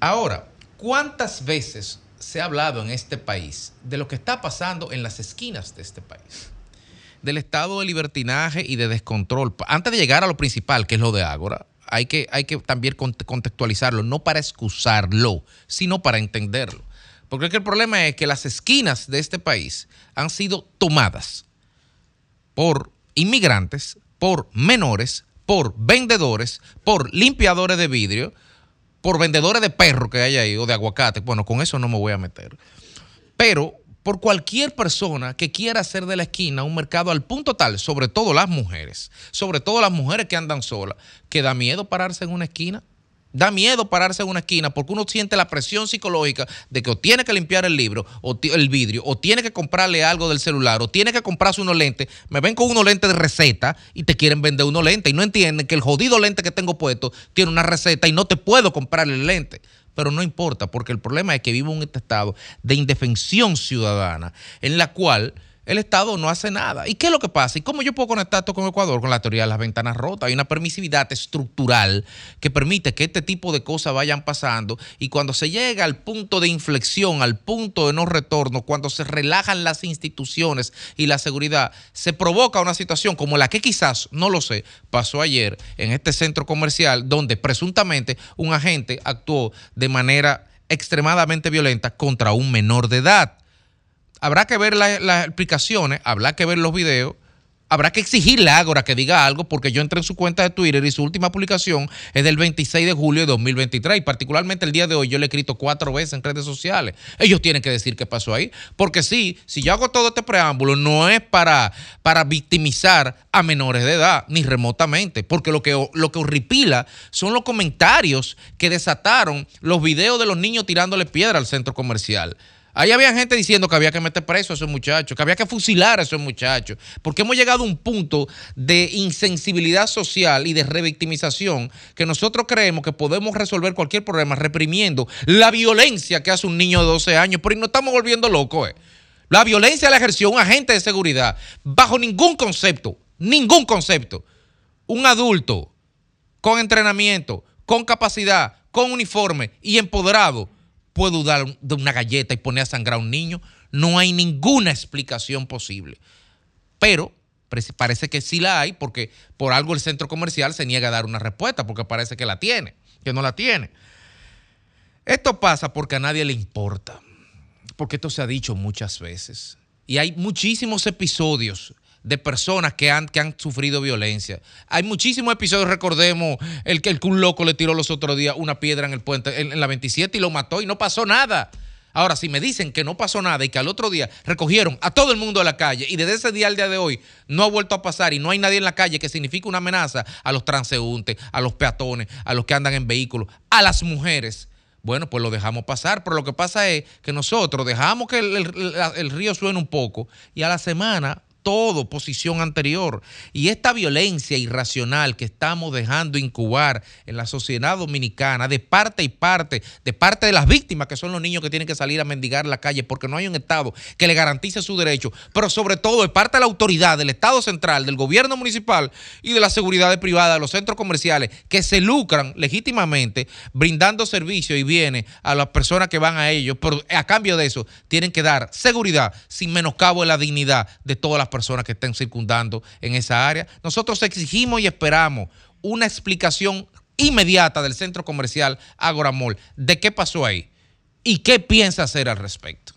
Ahora, ¿cuántas veces se ha hablado en este país de lo que está pasando en las esquinas de este país? Del estado de libertinaje y de descontrol. Antes de llegar a lo principal, que es lo de Ágora, hay que, hay que también cont- contextualizarlo, no para excusarlo, sino para entenderlo. Porque es que el problema es que las esquinas de este país han sido tomadas por inmigrantes, por menores, por vendedores, por limpiadores de vidrio, por vendedores de perro que hay ahí o de aguacate. Bueno, con eso no me voy a meter. Pero por cualquier persona que quiera hacer de la esquina un mercado al punto tal, sobre todo las mujeres, sobre todo las mujeres que andan solas, que da miedo pararse en una esquina. Da miedo pararse en una esquina porque uno siente la presión psicológica de que o tiene que limpiar el libro o el vidrio o tiene que comprarle algo del celular o tiene que comprarse unos lentes. Me ven con unos lentes de receta y te quieren vender unos lentes y no entienden que el jodido lente que tengo puesto tiene una receta y no te puedo comprar el lente. Pero no importa porque el problema es que vivo en este estado de indefensión ciudadana en la cual el Estado no hace nada. ¿Y qué es lo que pasa? ¿Y cómo yo puedo conectar esto con Ecuador? Con la teoría de las ventanas rotas. Hay una permisividad estructural que permite que este tipo de cosas vayan pasando y cuando se llega al punto de inflexión, al punto de no retorno, cuando se relajan las instituciones y la seguridad, se provoca una situación como la que quizás, no lo sé, pasó ayer en este centro comercial donde presuntamente un agente actuó de manera extremadamente violenta contra un menor de edad habrá que ver la- las explicaciones, habrá que ver los videos, habrá que exigirle a Ágora que diga algo, porque yo entré en su cuenta de Twitter y su última publicación es del 26 de julio de 2023. Y particularmente el día de hoy yo le he escrito cuatro veces en redes sociales. Ellos tienen que decir qué pasó ahí. Porque sí, si yo hago todo este preámbulo, no es para, para victimizar a menores de edad, ni remotamente. Porque lo que, lo que horripila son los comentarios que desataron los videos de los niños tirándole piedra al centro comercial. Ahí había gente diciendo que había que meter preso a esos muchachos, que había que fusilar a esos muchachos, porque hemos llegado a un punto de insensibilidad social y de revictimización que nosotros creemos que podemos resolver cualquier problema reprimiendo la violencia que hace un niño de 12 años, pero nos estamos volviendo locos. eh. La violencia la ejerció un agente de seguridad bajo ningún concepto, ningún concepto. Un adulto con entrenamiento, con capacidad, con uniforme y empoderado puede dudar de una galleta y poner a sangrar a un niño. No hay ninguna explicación posible. Pero parece- que sí la hay porque por algo el centro comercial se niega a dar una respuesta porque parece que la tiene, que no la tiene. Esto pasa porque a nadie le importa, porque esto se ha dicho muchas veces. Y hay muchísimos episodios de personas que han, que han sufrido violencia. Hay muchísimos episodios, recordemos, el que, el un loco le tiró los otros días una piedra en el puente, en, la 27 y lo mató y no pasó nada. Ahora, si me dicen que no pasó nada y que al otro día recogieron a todo el mundo de la calle y desde ese día al día de hoy no ha vuelto a pasar y no hay nadie en la calle que signifique una amenaza a los transeúntes, a los peatones, a los que andan en vehículos, a las mujeres, bueno, pues lo dejamos pasar, pero lo que pasa es que nosotros dejamos que el- el río suene un poco y a la semana todo posición anterior. Y esta violencia irracional que estamos dejando incubar en la sociedad dominicana, de parte y parte, de parte de las víctimas, que son los niños que tienen que salir a mendigar en la calle porque no hay un Estado que le garantice su derecho, pero sobre todo de parte de la autoridad, del Estado central, del gobierno municipal y de la seguridad privada, de los centros comerciales, que se lucran legítimamente brindando servicios y bienes a las personas que van a ellos, pero a cambio de eso tienen que dar seguridad sin menoscabo de la dignidad de todas las personas que estén circundando en esa área. Nosotros exigimos y esperamos una explicación inmediata del centro comercial Agora Mall de qué pasó ahí y qué piensa hacer al respecto.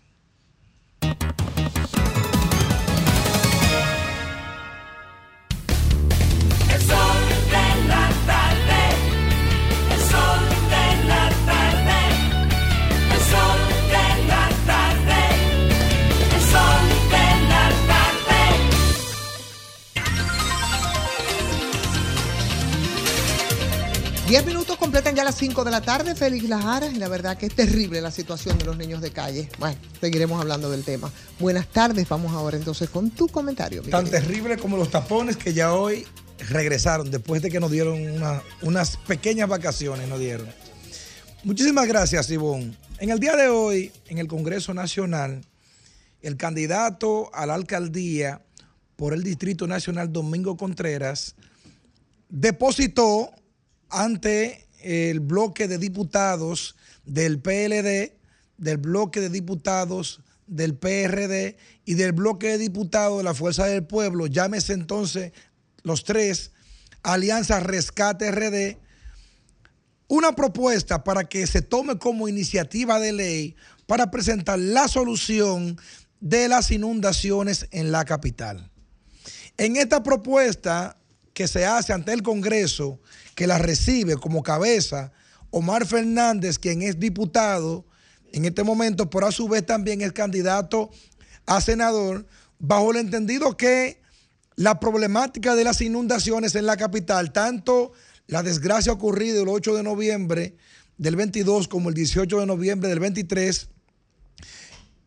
Completan ya las 5 de la tarde, Félix Lajara, y la verdad que es terrible la situación de los niños de calle. Bueno, seguiremos hablando del tema. Buenas tardes, vamos ahora entonces con tu comentario. Tan querido. terrible como los tapones que ya hoy regresaron después de que nos dieron una- unas pequeñas vacaciones, nos dieron. Muchísimas gracias, Ivonne. En el día de hoy, en el Congreso Nacional, el candidato a la alcaldía por el Distrito Nacional, Domingo Contreras, depositó ante el bloque de diputados del PLD, del bloque de diputados del PRD y del bloque de diputados de la Fuerza del Pueblo, llámese entonces los tres, Alianza Rescate RD, una propuesta para que se tome como iniciativa de ley para presentar la solución de las inundaciones en la capital. En esta propuesta que se hace ante el Congreso, que la recibe como cabeza Omar Fernández, quien es diputado en este momento, pero a su vez también es candidato a senador, bajo el entendido que la problemática de las inundaciones en la capital, tanto la desgracia ocurrida el 8 de noviembre del 22 como el 18 de noviembre del 23,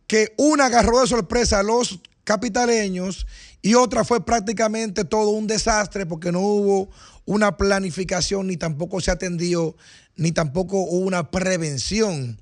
que una agarró de sorpresa a los capitaleños y otra fue prácticamente todo un desastre porque no hubo una planificación ni tampoco se atendió ni tampoco hubo una prevención.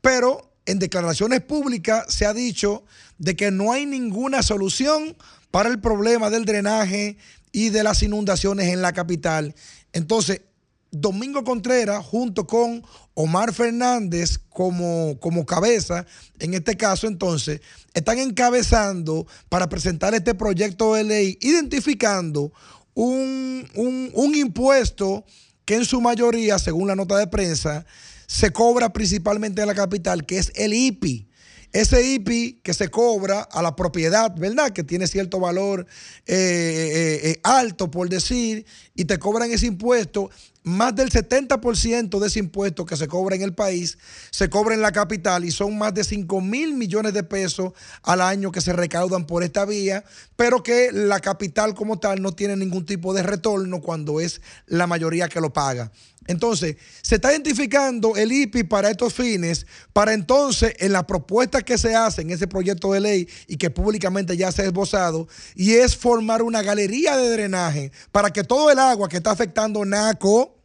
Pero en declaraciones públicas se ha dicho de que no hay ninguna solución para el problema del drenaje y de las inundaciones en la capital. Entonces, Domingo Contreras, junto con Omar Fernández como, como cabeza, en este caso entonces, están encabezando para presentar este proyecto de ley, identificando un, un- un impuesto que en su mayoría, según la nota de prensa, se cobra principalmente en la capital, que es el IPI. Ese IPI que se cobra a la propiedad, ¿verdad? Que tiene cierto valor eh, eh, eh, alto, por decir, y te cobran ese impuesto, más del 70% de ese impuesto que se cobra en el país se cobra en la capital y son más de 5 mil millones de pesos al año que se recaudan por esta vía, pero que la capital como tal no tiene ningún tipo de retorno cuando es la mayoría que lo paga. Entonces, se está identificando el IPI para estos fines, para entonces, en la propuesta que se hace en ese proyecto de ley y que públicamente ya se ha esbozado, y es formar una galería de drenaje para que todo el agua que está afectando Naco,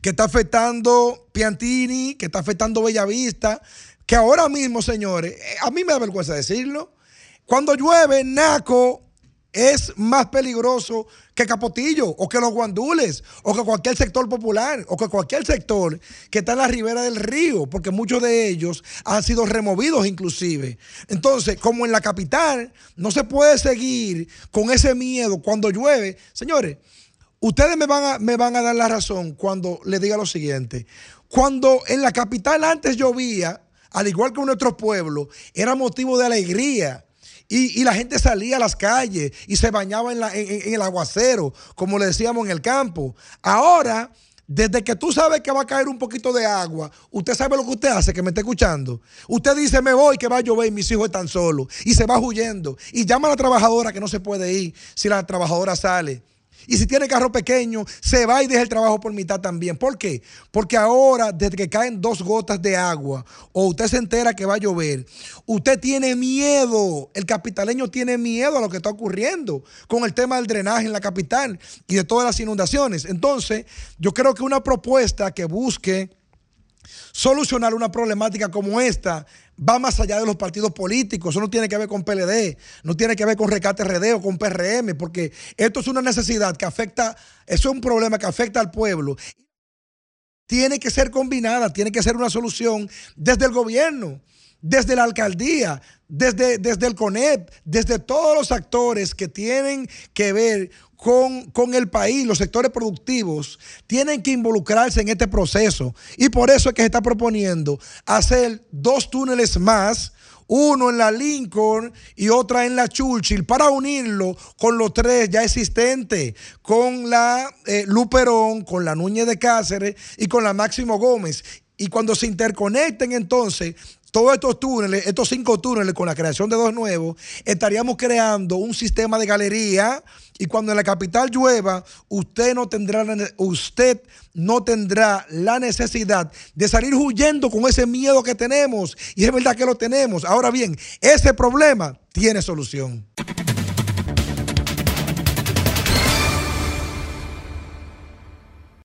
que está afectando Piantini, que está afectando Bellavista, que ahora mismo, señores, eh, a mí me da vergüenza decirlo, cuando llueve, Naco es más peligroso que Capotillo o que los guandules o que cualquier sector popular o que cualquier sector que está en la ribera del río, porque muchos de ellos han sido removidos inclusive. Entonces, como en la capital, no se puede seguir con ese miedo cuando llueve. Señores, ustedes me van a, me van a dar la razón cuando les diga lo siguiente. Cuando en la capital antes llovía, al igual que en nuestros pueblos, era motivo de alegría. Y, y la gente salía a las calles y se bañaba en, la- en- en- el aguacero, como le decíamos en el campo. Ahora, desde que tú sabes que va a caer un poquito de agua, usted sabe lo que usted hace, que me está escuchando. Usted dice, me voy, que va a llover y mis hijos están solos. Y se va huyendo. Y llama a la trabajadora que no se puede ir si la trabajadora sale. Y si tiene carro pequeño, se va y deja el trabajo por mitad también. ¿Por qué? Porque ahora, desde que caen dos gotas de agua o usted se entera que va a llover, usted tiene miedo. El capitaleño tiene miedo a lo que está ocurriendo con el tema del drenaje en la capital y de todas las inundaciones. Entonces, yo creo que una propuesta que busque solucionar una problemática como esta va más allá de los partidos políticos. Eso no tiene que ver con PLD, no tiene que ver con Recate RD o con PRM, porque esto es una necesidad que afecta, eso es un problema que afecta al pueblo. Tiene que ser combinada, tiene que ser una solución desde el gobierno, desde la alcaldía, desde, desde el CONEP, desde todos los actores que tienen que ver con, con el país, los sectores productivos, tienen que involucrarse en este proceso. Y por eso es que se está proponiendo hacer dos túneles más, uno en la Lincoln y otra en la Churchill, para unirlo con los tres ya existentes, con la eh, Luperón, con la Núñez de Cáceres y con la Máximo Gómez. Y cuando se interconecten entonces todos estos túneles, estos cinco túneles con la creación de dos nuevos, estaríamos creando un sistema de galería y cuando en la capital llueva, usted no tendrá usted no tendrá la necesidad de salir huyendo con ese miedo que tenemos y es verdad que lo tenemos. Ahora bien, ese problema tiene solución.